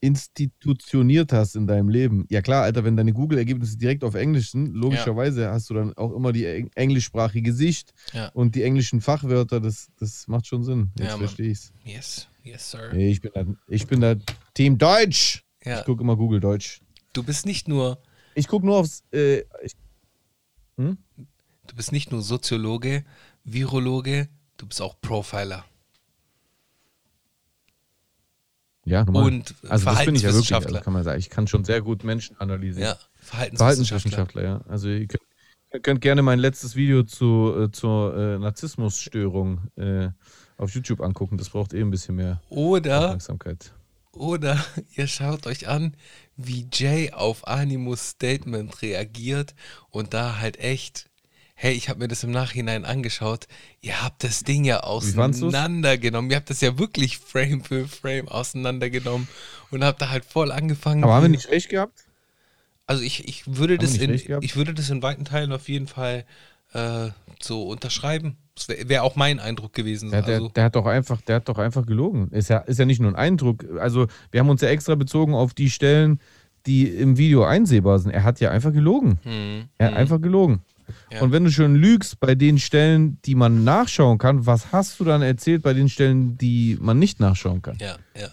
institutioniert hast in deinem Leben. Ja klar, Alter, wenn deine Google-Ergebnisse direkt auf Englisch sind, logischerweise ja. hast du dann auch immer die englischsprachige Sicht ja. und die englischen Fachwörter, das, das macht schon Sinn. Jetzt ja, verstehe ich's. Yes, yes, sir. Ich bin da, ich bin da Team Deutsch. Ja. Ich gucke immer Google Deutsch. Du bist nicht nur. Ich gucke nur aufs. Äh, ich, hm? Du bist nicht nur Soziologe, Virologe, du bist auch Profiler. Ja, normal. Und also das bin ich ja wirklich, also kann man sagen. Ich kann schon sehr gut Menschen analysieren. Ja, Verhaltenswissenschaftler. Verhaltenswissenschaftler, ja. Also ihr könnt, ihr könnt, gerne mein letztes Video zu, äh, zur äh, Narzissmusstörung äh, auf YouTube angucken. Das braucht eh ein bisschen mehr oder, Aufmerksamkeit. Oder ihr schaut euch an, wie Jay auf Animus Statement reagiert und da halt echt hey, ich habe mir das im Nachhinein angeschaut, ihr habt das Ding ja auseinandergenommen. Ihr habt das ja wirklich Frame für Frame auseinandergenommen und habt da halt voll angefangen. Aber haben wir nicht recht gehabt? Also ich, ich würde das in, ich würde das in weiten Teilen auf jeden Fall äh, so unterschreiben. Das wäre wär auch mein Eindruck gewesen. Der, der, also. der, hat doch einfach, der hat doch einfach gelogen. Ist ja, ist ja nicht nur ein Eindruck. Also wir haben uns ja extra bezogen auf die Stellen, die im Video einsehbar sind. Er hat ja einfach gelogen. Hm, er hat hm. einfach gelogen. Und wenn du schon lügst bei den Stellen, die man nachschauen kann, was hast du dann erzählt bei den Stellen, die man nicht nachschauen kann? Ja, ja.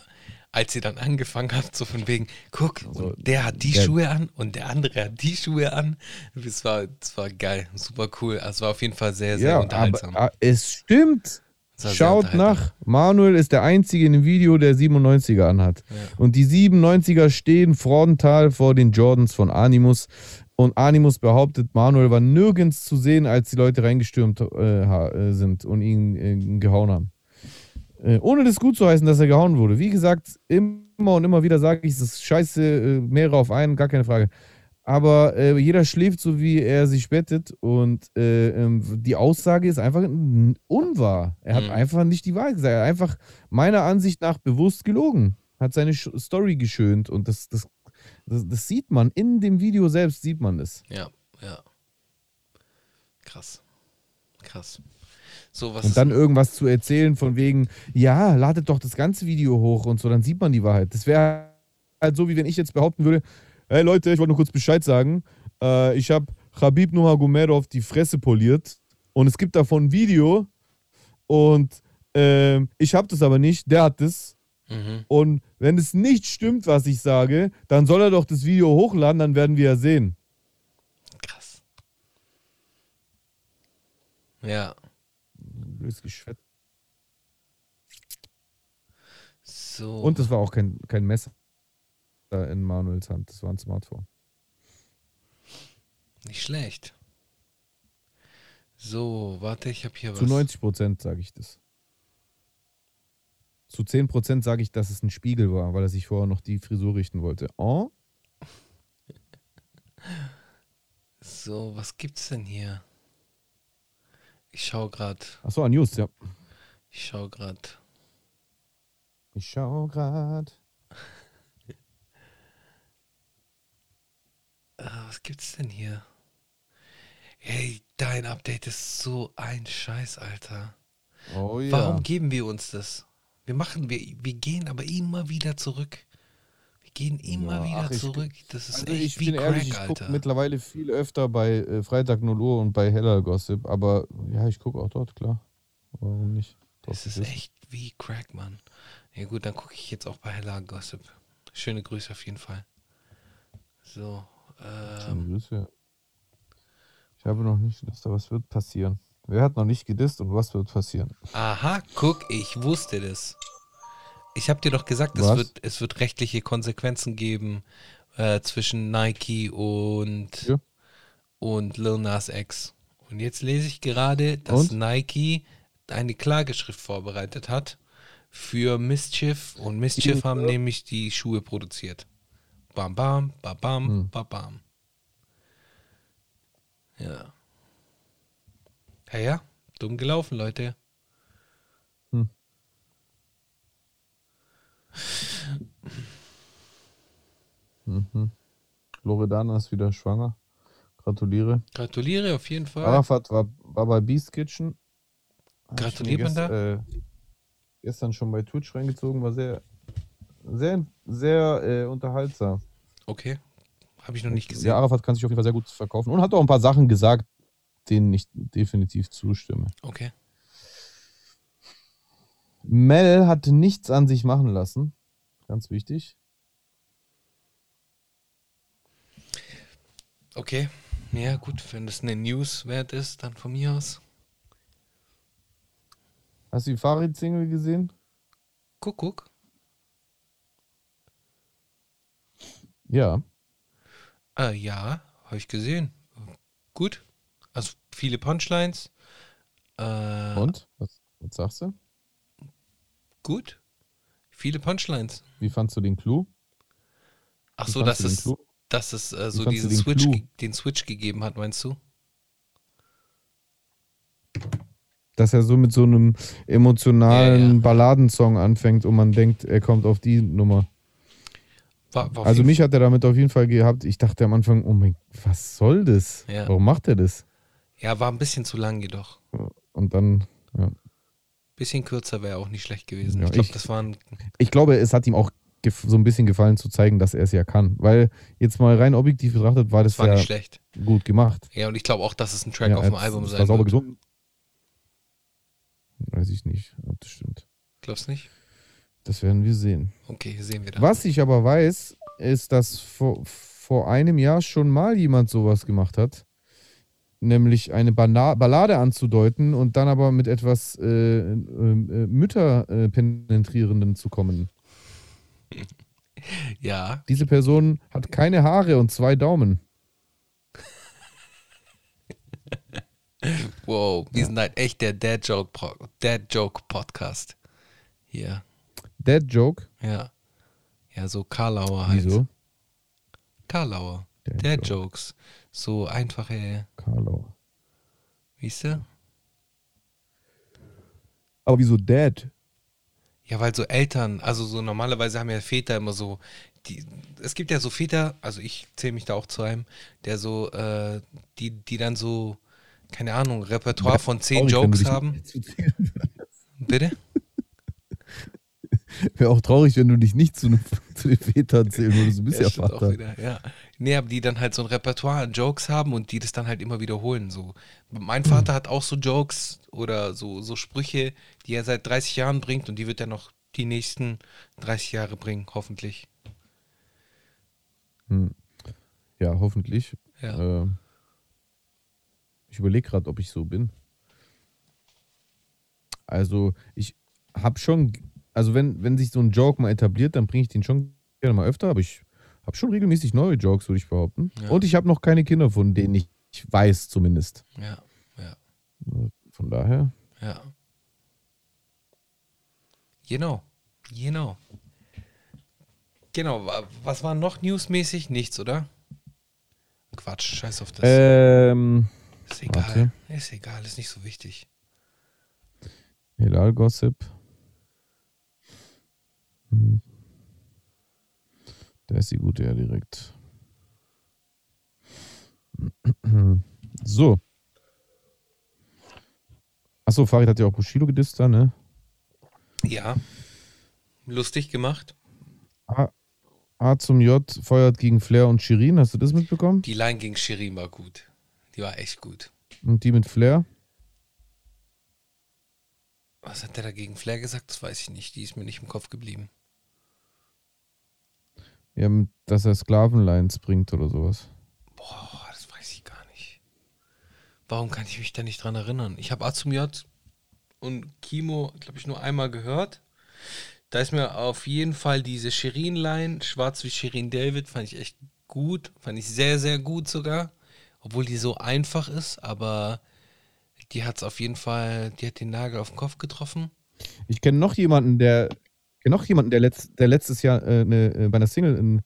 Als sie dann angefangen hat, so von wegen, guck, also, der hat die der, Schuhe an und der andere hat die Schuhe an. Das war, das war geil, super cool. Also es war auf jeden Fall sehr, sehr ja, unterhaltsam. Aber, ah, es stimmt. Schaut nach. Manuel ist der Einzige in dem Video, der 97er anhat. Ja. Und die 97er stehen frontal vor den Jordans von Animus. Und Animus behauptet, Manuel war nirgends zu sehen, als die Leute reingestürmt äh, äh, sind und ihn äh, gehauen haben. Äh, ohne das gut zu heißen, dass er gehauen wurde. Wie gesagt, immer und immer wieder sage ich, es ist scheiße, äh, mehrere auf einen, gar keine Frage. Aber äh, jeder schläft so, wie er sich bettet. Und ähm, die Aussage ist einfach unwahr. Er hat mhm. einfach nicht die Wahrheit gesagt. Er hat einfach meiner Ansicht nach bewusst gelogen. Hat seine Story geschönt. Und das, das das, das, sieht man, in dem Video selbst sieht man es. Ja, ja. Krass. Krass. So, und dann irgendwas zu erzählen von wegen, ja, ladet doch das ganze Video hoch und so, dann sieht man die Wahrheit. Das wäre halt so, wie wenn ich jetzt behaupten würde, hey Leute, ich wollte nur kurz Bescheid sagen, äh, ich habe Khabib Nurmagomedov die Fresse poliert und es gibt davon ein Video und äh, ich habe das aber nicht, der hat das Mhm. Und wenn es nicht stimmt, was ich sage, dann soll er doch das Video hochladen, dann werden wir ja sehen. Krass. Ja. Blödes Geschwätz. So. Und es war auch kein, kein Messer in Manuels Hand, das war ein Smartphone. Nicht schlecht. So, warte, ich habe hier Zu was. Zu 90 Prozent sage ich das. Zu 10% sage ich, dass es ein Spiegel war, weil er sich vorher noch die Frisur richten wollte. Oh? So, was gibt's denn hier? Ich schau grad. Achso, News, ja. Ich schau grad. Ich schau grad. Ah, was gibt's denn hier? Hey, dein Update ist so ein Scheiß, Alter. Oh ja. Warum geben wir uns das? Wir machen, wir, wir gehen aber immer wieder zurück. Wir gehen immer Ja, wieder ach, zurück. Das ist Also echt ich wie bin Crack, ehrlich, ich Alter. gucke mittlerweile viel öfter bei äh, Freitag 0 Uhr und bei Heller Gossip, aber ja, ich gucke auch dort, klar. Warum nicht? Das ist echt wie Crack, Mann. Ja gut, dann gucke ich jetzt auch bei Hella Gossip. Schöne Grüße auf jeden Fall. So, ähm, Schöne Grüße. Ich habe noch nicht gedisst, aber was wird passieren? Wer hat noch nicht gedisst und was wird passieren? aha, guck, ich wusste das. Ich habe dir doch gesagt, es wird, es wird rechtliche Konsequenzen geben äh, zwischen Nike und, Ja. und Lil Nas X. Und jetzt lese ich gerade, dass Und? Nike eine Klageschrift vorbereitet hat für Mischief. Und Mischief haben nämlich die Schuhe produziert. Bam, bam, bam, bam, Hm. bam, bam. Ja. Ja, ja, dumm gelaufen, Leute. Mhm. Loredana ist wieder schwanger. Gratuliere. Gratuliere auf jeden Fall. Arafat war, war bei Beast Kitchen. Gratuliert man da? Äh, gestern schon bei Twitch reingezogen, war sehr, sehr, sehr äh, unterhaltsam. Okay. Habe ich noch nicht gesehen. Ja, Arafat kann sich auf jeden Fall sehr gut verkaufen und hat auch ein paar Sachen gesagt, denen ich definitiv zustimme. Okay. Mel hat nichts an sich machen lassen. Ganz wichtig. Okay. Ja, gut, wenn das eine News wert ist, dann von mir aus. Hast du die Farid-Single gesehen? Guck, guck. Ja. Äh, ja, habe ich gesehen. Gut. Viele Punchlines. Äh, Und? Was, was sagst du? Gut. Viele Punchlines. Wie fandst du den Clou? Ach so, dass es, dass es äh, so diesen den Switch, Clou? den Switch gegeben hat, meinst du? Dass er so mit so einem emotionalen Ja, ja. Balladensong anfängt und man denkt, er kommt auf die Nummer. War, war Also mich hat er damit auf jeden Fall gehabt. Ich dachte am Anfang, oh mein, was soll das? Ja. Warum macht er das? Ja, war ein bisschen zu lang jedoch. Und dann, ja. Bisschen kürzer wäre auch nicht schlecht gewesen. Ja, ich glaube, das waren. Ich glaube, es hat ihm auch so ein bisschen gefallen zu zeigen, dass er es ja kann. Weil jetzt mal rein objektiv betrachtet war das, Das war nicht schlecht. gut gemacht. Ja, und ich glaube auch, dass es ein Track ja, auf dem Album sein war sauber wird. gesungen. Weiß ich nicht, ob das stimmt. Glaubst nicht? Das werden wir sehen. Okay, sehen wir dann. Was ich aber weiß, ist, dass vor, vor einem Jahr schon mal jemand sowas gemacht hat. Nämlich eine Bana Ballade anzudeuten und dann aber mit etwas äh, äh, äh, Mütterpenetrierenden zu kommen. Ja, Diese Person hat keine Haare und zwei Daumen. wow, wir sind halt echt der Dad Joke, Pro Dad Joke Podcast. Hier, Dead Joke. ja. Ja, so Karlauer halt. Wieso? Karlauer. Dad Dad Joke. Jokes. So einfache, Carlo. weißt du? Aber wieso Dad? Ja, weil so Eltern, also so normalerweise haben ja Väter immer so, die, es gibt ja so Väter, also ich zähle mich da auch zu einem, der so, äh, die, die dann so, keine Ahnung, Repertoire von zehn Jokes haben. Bitte? Wäre auch traurig, wenn du dich nicht zu, zu den Vätern zählen würdest. Du bist ja, stimmt Vater. auch wieder, ja. Nee, aber die dann halt so ein Repertoire an Jokes haben und die das dann halt immer wiederholen. So. Mein Vater hat auch so Jokes oder so, so Sprüche, die er seit 30 Jahren bringt und die wird er noch die nächsten 30 Jahre bringen, hoffentlich. Ja, hoffentlich. Ja. Äh, ich überlege gerade, ob ich so bin. Also, ich habe schon, also wenn, wenn sich so ein Joke mal etabliert, dann bringe ich den schon gerne mal öfter, aber ich habe schon regelmäßig neue Jokes, würde ich behaupten. Ja. Und ich habe noch keine Kinder, von denen ich weiß zumindest. Ja, ja, Von daher, ja. Genau, genau. Genau, wa- was war noch newsmäßig? Nichts, oder? Quatsch. Scheiß auf das. Ähm, ist egal. warte. Ist egal, ist nicht so wichtig. Hilal Gossip. Hm. Da ist die gute ja direkt. So. Achso, Farid hat ja auch Bushido gedisst da, ne? Ja. Lustig gemacht. A, A zum J feuert gegen Flair und Shirin. Hast du das mitbekommen? Die Line gegen Shirin war gut. Die war echt gut. Und die mit Flair? Was hat der da gegen Flair gesagt? Das weiß ich nicht. Die ist mir nicht im Kopf geblieben. Ja, dass er Sklavenlines bringt oder sowas. Boah, das weiß ich gar nicht. Warum kann ich mich da nicht dran erinnern? Ich habe A zum J und Kimo, glaube ich, nur einmal gehört. Da ist mir auf jeden Fall diese Shirin-Line, schwarz wie Shirin David, fand ich echt gut. Fand ich sehr, sehr gut sogar. Obwohl die so einfach ist, aber die hat es auf jeden Fall, die hat den Nagel auf den Kopf getroffen. Ich kenne noch jemanden, der kenne noch jemanden, der, letzt, der letztes Jahr äh, ne, äh, bei einer Single in,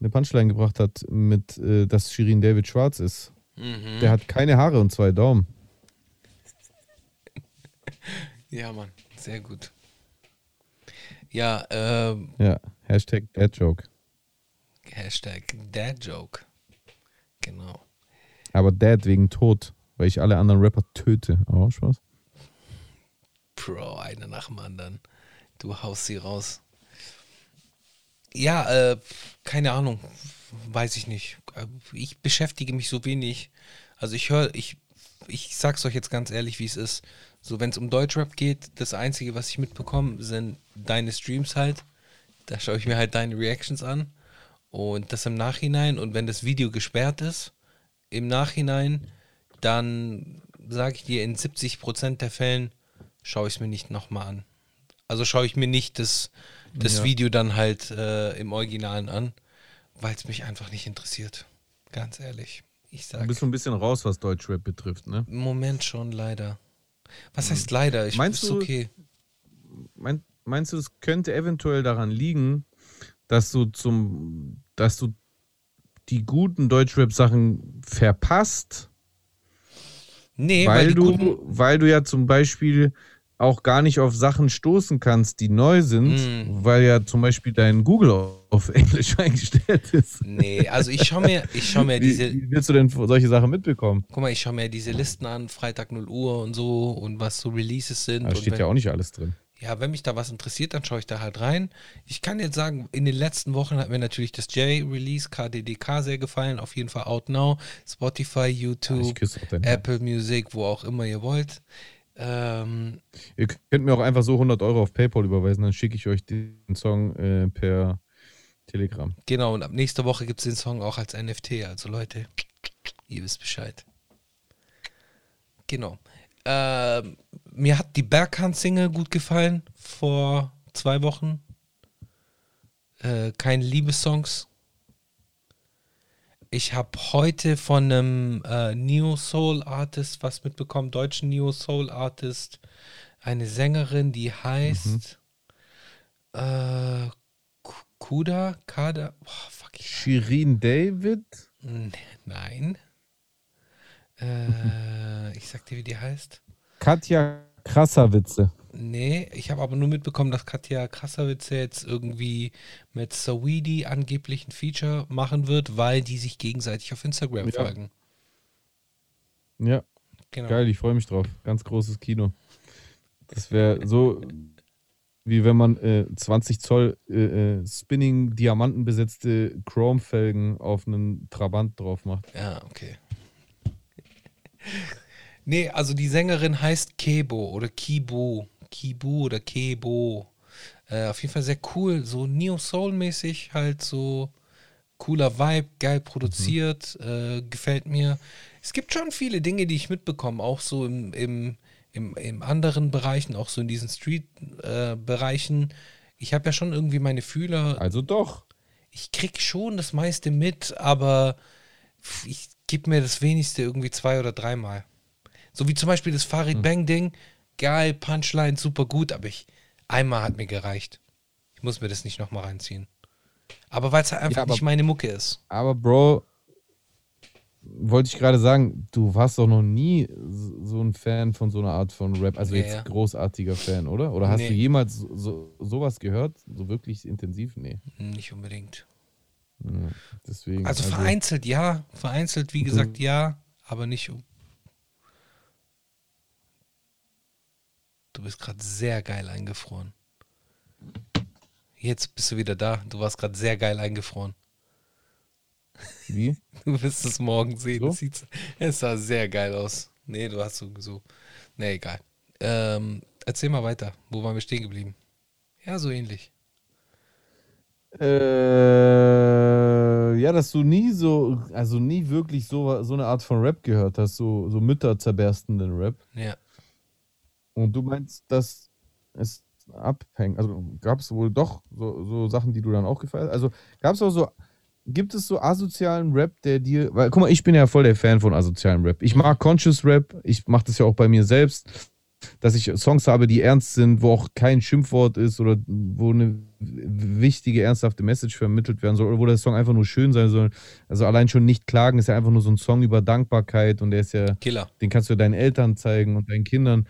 eine Punchline gebracht hat, mit äh, dass Shirin David schwarz ist. Mhm. Der hat keine Haare und zwei Daumen. Ja, Mann, sehr gut. Ja, ähm, Ja, Hashtag Dad Joke. Hashtag Dad Joke. Genau. Aber Dad wegen Tod, weil ich alle anderen Rapper töte. Auch Spaß. Bro, einer nach dem anderen. Du haust sie raus. Ja, äh, keine Ahnung. Weiß ich nicht. Äh, Ich beschäftige mich so wenig. Also ich höre, ich, ich sag's euch jetzt ganz ehrlich, wie es ist. So, wenn es um Deutschrap geht, das Einzige, was ich mitbekomme, sind deine Streams halt. Da schaue ich mir halt deine Reactions an. Und das im Nachhinein. Und wenn das Video gesperrt ist, im Nachhinein, dann sage ich dir, in 70% der Fällen schaue ich es mir nicht nochmal an. Also schaue ich mir nicht das, das Ja. Video dann halt äh, im Originalen an, weil es mich einfach nicht interessiert. Ganz ehrlich. Ich Du sage, bist so ein bisschen raus, was Deutschrap betrifft, ne? im Moment schon leider. Was heißt leider? Ich Hm. Meinst ist du- okay. Mein, meinst du, es könnte eventuell daran liegen, dass du zum, dass du die guten Deutschrap-Sachen verpasst? Nee, weil, weil du, guten, weil du ja zum Beispiel auch gar nicht auf Sachen stoßen kannst, die neu sind, Mm. weil ja zum Beispiel dein Google auf Englisch eingestellt ist. Nee, also ich schaue mir, ich schau mir diese, wie willst du denn solche Sachen mitbekommen? guck mal, ich schaue mir diese Listen an, Freitag 0 Uhr und so und was so Releases sind. Da steht wenn, ja auch nicht alles drin. Ja, wenn mich da was interessiert, dann schaue ich da halt rein. Ich kann jetzt sagen, in den letzten Wochen hat mir natürlich das J-Release KDDK sehr gefallen. Auf jeden Fall Out Now, Spotify, YouTube, Apple Music, wo auch immer ihr wollt. Ähm, Ihr könnt mir auch einfach so 100 Euro auf PayPal überweisen, dann schicke ich euch den Song äh, per Telegram. genau, und ab nächster Woche gibt es den Song auch als NFT. Also Leute, ihr wisst Bescheid. Genau. Ähm, mir hat die Berghand-Single gut gefallen vor zwei Wochen. Äh, keine Liebessongs. Ich habe heute von einem äh, Neo Soul Artist was mitbekommen, deutschen Neo Soul Artist, eine Sängerin, die heißt äh, K- Kuda, Kada, boah, fuck ich. Shirin David? Nein. Äh, ich sag dir, wie die heißt. Katja Krasserwitze. Nee, ich habe aber nur mitbekommen, dass Katja Krasavice jetzt irgendwie mit Saweetie angeblich ein Feature machen wird, weil die sich gegenseitig auf Instagram Ja. folgen. Ja, Genau. geil, ich freue mich drauf. Ganz großes Kino. Das wäre so, wie wenn man äh, 20 Zoll äh, äh, Spinning Diamanten besetzte Chrome-Felgen auf einen Trabant drauf macht. Ja, okay. nee, also die Sängerin heißt Kebo oder Kibo. Kibu oder Kebo. Äh, auf jeden Fall sehr cool, so Neo Soul-mäßig, halt so cooler Vibe, geil produziert, äh, gefällt mir. Es gibt schon viele Dinge, die ich mitbekomme, auch so im, im, im, im anderen Bereichen, auch so in diesen Street-Bereichen. ich habe ja schon irgendwie meine Fühler Also doch. ich krieg schon das meiste mit, aber ich gebe mir das wenigste irgendwie zwei oder dreimal. So wie zum Beispiel das Farid Hm. Bang Ding. Geil, Punchline, super gut, aber ich einmal hat mir gereicht. Ich muss mir das nicht nochmal reinziehen. Aber weil es halt einfach Ja, aber- nicht meine Mucke ist. Aber Bro, wollte ich gerade sagen, du warst doch noch nie so ein Fan von so einer Art von Rap, also Ja, jetzt ja. großartiger Fan, oder? Oder hast Nee. du jemals so, so, sowas gehört? So wirklich intensiv? Nee. Nicht unbedingt. Ja, deswegen. Also vereinzelt ja, vereinzelt wie gesagt ja, aber nicht. Du bist gerade sehr geil eingefroren. Jetzt bist du wieder da. Du warst gerade sehr geil eingefroren. Wie? Du wirst es morgen sehen. So? Es, es sah sehr geil aus. Nee, du hast so. so nee, egal. Ähm, erzähl mal weiter. Wo waren wir stehen geblieben? Ja, so ähnlich. Äh, ja, dass du nie so, also nie wirklich so, so eine Art von Rap gehört hast, so, so mütterzerberstenden Rap. Ja. Und du meinst, dass es abhängt. Also gab es wohl doch so, so Sachen, die du dann auch gefeiert hast? Also gab es auch so, gibt es so asozialen Rap, der dir, weil guck mal, ich bin ja voll der Fan von asozialen Rap. Ich mag Conscious Rap, ich mache das ja auch bei mir selbst, dass ich Songs habe, die ernst sind, wo auch kein Schimpfwort ist oder wo eine wichtige, ernsthafte Message vermittelt werden soll oder wo der Song einfach nur schön sein soll. Also allein schon nicht klagen ist ja einfach nur so ein Song über Dankbarkeit und der ist ja Killer. den kannst du deinen Eltern zeigen und deinen Kindern.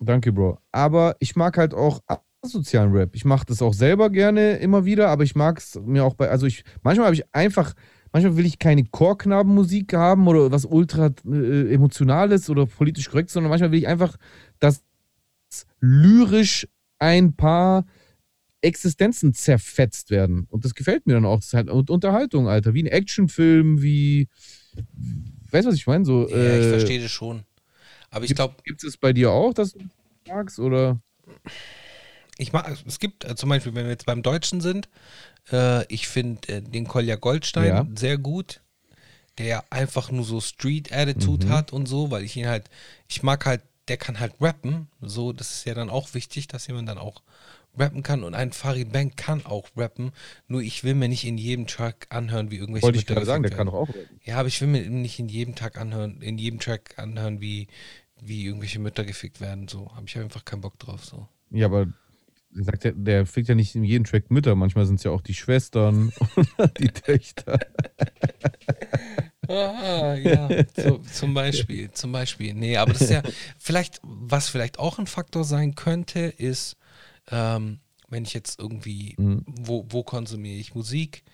Danke, Bro. Aber ich mag halt auch asozialen Rap. Ich mache das auch selber gerne immer wieder, aber ich mag es mir auch bei, also ich, manchmal habe ich einfach, manchmal will ich keine Chorknabenmusik haben oder was ultra äh, emotionales oder politisch korrekt, sondern manchmal will ich einfach, dass lyrisch ein paar Existenzen zerfetzt werden. Und das gefällt mir dann auch. Das ist halt und Unterhaltung, Alter. Wie ein Actionfilm, wie, weißt du, was ich meine? So, Ja, ich äh, verstehe das schon. Aber ich glaube, Gibt es bei dir auch, dass du magst? Oder? ich mag, es gibt äh, zum Beispiel, wenn wir jetzt beim Deutschen sind, äh, ich finde äh, den Kolja Goldstein Ja. sehr gut, der einfach nur so Street-Attitude Mhm. hat und so, weil ich ihn halt, ich mag halt, der kann halt rappen, so, das ist ja dann auch wichtig, dass jemand dann auch rappen kann und ein Farid Bang kann auch rappen, nur ich will mir nicht in jedem Track anhören, wie irgendwelche Wollte ich gerade sagen, der kann doch auch. rappen. Ja, aber ich will mir nicht in jedem Tag anhören, in jedem Track anhören, wie, wie irgendwelche Mütter gefickt werden. So, habe ich einfach keinen Bock drauf. So. Ja, aber wie gesagt, der, der fickt ja nicht in jedem Track Mütter. Manchmal sind es ja auch die Schwestern oder die Töchter. Ah, ja, so, zum Beispiel, zum Beispiel. Nee, aber das ist ja, vielleicht, was vielleicht auch ein Faktor sein könnte, ist, ähm, wenn ich jetzt irgendwie, Mhm. wo, wo konsumiere ich Musik?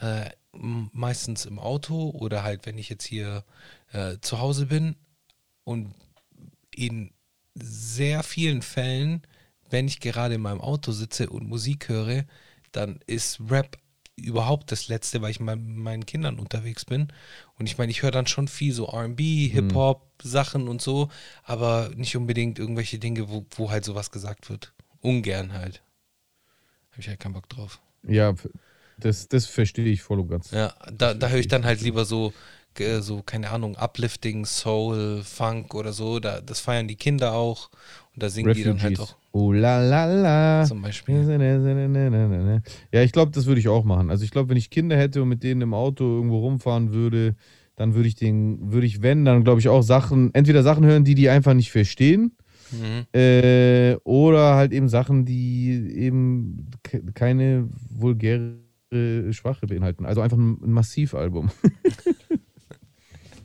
Äh, meistens im Auto oder halt, wenn ich jetzt hier äh, zu Hause bin und in sehr vielen Fällen, wenn ich gerade in meinem Auto sitze und Musik höre, dann ist Rap überhaupt das Letzte, weil ich mit meinen Kindern unterwegs bin. Und ich meine, ich höre dann schon viel so RB, Hip-Hop, Sachen und so, aber nicht unbedingt irgendwelche Dinge, wo, wo halt sowas gesagt wird. Ungern halt. Habe ich halt keinen Bock drauf. Ja, das, das verstehe ich voll und ganz. Ja, da, da höre ich dann halt lieber so, äh, so, keine Ahnung, Uplifting, Soul, Funk oder so. Da, das feiern die Kinder auch. Und da singen die dann halt Refugees. auch Oh la la la. zum Beispiel. Ja, ich glaube, das würde ich auch machen. Also ich glaube, wenn ich Kinder hätte und mit denen im Auto irgendwo rumfahren würde, dann würde ich den, würde ich, wenn, dann glaube ich auch Sachen, entweder Sachen hören, die die einfach nicht verstehen, Mhm. äh, oder halt eben Sachen, die eben ke- keine vulgäre Sprache beinhalten. Also einfach ein, ein Massivalbum.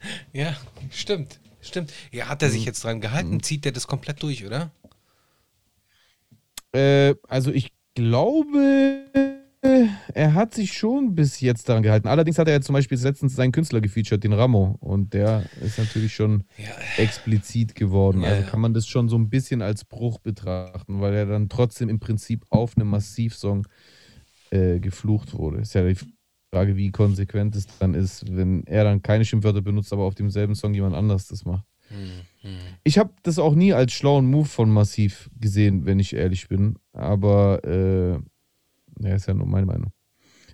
Ja, stimmt. Stimmt. Ja, hat er Mhm. sich jetzt dran gehalten? Zieht er das komplett durch, oder? Äh, also ich glaube, er hat sich schon bis jetzt daran gehalten. Allerdings hat er ja zum Beispiel letztens seinen Künstler gefeatured, den Ramo. Und der ist natürlich schon Ja. explizit geworden. Ja, also kann man das schon so ein bisschen als Bruch betrachten, weil er dann trotzdem im Prinzip auf einem Massivsong äh, geflucht wurde. Ist ja die Frage, wie konsequent es dann ist, wenn er dann keine Schimpfwörter benutzt, aber auf demselben Song jemand anders das macht. Mhm. Ich habe das auch nie als schlauen Move von Massiv gesehen, wenn ich ehrlich bin. Aber äh, ja, ist ja nur meine Meinung.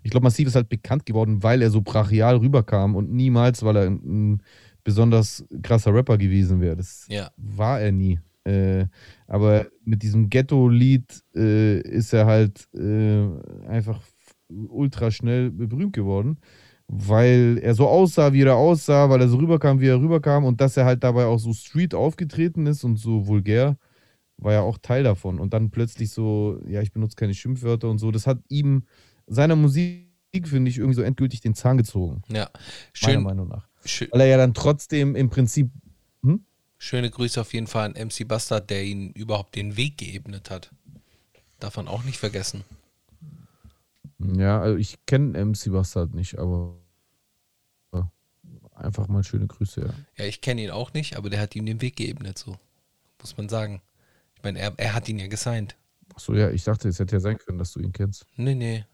Ich glaube, Massiv ist halt bekannt geworden, weil er so brachial rüberkam und niemals, weil er ein, ein besonders krasser Rapper gewesen wäre. Das Ja. war er nie. Äh, aber mit diesem Ghetto-Lied äh, ist er halt äh, einfach ultra schnell berühmt geworden, weil er so aussah, wie er aussah, weil er so rüberkam, wie er rüberkam und dass er halt dabei auch so street aufgetreten ist und so vulgär, war ja auch Teil davon. Und dann plötzlich so, ja, ich benutze keine Schimpfwörter und so, das hat ihm seiner Musik, finde ich, irgendwie so endgültig den Zahn gezogen, Ja. meiner Schön, Meinung nach. Schö weil er ja dann trotzdem im Prinzip. Hm? schöne Grüße auf jeden Fall an MC Bastard, der ihn überhaupt den Weg geebnet hat. Darf man auch nicht vergessen. Ja, also ich kenne MC Bastard nicht, aber ja, einfach mal schöne Grüße, ja. Ja, ich kenne ihn auch nicht, aber der hat ihm den Weg geebnet, so. Muss man sagen. Ich meine, er, er hat ihn ja gesigned. Achso, ja, ich dachte, es hätte ja sein können, dass du ihn kennst. Nee, nee.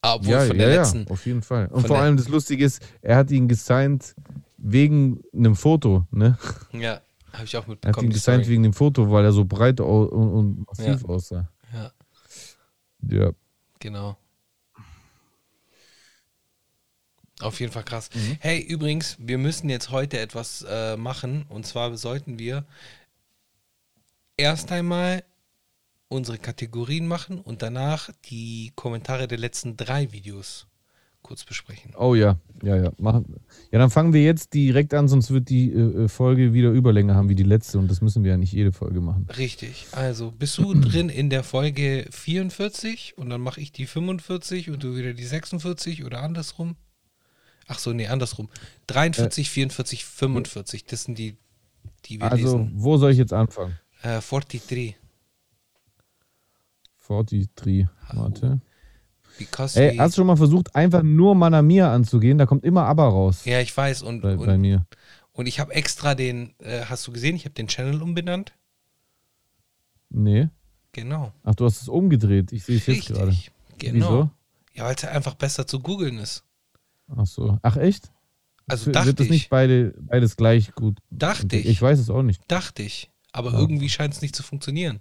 Ah, Obwohl ja, von ja, der ja, letzten. auf jeden Fall. Und vor allem das Lustige ist, er hat ihn gesigned wegen einem Foto, ne? Ja, habe ich auch Er hat mitbekommen. ihn gesigned Story. wegen dem Foto, weil er so breit und, und massiv Ja. aussah. Ja, Ja. Genau. Auf jeden Fall krass. Mhm. Hey, übrigens, wir müssen jetzt heute etwas äh, machen. Und zwar sollten wir erst einmal unsere Kategorien machen und danach die Kommentare der letzten drei Videos kurz besprechen. Oh ja, ja, ja. Machen. Ja, dann fangen wir jetzt direkt an, sonst wird die äh, äh, Folge wieder Überlänge haben wie die letzte und das müssen wir ja nicht jede Folge machen. Richtig. Also bist du drin in der Folge 44 und dann mache ich die 45 und du wieder die 46 oder andersrum? Ach so, nee, andersrum. 43, 44, 45. Das sind die, die wir Also, lesen. wo soll ich jetzt anfangen? Äh, 43. 43. Warte. Ey, hast du schon mal versucht, einfach nur Manamia anzugehen? Da kommt immer Aber raus. ja, ich weiß. Und, Bei, bei und, mir. und ich habe extra den, äh, hast du gesehen, ich habe den Channel umbenannt. Nee. Genau. Ach, du hast es umgedreht. Ich sehe es jetzt gerade. Genau. Wieso? Ja, weil es einfach besser zu googeln ist. Ach so. Ach, echt? Also Wird dachte ich. nicht beide, beides gleich gut? Dachte ich. Ich weiß es auch nicht. Dachte ich. Aber Ja. irgendwie scheint es nicht zu funktionieren.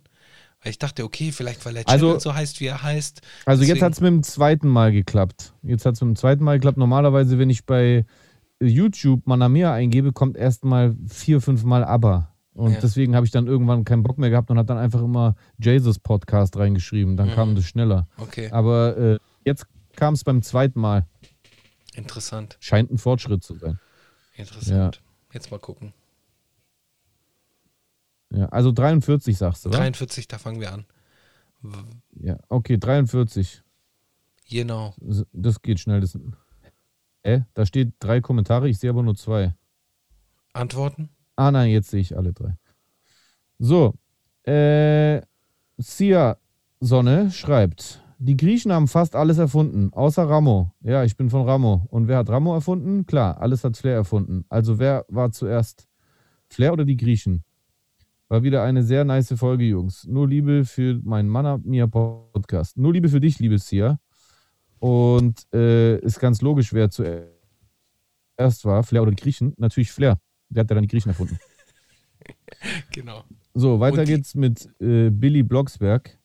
Ich dachte, okay, vielleicht weil der Channel Also- so heißt, wie er heißt. Also jetzt Deswegen- hat es mit dem zweiten Mal geklappt. Jetzt hat es mit dem zweiten Mal geklappt. Normalerweise, wenn ich bei YouTube Manamia eingebe, kommt erstmal vier, fünf Mal Aber. Und Ja. deswegen habe ich dann irgendwann keinen Bock mehr gehabt und habe dann einfach immer Jesus Podcast reingeschrieben. Dann Mhm. kam das schneller. Okay, Aber äh, jetzt kam es beim zweiten Mal. interessant. Scheint ein Fortschritt zu sein. Interessant. Jetzt mal gucken. Ja, also 43 sagst du, oder? 43, da fangen wir an. Ja, okay, 43. Genau. Das geht schnell. Das, äh, da steht drei Kommentare, ich sehe aber nur zwei. Antworten? Ah nein, jetzt sehe ich alle drei. So, äh, Sia Sonne schreibt, die Griechen haben fast alles erfunden, außer Ramo. Ja, ich bin von Ramo. Und wer hat Ramo erfunden? Klar, alles hat Flair erfunden. Also wer war zuerst? Flair oder die Griechen? War wieder eine sehr nice Folge, Jungs. Nur Liebe für meinen Manna Mia Podcast. Nur Liebe für dich, liebe Sia. Und äh, ist ganz logisch, wer zuerst war, Flair oder die Griechen. Natürlich Flair. Der hat ja dann die Griechen erfunden. Genau. So, weiter geht's mit äh, Billy Blocksberg.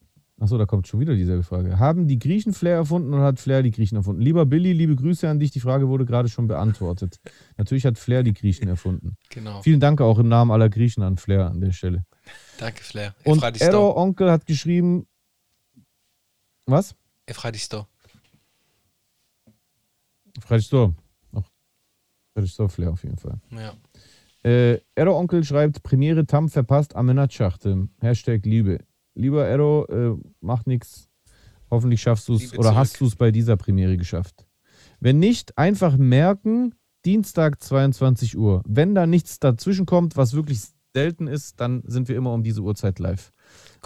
Achso, da kommt schon wieder dieselbe Frage. Haben die Griechen Flair erfunden oder hat Flair die Griechen erfunden? Lieber Billy, liebe Grüße an dich. Die Frage wurde gerade schon beantwortet. Natürlich hat Flair die Griechen erfunden. Genau. Vielen Dank auch im Namen aller Griechen an Flair an der Stelle. Danke, Flair. Und Efradisto. Error Onkel hat geschrieben. Was? Efradisto. So. Ach, so Flair auf jeden Fall. Ja. Äh, Error Onkel schreibt: Premiere Tam verpasst Amenat-Schachte. Hashtag Liebe. Lieber Error, äh, mach nix. Hoffentlich schaffst du es oder hast du es bei dieser Premiere geschafft. Wenn nicht, einfach merken, Dienstag 22 Uhr. Wenn da nichts dazwischen kommt, was wirklich selten ist, dann sind wir immer um diese Uhrzeit live.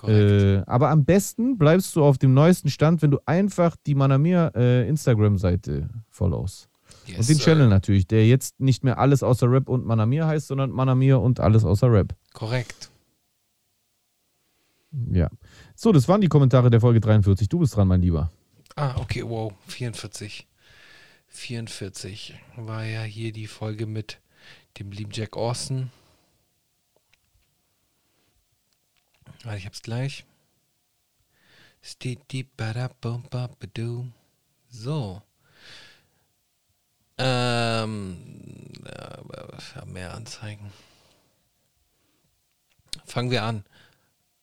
Äh, aber am besten bleibst du auf dem neuesten Stand, wenn du einfach die Manamir äh, Instagram-Seite followst. yes, und den sir. Channel natürlich, der jetzt nicht mehr alles außer Rap und Manamir heißt, sondern Manamir und alles außer Rap. Korrekt. Ja. So, das waren die Kommentare der Folge 43. Du bist dran, mein Lieber. Ah, okay, wow. 44. 44 war ja hier die Folge mit dem lieben Jack Austin. Warte, ich hab's gleich. So. Ähm, äh, mehr Anzeigen. Fangen wir an.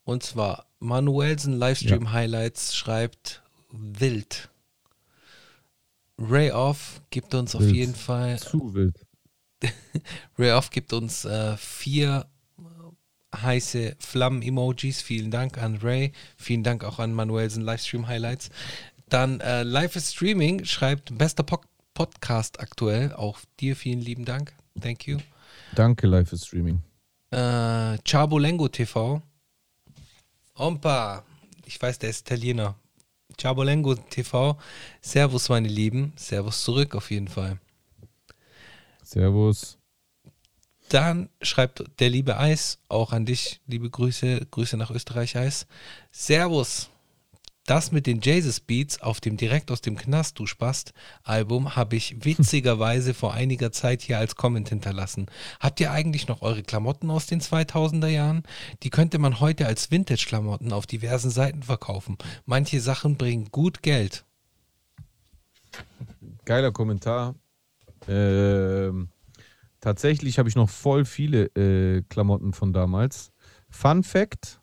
Und zwar Manuelsen Livestream Highlights schreibt wild. Ray Off gibt uns auf Wild. jeden Fall Zu wild. Ray Off gibt uns äh, vier äh, heiße Flammen-Emojis. Vielen Dank an Ray. Vielen Dank auch an Manuelsen Livestream Highlights. Dann äh, Live is Streaming schreibt bester, Pod Podcast aktuell. Auch dir vielen lieben Dank. Thank you. Danke, Live is Streaming. Äh, Chabolengo TV. Ompa. Ich weiß, der ist Italiener. Chabolengo TV. Servus, meine Lieben. Servus zurück auf jeden Fall. Servus. Dann schreibt der liebe Eis auch an dich. Liebe Grüße. Grüße nach Österreich, Eis. Servus. Das mit den Jesus Beats auf dem Direkt aus dem Knast, du Spast Album, habe ich witzigerweise vor einiger Zeit hier als Comment hinterlassen. Habt ihr eigentlich noch eure Klamotten aus den 2000er Jahren? Die könnte man heute als Vintage-Klamotten auf diversen Seiten verkaufen. Manche Sachen bringen gut Geld. Geiler Kommentar. Ähm, tatsächlich habe ich noch voll viele äh, Klamotten von damals. Fun Fact.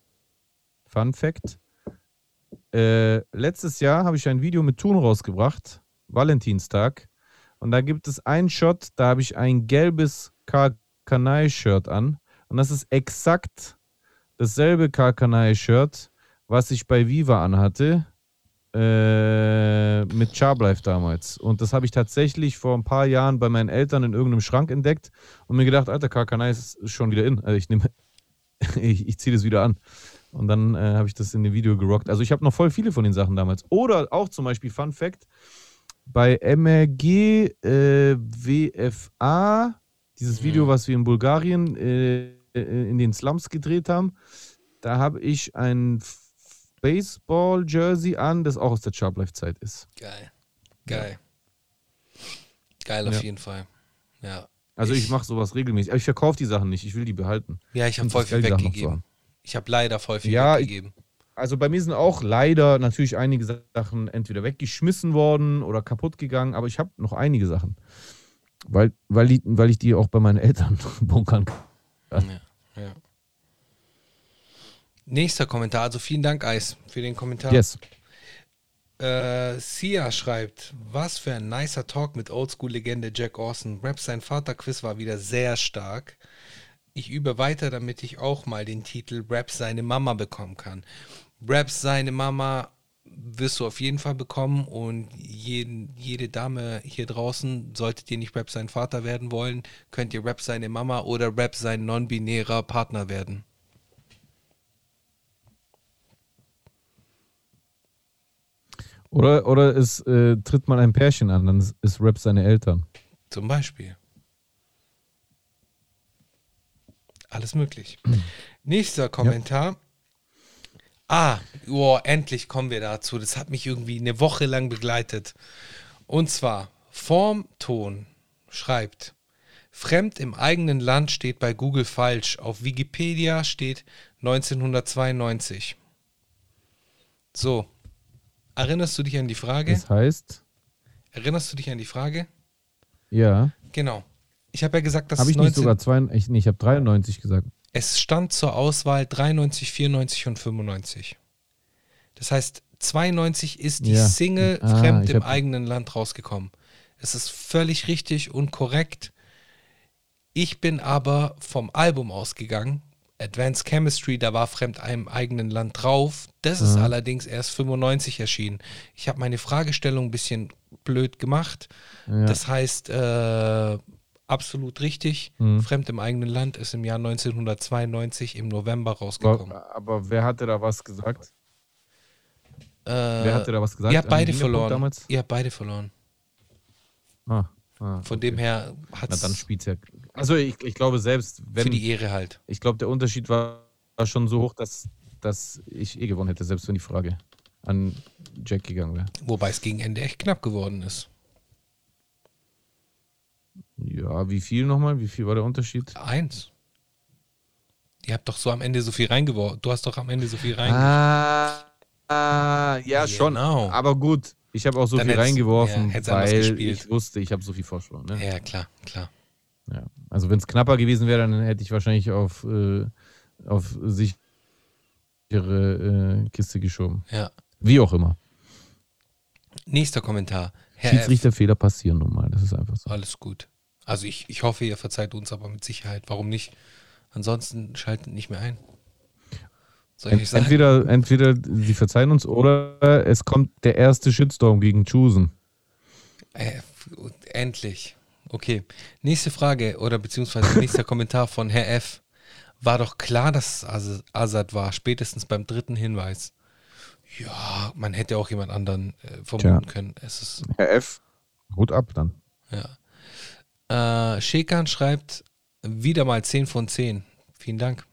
Fun Fact. Äh, letztes Jahr habe ich ein Video mit Thun rausgebracht, Valentinstag. Und da gibt es einen Shot, da habe ich ein gelbes Karkanai-Shirt an. Und das ist exakt dasselbe Karkanai-Shirt, was ich bei Viva anhatte. Äh, mit Charblife damals. Und das habe ich tatsächlich vor ein paar Jahren bei meinen Eltern in irgendeinem Schrank entdeckt und mir gedacht, alter, Karkanai ist schon wieder in. Also ich nehme, ich, ich ziehe das wieder an. Und dann äh, habe ich das in dem Video gerockt. Also ich habe noch voll viele von den Sachen damals. Oder auch zum Beispiel, Fun Fact, bei MRG äh, WFA, dieses Video, was wir in Bulgarien äh, in den Slums gedreht haben, da habe ich ein Baseball-Jersey an, das auch aus der Sharplife-Zeit ist. Geil. Geil. Geil auf Ja. jeden Fall. Ja. Also ich, mache sowas regelmäßig. Aber ich verkaufe die Sachen nicht, ich will die behalten. Ja, ich habe voll viel weggegeben. Ich habe leider voll viel Ja, weggegeben. Also bei mir sind auch leider natürlich einige Sachen entweder weggeschmissen worden oder kaputt gegangen, aber ich habe noch einige Sachen. Weil, weil, die, weil ich die auch bei meinen Eltern bunkern kann. Ja, ja. Nächster Kommentar. Also vielen Dank, Eis, für den Kommentar. Yes. Äh, Sia schreibt, was für ein nicer Talk mit Oldschool-Legende Jack Orson. Rap sein Vater-Quiz war wieder sehr stark. Ich übe weiter, damit ich auch mal den Titel Rap seine Mama bekommen kann. Rap seine Mama wirst du auf jeden Fall bekommen und jeden, jede Dame hier draußen, solltet ihr nicht Rap sein Vater werden wollen, könnt ihr Rap seine Mama oder Rap sein non-binärer Partner werden. Oder, oder es äh, tritt mal ein Pärchen an, dann ist Rap seine Eltern. Zum Beispiel. Alles möglich. Nächster Kommentar. Ah, oh, endlich kommen wir dazu. Das hat mich irgendwie eine Woche lang begleitet. Und zwar, Formton schreibt, Fremd im eigenen Land steht bei Google falsch. Auf Wikipedia steht 1992. So, erinnerst du dich an die Frage? Das heißt, Erinnerst du dich an die Frage? ja, Genau. Ich habe ja gesagt, dass habe es ich nicht 19 sogar zwei, ich, nee, ich habe 93 gesagt. Es stand zur Auswahl 93, 94 und 95. Das heißt, 92 ist die Ja. Single Ah, Fremd im hab- eigenen Land rausgekommen. Es ist völlig richtig und korrekt. Ich bin aber vom Album ausgegangen. Advanced Chemistry, da war Fremd im eigenen Land drauf. Das ist Mhm. allerdings erst 95 erschienen. Ich habe meine Fragestellung ein bisschen blöd gemacht. Ja. Das heißt, äh, absolut richtig. Mhm. Fremd im eigenen Land ist im Jahr 1992 im November rausgekommen. aber, aber wer hatte da was gesagt? Äh, Wer hatte da was gesagt? ihr habt beide verloren. Damals? Ihr habt beide verloren. Ah, ah, Von okay. dem her hat Na dann es spielt's ja. Also ich, ich glaube selbst, wenn für die Ehre halt. ich glaube der Unterschied war, war schon so hoch, dass, dass ich eh gewonnen hätte, selbst wenn die Frage an Jack gegangen wäre. Wobei es gegen Ende echt knapp geworden ist. Ja, wie viel nochmal? Wie viel war der Unterschied? Eins. Ihr habt doch so am Ende so viel reingeworfen. Du hast doch am Ende so viel reingeworfen. Ah, ah ja, schon. Genau. Aber gut, ich habe auch so Dann viel reingeworfen, ja, weil ich wusste, ich habe so viel Vorsprung. Ne? Ja, klar, klar. Ja. Also wenn es knapper gewesen wäre, dann hätte ich wahrscheinlich auf, äh, auf sichere äh, Kiste geschoben. Ja. Wie auch immer. Nächster Kommentar. Herr. Schiedsrichterfehler passieren nun mal. Das ist einfach so. Alles gut. Also ich, ich hoffe, ihr verzeiht uns aber mit Sicherheit. Warum nicht? Ansonsten schaltet nicht mehr ein. Soll ich Ent, nicht sagen? entweder, entweder sie verzeihen uns oder es kommt der erste Shitstorm gegen Chusen. Äh, Endlich. Okay. Nächste Frage oder beziehungsweise nächster Kommentar von Herr F. War doch klar, dass es Assad war, spätestens beim dritten Hinweis. Ja, man hätte auch jemand anderen äh, vermuten Tja. können. Es ist, Herr F. Hut ab dann. ja. Äh, Shekan schreibt wieder mal 10 von 10. Vielen Dank.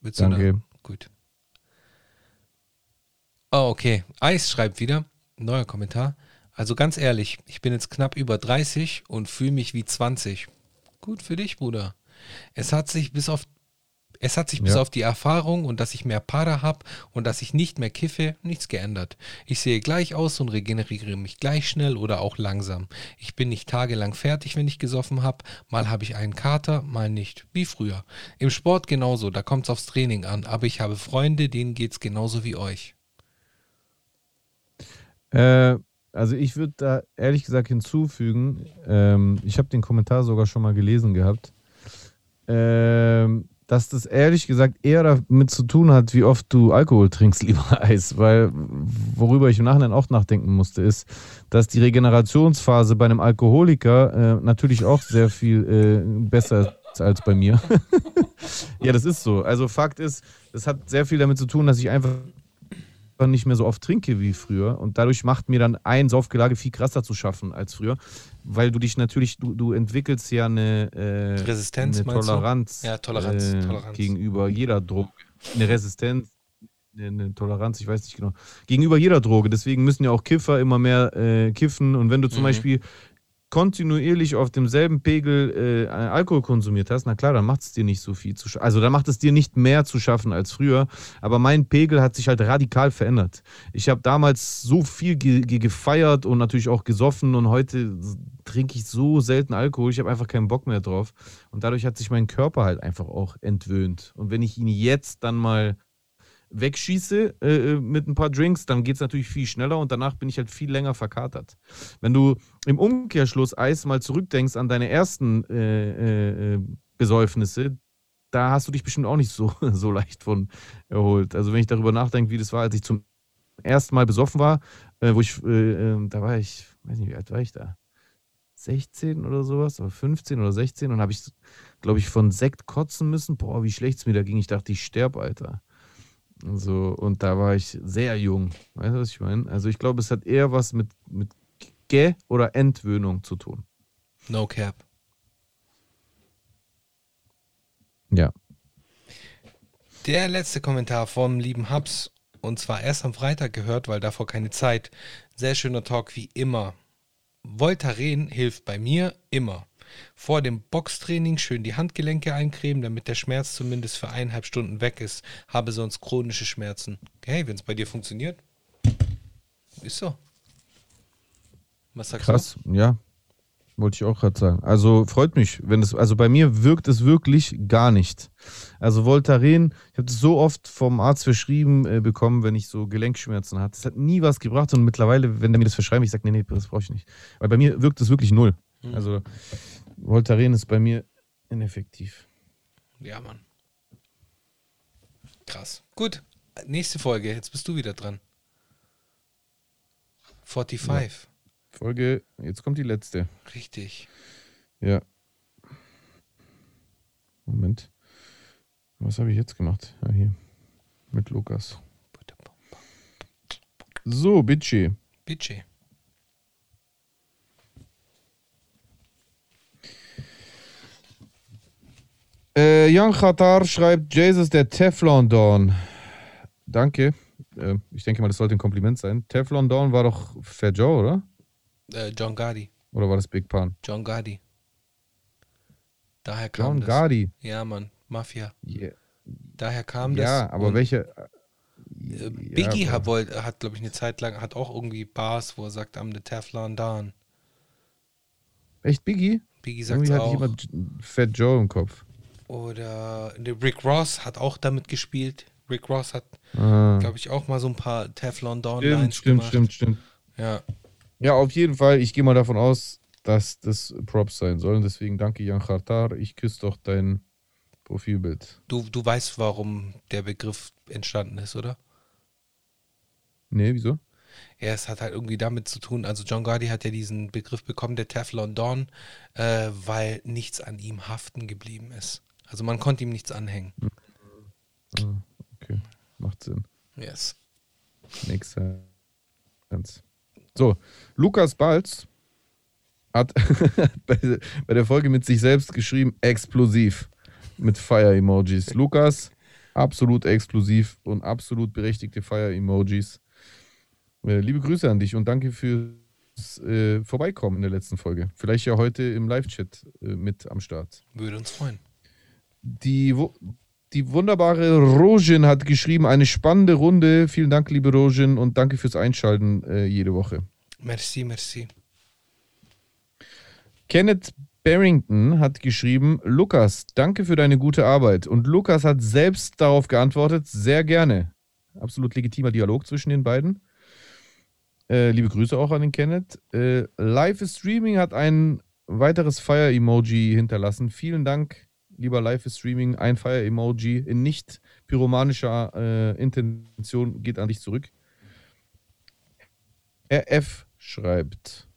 Willst Danke. noch- Gut. Oh, okay. Eis schreibt wieder. Neuer Kommentar. Also ganz ehrlich, ich bin jetzt knapp über 30 und fühle mich wie 20. Gut für dich, Bruder. Es hat sich bis auf es hat sich bis Ja. auf die Erfahrung und dass ich mehr Para habe und dass ich nicht mehr kiffe, nichts geändert. Ich sehe gleich aus und regeneriere mich gleich schnell oder auch langsam. Ich bin nicht tagelang fertig, wenn ich gesoffen habe. Mal habe ich einen Kater, mal nicht. Wie früher. Im Sport genauso, da kommt es aufs Training an. Aber ich habe Freunde, denen geht es genauso wie euch. Äh, also ich würde da ehrlich gesagt hinzufügen, ähm, ich habe den Kommentar sogar schon mal gelesen gehabt, ähm, dass das ehrlich gesagt eher damit zu tun hat, wie oft du Alkohol trinkst, lieber Eis. Weil worüber ich im Nachhinein auch nachdenken musste, ist, dass die Regenerationsphase bei einem Alkoholiker äh, natürlich auch sehr viel äh, besser ist als bei mir. ja, das ist so. Also Fakt ist, das hat sehr viel damit zu tun, dass ich einfach nicht mehr so oft trinke wie früher und dadurch macht mir dann ein Saufgelage viel krasser zu schaffen als früher, weil du dich natürlich, du, du entwickelst ja eine, äh, Resistenz, eine? Toleranz, Ja, Toleranz, äh, Toleranz. gegenüber jeder Droge, eine Resistenz, eine, eine Toleranz, ich weiß nicht genau, gegenüber jeder Droge. Deswegen müssen ja auch Kiffer immer mehr äh, kiffen und wenn du zum Mhm. Beispiel kontinuierlich auf demselben Pegel äh, Alkohol konsumiert hast, na klar, dann macht es dir nicht so viel zu schaffen. Also dann macht es dir nicht mehr zu schaffen als früher. Aber mein Pegel hat sich halt radikal verändert. Ich habe damals so viel ge ge gefeiert und natürlich auch gesoffen und heute trinke ich so selten Alkohol. Ich habe einfach keinen Bock mehr drauf. Und dadurch hat sich mein Körper halt einfach auch entwöhnt. Und wenn ich ihn jetzt dann mal wegschieße äh, mit ein paar Drinks, dann geht es natürlich viel schneller und danach bin ich halt viel länger verkatert. Wenn du im Umkehrschluss Eis mal zurückdenkst an deine ersten äh, äh, Besäufnisse, da hast du dich bestimmt auch nicht so, so leicht von erholt. Also wenn ich darüber nachdenke, wie das war, als ich zum ersten Mal besoffen war, äh, wo ich, äh, äh, da war ich, weiß nicht, wie alt war ich da? 16 oder sowas, oder 15 oder 16 und habe ich, glaube ich, von Sekt kotzen müssen. Boah, wie schlecht es mir da ging. Ich dachte, ich sterbe, Alter. So, und da war ich sehr jung. Weißt du, was ich meine? Also ich glaube, es hat eher was mit, mit Ge- oder Entwöhnung zu tun. No cap. Ja. Der letzte Kommentar vom lieben Hubs und zwar erst am Freitag gehört, weil davor keine Zeit. Sehr schöner Talk wie immer. Voltaren hilft bei mir immer. Vor dem Boxtraining schön die Handgelenke eincremen, damit der Schmerz zumindest für eineinhalb Stunden weg ist. Habe sonst chronische Schmerzen. Hey, wenn es bei dir funktioniert, ist so. Was sagst Krass, ja. Wollte ich auch gerade sagen. Also freut mich, wenn es, also bei mir wirkt es wirklich gar nicht. Also Voltaren, ich habe das so oft vom Arzt verschrieben äh, bekommen, wenn ich so Gelenkschmerzen hatte. Es hat nie was gebracht und mittlerweile, wenn der mir das verschreibt, ich sage, nee, nee, das brauche ich nicht. Weil bei mir wirkt es wirklich null. Mhm. Also Voltaren ist bei mir ineffektiv. Ja, Mann. Krass. Gut, nächste Folge. Jetzt bist du wieder dran. 45. Folge, jetzt kommt die letzte. Richtig. Ja. Moment. Was habe ich jetzt gemacht? Ja, hier. Mit Lukas. So, Bitchy. Budget. Äh, Jan Khatar schreibt, Jesus der Teflon Dawn. Danke. Äh, ich denke mal, das sollte ein Kompliment sein. Teflon Dawn war doch Fair Joe, oder? Äh, John Gardy. Oder war das Big Pan? John Gardy. Daher kam John das. Gardy. Ja, Mann. Mafia. Yeah. Daher kam das. Ja, aber welche. Äh, Biggie Ja, hat, hat glaube ich, eine Zeit lang, hat auch irgendwie Bars, wo er sagt, I'm the Teflon Don. Echt Biggie? Biggie sagt Irgendwie hatte ich auch. immer Fat Joe im Kopf. Oder der Rick Ross hat auch damit gespielt. Rick Ross hat, Ah. glaube ich, auch mal so ein paar Teflon Don Stimmt, Lines stimmt, gemacht. stimmt, stimmt. Ja, Ja, auf jeden Fall. Ich gehe mal davon aus, dass das Props sein sollen. Deswegen danke, Jan Khatar. Ich küsse doch dein Profilbild. du, du weißt, warum der Begriff entstanden ist, oder? Nee, wieso? Ja, es hat halt irgendwie damit zu tun, also John Gardy hat ja diesen Begriff bekommen, der Teflon Don, äh, weil nichts an ihm haften geblieben ist. Also man konnte ihm nichts anhängen. Ah, okay, macht Sinn. Yes. Sense. So, Lukas Balz hat bei, bei der Folge mit sich selbst geschrieben, explosiv mit Fire-Emojis. Lukas, absolut explosiv und absolut berechtigte Fire-Emojis. Äh, liebe Grüße an dich und danke fürs äh, Vorbeikommen in der letzten Folge. Vielleicht ja heute im Live-Chat äh, mit am Start. Würde uns freuen. Die, die wunderbare Rojin hat geschrieben, eine spannende Runde. Vielen Dank, liebe Rojin, und danke fürs Einschalten äh, jede Woche. Merci, merci. Kenneth Barrington hat geschrieben, Lukas, danke für deine gute Arbeit. Und Lukas hat selbst darauf geantwortet, sehr gerne. Absolut legitimer Dialog zwischen den beiden. Äh, liebe Grüße auch an den Kenneth. Äh, Live Streaming hat ein weiteres Fire-Emoji hinterlassen. Vielen Dank, lieber Live is Streaming. Ein Fire-Emoji in nicht pyromanischer äh, Intention geht an dich zurück. RF schreibt.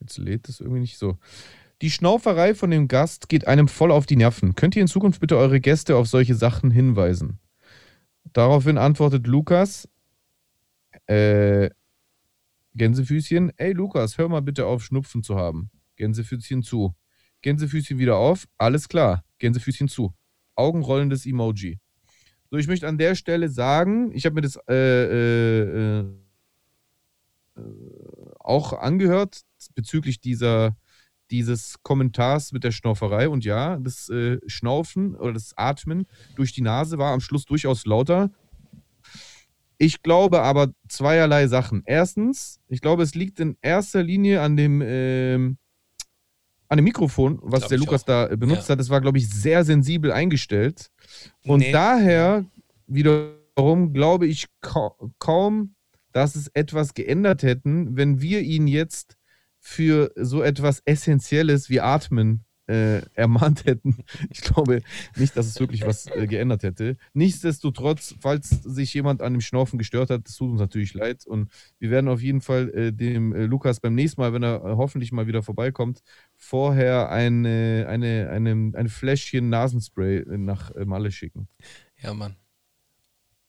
Jetzt lädt es irgendwie nicht so. Die Schnauferei von dem Gast geht einem voll auf die Nerven. Könnt ihr in Zukunft bitte eure Gäste auf solche Sachen hinweisen? Daraufhin antwortet Lukas, äh, Gänsefüßchen, ey Lukas, hör mal bitte auf, Schnupfen zu haben. Gänsefüßchen zu. Gänsefüßchen wieder auf, alles klar. Gänsefüßchen zu. Augenrollendes Emoji. So, ich möchte an der Stelle sagen, ich habe mir das äh, äh, äh, auch angehört bezüglich dieser, dieses Kommentars mit der Schnauferei. Und ja, das äh, Schnaufen oder das Atmen durch die Nase war am Schluss durchaus lauter. Ich glaube aber zweierlei Sachen. Erstens, ich glaube, es liegt in erster Linie an dem, ähm, an dem Mikrofon, was Glaub der Lukas auch. da äh, benutzt Ja. hat. Das war, glaube ich, sehr sensibel eingestellt. Und Nee. daher wiederum glaube ich ka kaum, dass es etwas geändert hätten, wenn wir ihn jetzt für so etwas Essentielles wie Atmen äh, ermahnt hätten. Ich glaube nicht, dass es wirklich was äh, geändert hätte. Nichtsdestotrotz, falls sich jemand an dem Schnaufen gestört hat, das tut uns natürlich leid. Und wir werden auf jeden Fall äh, dem äh, Lukas beim nächsten Mal, wenn er äh, hoffentlich mal wieder vorbeikommt, vorher eine, eine, eine, ein Fläschchen Nasenspray äh, nach Malle schicken. Ja, Mann.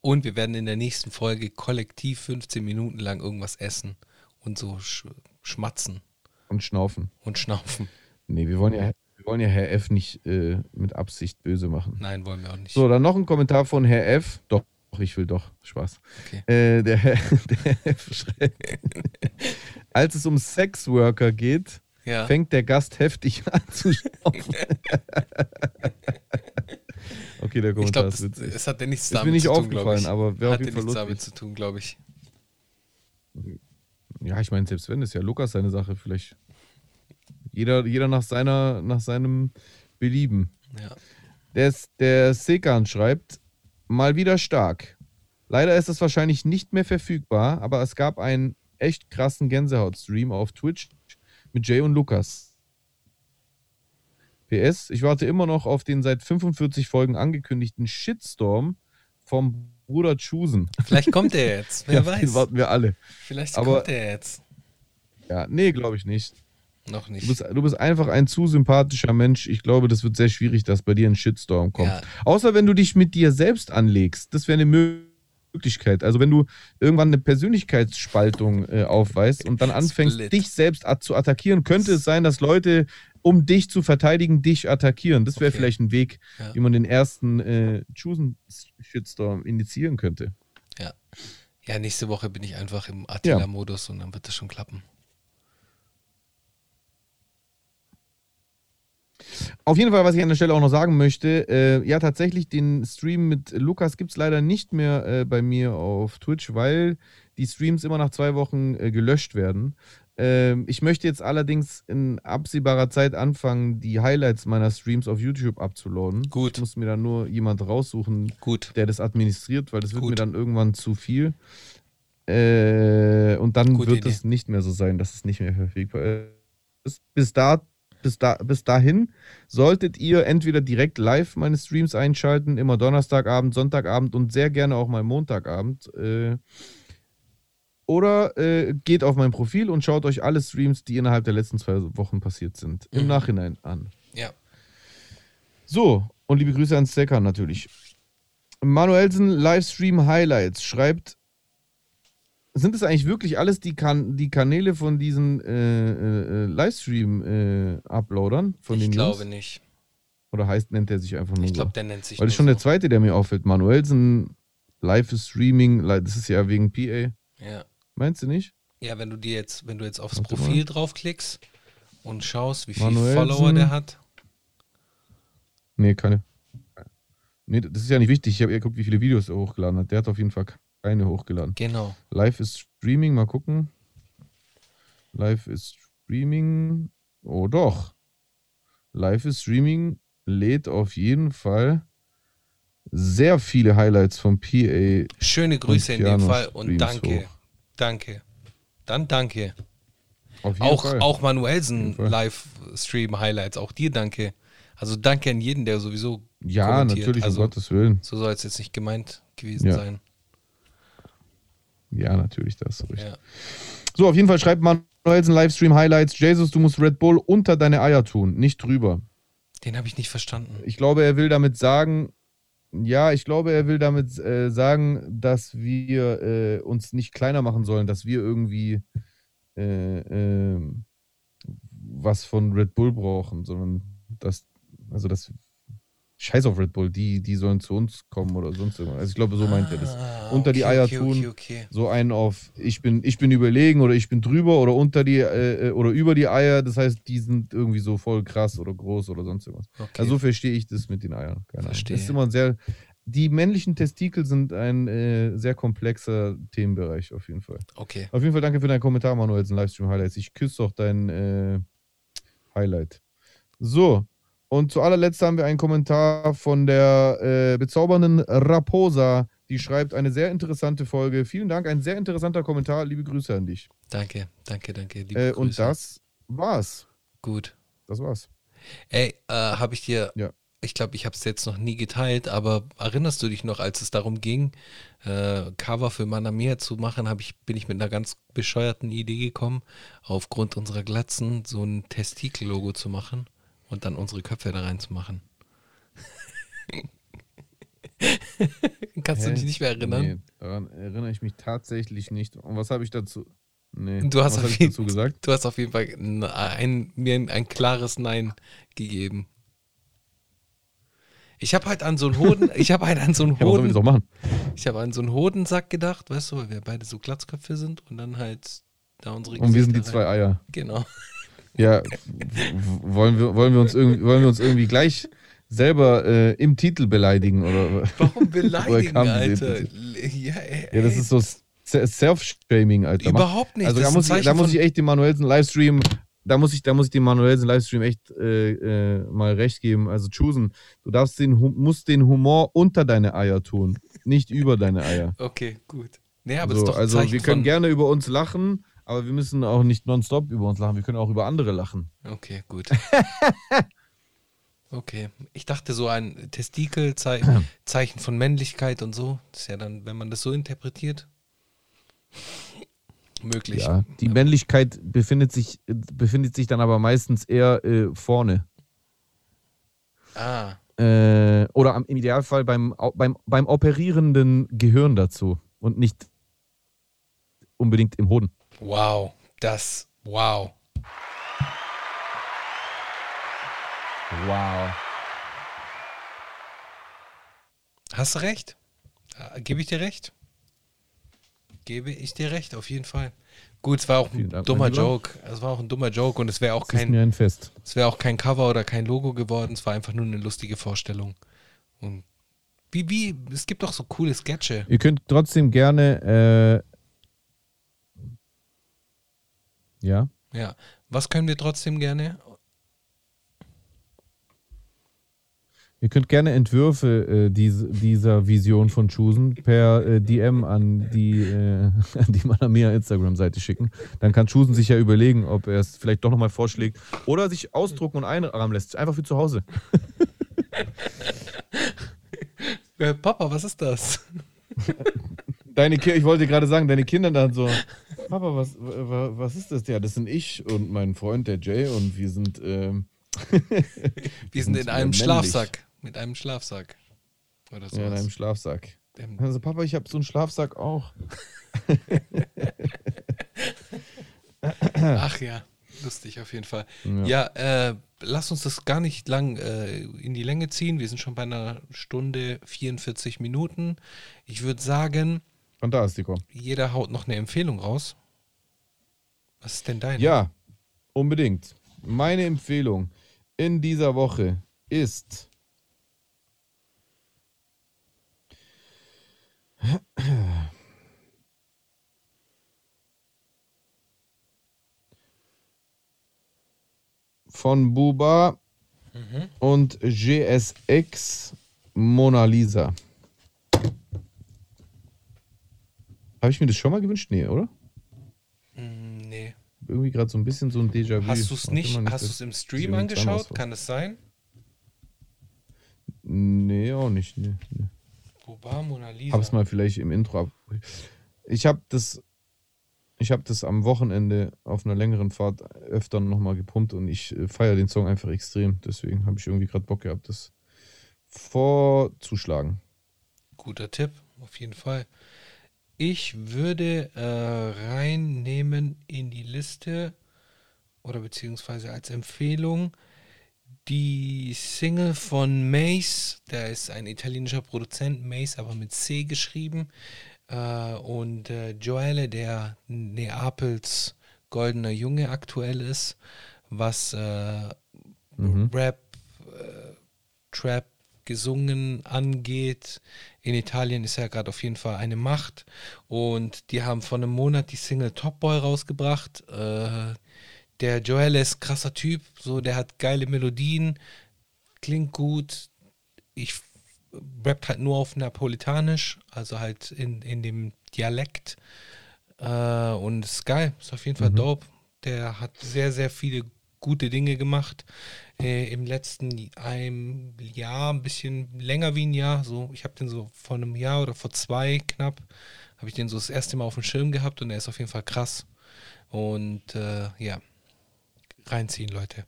Und wir werden in der nächsten Folge kollektiv 15 Minuten lang irgendwas essen und so sch schmatzen Und schnaufen. und schnaufen. Nee, wir wollen ja, wir wollen ja Herr F nicht äh, mit Absicht böse machen. Nein, wollen wir auch nicht. So, dann noch ein Kommentar von Herr F. Doch, ich will doch. Spaß. Okay. Äh, der, Herr, der F schreibt, als es um Sexworker geht, Ja. fängt der Gast heftig an zu schnaufen. okay, der Ich Kommentar ist witzig. es hat ja nichts damit nicht zu tun, glaube aufgefallen, ich. aber wäre auf jeden Fall nichts damit zu tun, glaube ich. Ja, ich meine, selbst wenn, ist ja Lukas seine Sache. Vielleicht jeder, jeder nach, seiner, nach seinem Belieben. Ja. Der, der Sekan schreibt, mal wieder stark. Leider ist es wahrscheinlich nicht mehr verfügbar, aber es gab einen echt krassen Gänsehaut-Stream auf Twitch mit Jay und Lukas. PS, ich warte immer noch auf den seit 45 Folgen angekündigten Shitstorm vom Bruder Chusen. Vielleicht kommt er jetzt. Wer Ja, auf den weiß. warten wir alle. Vielleicht aber- kommt er jetzt. Ja, nee, glaube ich nicht. Noch Du nicht. bist, du bist einfach ein zu sympathischer Mensch. Ich glaube, das wird sehr schwierig, dass bei dir ein Shitstorm kommt. Ja. Außer wenn du dich mit dir selbst anlegst. Das wäre eine Möglichkeit. Also wenn du irgendwann eine Persönlichkeitsspaltung äh, aufweist und dann anfängst, Split. dich selbst at zu attackieren, könnte es sein, dass Leute, um dich zu verteidigen, dich attackieren. Das wäre Okay. vielleicht ein Weg, Ja. wie man den ersten äh, Chosen-Shitstorm initiieren könnte. Ja. ja, nächste Woche bin ich einfach im Attila-Modus und dann wird das schon klappen. Auf jeden Fall, was ich an der Stelle auch noch sagen möchte, äh, ja, tatsächlich, den Stream mit Lukas gibt es leider nicht mehr äh, bei mir auf Twitch, weil die Streams immer nach zwei Wochen äh, gelöscht werden. Ähm, ich möchte jetzt allerdings in absehbarer Zeit anfangen, die Highlights meiner Streams auf YouTube abzuladen. Gut. Ich muss mir dann nur jemand raussuchen, Gut. der das administriert, weil das wird Gut. mir dann irgendwann zu viel. Äh, und dann Gute wird Idee. es nicht mehr so sein, dass es nicht mehr verfügbar ist. Bis dato bis, da, bis dahin solltet ihr entweder direkt live meine Streams einschalten, immer Donnerstagabend, Sonntagabend und sehr gerne auch mal Montagabend. Äh, oder äh, geht auf mein Profil und schaut euch alle Streams, die innerhalb der letzten zwei Wochen passiert sind, im Mhm. Nachhinein an. Ja. So, und liebe Grüße an Stecker natürlich. Manuelsen Livestream Highlights schreibt, sind es eigentlich wirklich alles die, kan die Kanäle von diesen äh, äh, Livestream-Uploadern? von ich den glaube Jungs? nicht. Oder heißt, nennt er sich einfach nur Ich so? glaube, der nennt sich Weil das ist schon der so. zweite, der mir auffällt. Manuelsen Live ist Streaming, li- das ist ja wegen PA. Ja. Meinst du nicht? ja, wenn du dir jetzt, wenn du jetzt aufs Warte Profil draufklickst und schaust, wie viele. Follower der hat. Nee, keine. Nee, das ist ja nicht wichtig. Ich habe ja geguckt, wie viele Videos er hochgeladen hat. Der hat auf jeden Fall keine hochgeladen. Genau. Live ist Streaming, mal gucken. Live ist Streaming. Oh doch. Live ist Streaming lädt auf jeden Fall sehr viele Highlights vom PA. Schöne Grüße in dem Fall und danke. hoch. Danke. Dann danke. Auf jeden Auch, Fall. auch Manuelsen. Livestream-Highlights. Auch dir danke. Also danke an jeden, der sowieso ja, natürlich, also, um Gottes Willen. So soll es jetzt nicht gemeint gewesen Ja. sein. Ja, natürlich, das ist richtig. Ja. So, auf jeden Fall schreibt Manuelsen Livestream Highlights. Jesus, du musst Red Bull unter deine Eier tun, nicht drüber. Den habe ich nicht verstanden. Ich glaube, er will damit sagen, ja, ich glaube, er will damit äh, sagen, dass wir äh, uns nicht kleiner machen sollen, dass wir irgendwie äh, ähm, was von Red Bull brauchen, sondern dass, also das Scheiß auf Red Bull, die, die sollen zu uns kommen oder sonst irgendwas. Also ich glaube, so meint er das. Ah, Unter die okay, Eier okay, tun. Okay. So einen auf, ich bin, ich bin überlegen oder ich bin drüber oder unter die äh, äh, oder über die Eier. Das heißt, die sind irgendwie so voll krass oder groß oder sonst irgendwas. Also so verstehe ich das mit den Eiern. Keine. Verstehe. Das ist immer sehr. Die männlichen Testikel sind ein äh, sehr komplexer Themenbereich auf jeden Fall. okay. Auf jeden Fall danke für deinen Kommentar, Manuel, zum Livestream Highlights. Ich küsse doch dein äh, Highlight. So, und zu allerletzt haben wir einen Kommentar von der äh, bezaubernden Raposa. Die schreibt eine sehr interessante Folge. Vielen Dank, ein sehr interessanter Kommentar. Liebe Grüße an dich. Danke, danke, danke. liebe Äh, und Grüße. das war's. Gut. Das war's. Ey, äh, habe ich dir, Ja. ich glaube, ich habe es jetzt noch nie geteilt, aber erinnerst du dich noch, als es darum ging, äh, Cover für Manamia zu machen, ich, bin ich mit einer ganz bescheuerten Idee gekommen, aufgrund unserer Glatzen so ein Testikel-Logo zu machen und dann unsere Köpfe da reinzumachen. Kannst du Hä? dich nicht mehr erinnern? Nee, daran erinnere ich mich tatsächlich nicht. Und was habe ich dazu? Nee. Du hast was auf jeden- dazu gesagt? Du hast auf jeden Fall ein, ein, mir ein, ein klares Nein gegeben. Ich habe halt an so einen Hoden, ich habe halt an so einen Ja, Hoden, auch machen? ich habe an so einen Hodensack gedacht, weißt du, weil wir beide so Glatzköpfe sind und dann halt da unsere Und wir sind die Gesichter zwei. Eier. Genau. Ja, wollen wir, wollen wir, uns, irgendwie, wollen wir uns irgendwie gleich selber äh, im Titel beleidigen? Oder? Warum beleidigen, diese Alter? Ja, ey, Ja, das ist so Se- Self-Shaming, Alter. Überhaupt nicht. Also da muss, ich, da muss ich echt dem Manuelsen Livestream, da muss ich, da muss ich dem Manuelsen Livestream echt äh, äh, mal recht geben. Also choosen, du darfst den, musst den Humor unter deine Eier tun, nicht über deine Eier. Okay, gut. Nee, aber so, das ist doch ein also Zeichen wir können gerne über uns lachen, aber wir müssen auch nicht nonstop über uns lachen. Wir können auch über andere lachen. Okay, gut. Okay. Ich dachte so ein Testikelzeichen Zeichen von Männlichkeit und so. Das ist ja dann, wenn man das so interpretiert, möglich. Ja, die Männlichkeit befindet sich, befindet sich dann aber meistens eher äh, vorne. Ah, Äh, oder am, im Idealfall beim, beim, beim operierenden Gehirn dazu und nicht unbedingt im Hoden. Wow. Das, wow. Wow. Hast du recht? Äh, Gebe ich dir recht? Gebe ich dir recht, auf jeden Fall. Gut, es war auch ein Dank, dummer. Joke. Es war auch ein dummer Joke und es wäre auch Das kein, ein Fest. es wäre auch kein Cover oder kein Logo geworden. Es war einfach nur eine lustige Vorstellung. Und wie, wie, es gibt doch so coole Sketche. Ihr könnt trotzdem gerne. Äh, ja. Ja. Was können wir trotzdem gerne? Ihr könnt gerne Entwürfe äh, dies, dieser Vision von Chusen per äh, DM an die, äh, an die Manamia Instagram-Seite schicken. Dann kann Chusen sich ja überlegen, ob er es vielleicht doch nochmal vorschlägt oder sich ausdrucken und einrahmen lässt. Einfach für zu Hause. Äh, Papa, was ist das? Deine Ki ich wollte gerade sagen, deine Kinder dann so, Papa, was, wa- was ist das? Ja, das sind ich und mein Freund, der Jay, und wir sind. Ähm, Wir sind in einem männlich. Schlafsack. Mit einem Schlafsack. Oder ja, in einem. Schlafsack. Also, Papa, ich habe so einen Schlafsack auch. Ach ja, lustig auf jeden Fall. Ja. Ja, äh, lass uns das gar nicht lang äh, in die Länge ziehen. Wir sind schon bei einer Stunde 44 Minuten. Ich würde sagen, Fantastico. jeder haut noch eine Empfehlung raus. Was ist denn deine? Ja, unbedingt. Meine Empfehlung in dieser Woche ist. Von Buba Mhm. und GSX Mona Lisa. Habe ich mir das schon mal gewünscht? Nee, oder? Mm, nee. Irgendwie gerade so ein bisschen so ein Déjà-vu. Hast du es nicht, mal, hast du es im Stream angeschaut? Kann es sein? Nee, auch nicht. Nee, nee. Boba Mona Lisa. Hab's mal vielleicht im Intro ab. Ich habe das, ich habe das am Wochenende auf einer längeren Fahrt öfter nochmal gepumpt und ich feiere den Song einfach extrem. Deswegen habe ich irgendwie gerade Bock gehabt, das vorzuschlagen. Guter Tipp, auf jeden Fall. Ich würde äh, reinnehmen in die Liste oder beziehungsweise als Empfehlung die Single von Mace. Der ist ein italienischer Produzent, Mace aber mit C geschrieben. Äh, und äh, Joelle, der Neapels goldener Junge aktuell ist, was äh, Mhm. Rap, äh, Trap, gesungen angeht. In Italien ist er gerade auf jeden Fall eine Macht. Und die haben vor einem Monat die Single Top Boy rausgebracht. Äh, der Joel ist krasser Typ, so der hat geile Melodien, klingt gut. Ich rappt halt nur auf Napolitanisch, also halt in, in dem Dialekt. Äh, und ist geil, ist auf jeden Fall Mhm. dope. Der hat sehr, sehr viele gute Dinge gemacht. Äh, Im letzten einem Jahr, ein bisschen länger wie ein Jahr. So, ich habe den so vor einem Jahr oder vor zwei knapp, habe ich den so das erste Mal auf dem Schirm gehabt und er ist auf jeden Fall krass. Und äh, ja, reinziehen, Leute.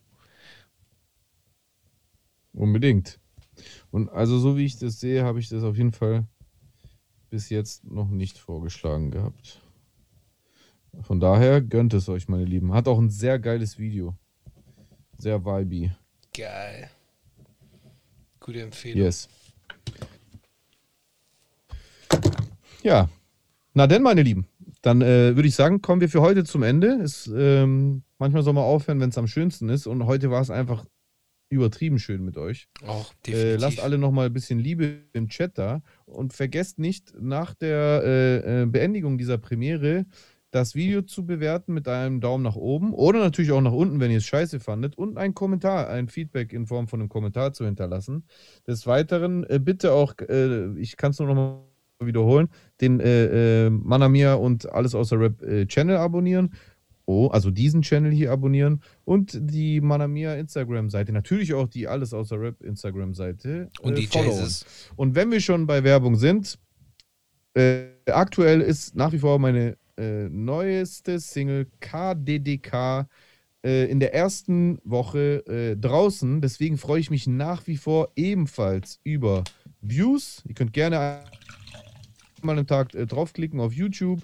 Unbedingt. Und also so wie ich das sehe, habe ich das auf jeden Fall bis jetzt noch nicht vorgeschlagen gehabt. Von daher gönnt es euch, meine Lieben. Hat auch ein sehr geiles Video. Sehr vibey. Geil. Gute Empfehlung. Yes. Ja. Na denn, meine Lieben. Dann äh, würde ich sagen, kommen wir für heute zum Ende. Es, ähm, manchmal soll man aufhören, wenn es am schönsten ist. Und heute war es einfach übertrieben schön mit euch. Auch Äh, lasst alle nochmal ein bisschen Liebe im Chat da. Und vergesst nicht, nach der äh, äh, Beendigung dieser Premiere das Video zu bewerten mit einem Daumen nach oben oder natürlich auch nach unten, wenn ihr es scheiße fandet und einen Kommentar, ein Feedback in Form von einem Kommentar zu hinterlassen. Des Weiteren äh, bitte auch, äh, ich kann es nur nochmal wiederholen, den äh, äh, Manamia und alles außer Rap äh, Channel abonnieren. Oh, also diesen Channel hier abonnieren und die Manamia Instagram-Seite. Natürlich auch die Alles außer Rap Instagram-Seite. Und äh, die followen. Jesus. Und wenn wir schon bei Werbung sind, aktuell ist nach wie vor meine äh, neueste Single KDDK äh, in der ersten Woche äh, draußen. Deswegen freue ich mich nach wie vor ebenfalls über Views. Ihr könnt gerne mal am Tag äh, draufklicken auf YouTube.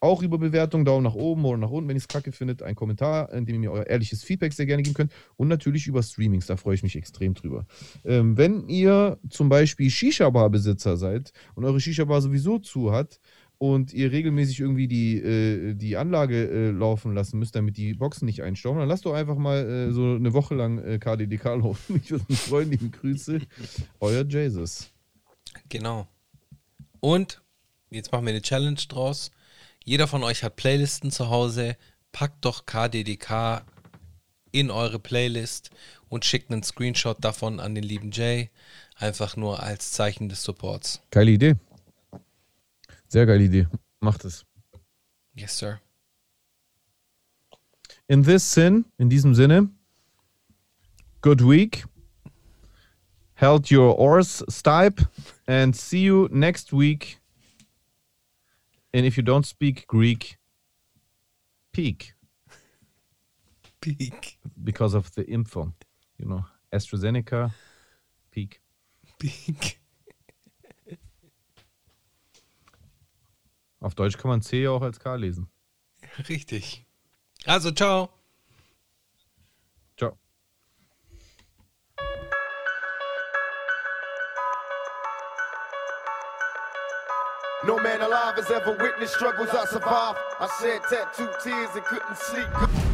Auch über Bewertungen, Daumen nach oben oder nach unten, wenn ihr es kacke findet. Ein Kommentar, in dem ihr mir euer ehrliches Feedback sehr gerne geben könnt. Und natürlich über Streamings, da freue ich mich extrem drüber. Ähm, wenn ihr zum Beispiel Shisha-Bar-Besitzer seid und eure Shisha-Bar sowieso zu hat und ihr regelmäßig irgendwie die, äh, die Anlage äh, laufen lassen müsst, damit die Boxen nicht einstauben, dann lasst doch einfach mal äh, so eine Woche lang äh, KDDK laufen. Ich würde mich freuen, liebe Grüße. Euer Jesus. Genau. Und jetzt machen wir eine Challenge draus. Jeder von euch hat Playlisten zu Hause. Packt doch KDDK in eure Playlist und schickt einen Screenshot davon an den lieben Jay. Einfach nur als Zeichen des Supports. Geile Idee. Sehr geile Idee. Macht es. Yes, sir. In this sin, in diesem Sinne, good week. Held your oars stipe and see you next week. And if you don't speak Greek, peak Peak. because of the info. You know, AstraZeneca, peak. Peak. Auf Deutsch kann man C ja auch als K lesen. Richtig. Also, ciao. Ciao. No man alive has ever witnessed struggles I survived. I shed tattooed tears and couldn't sleep.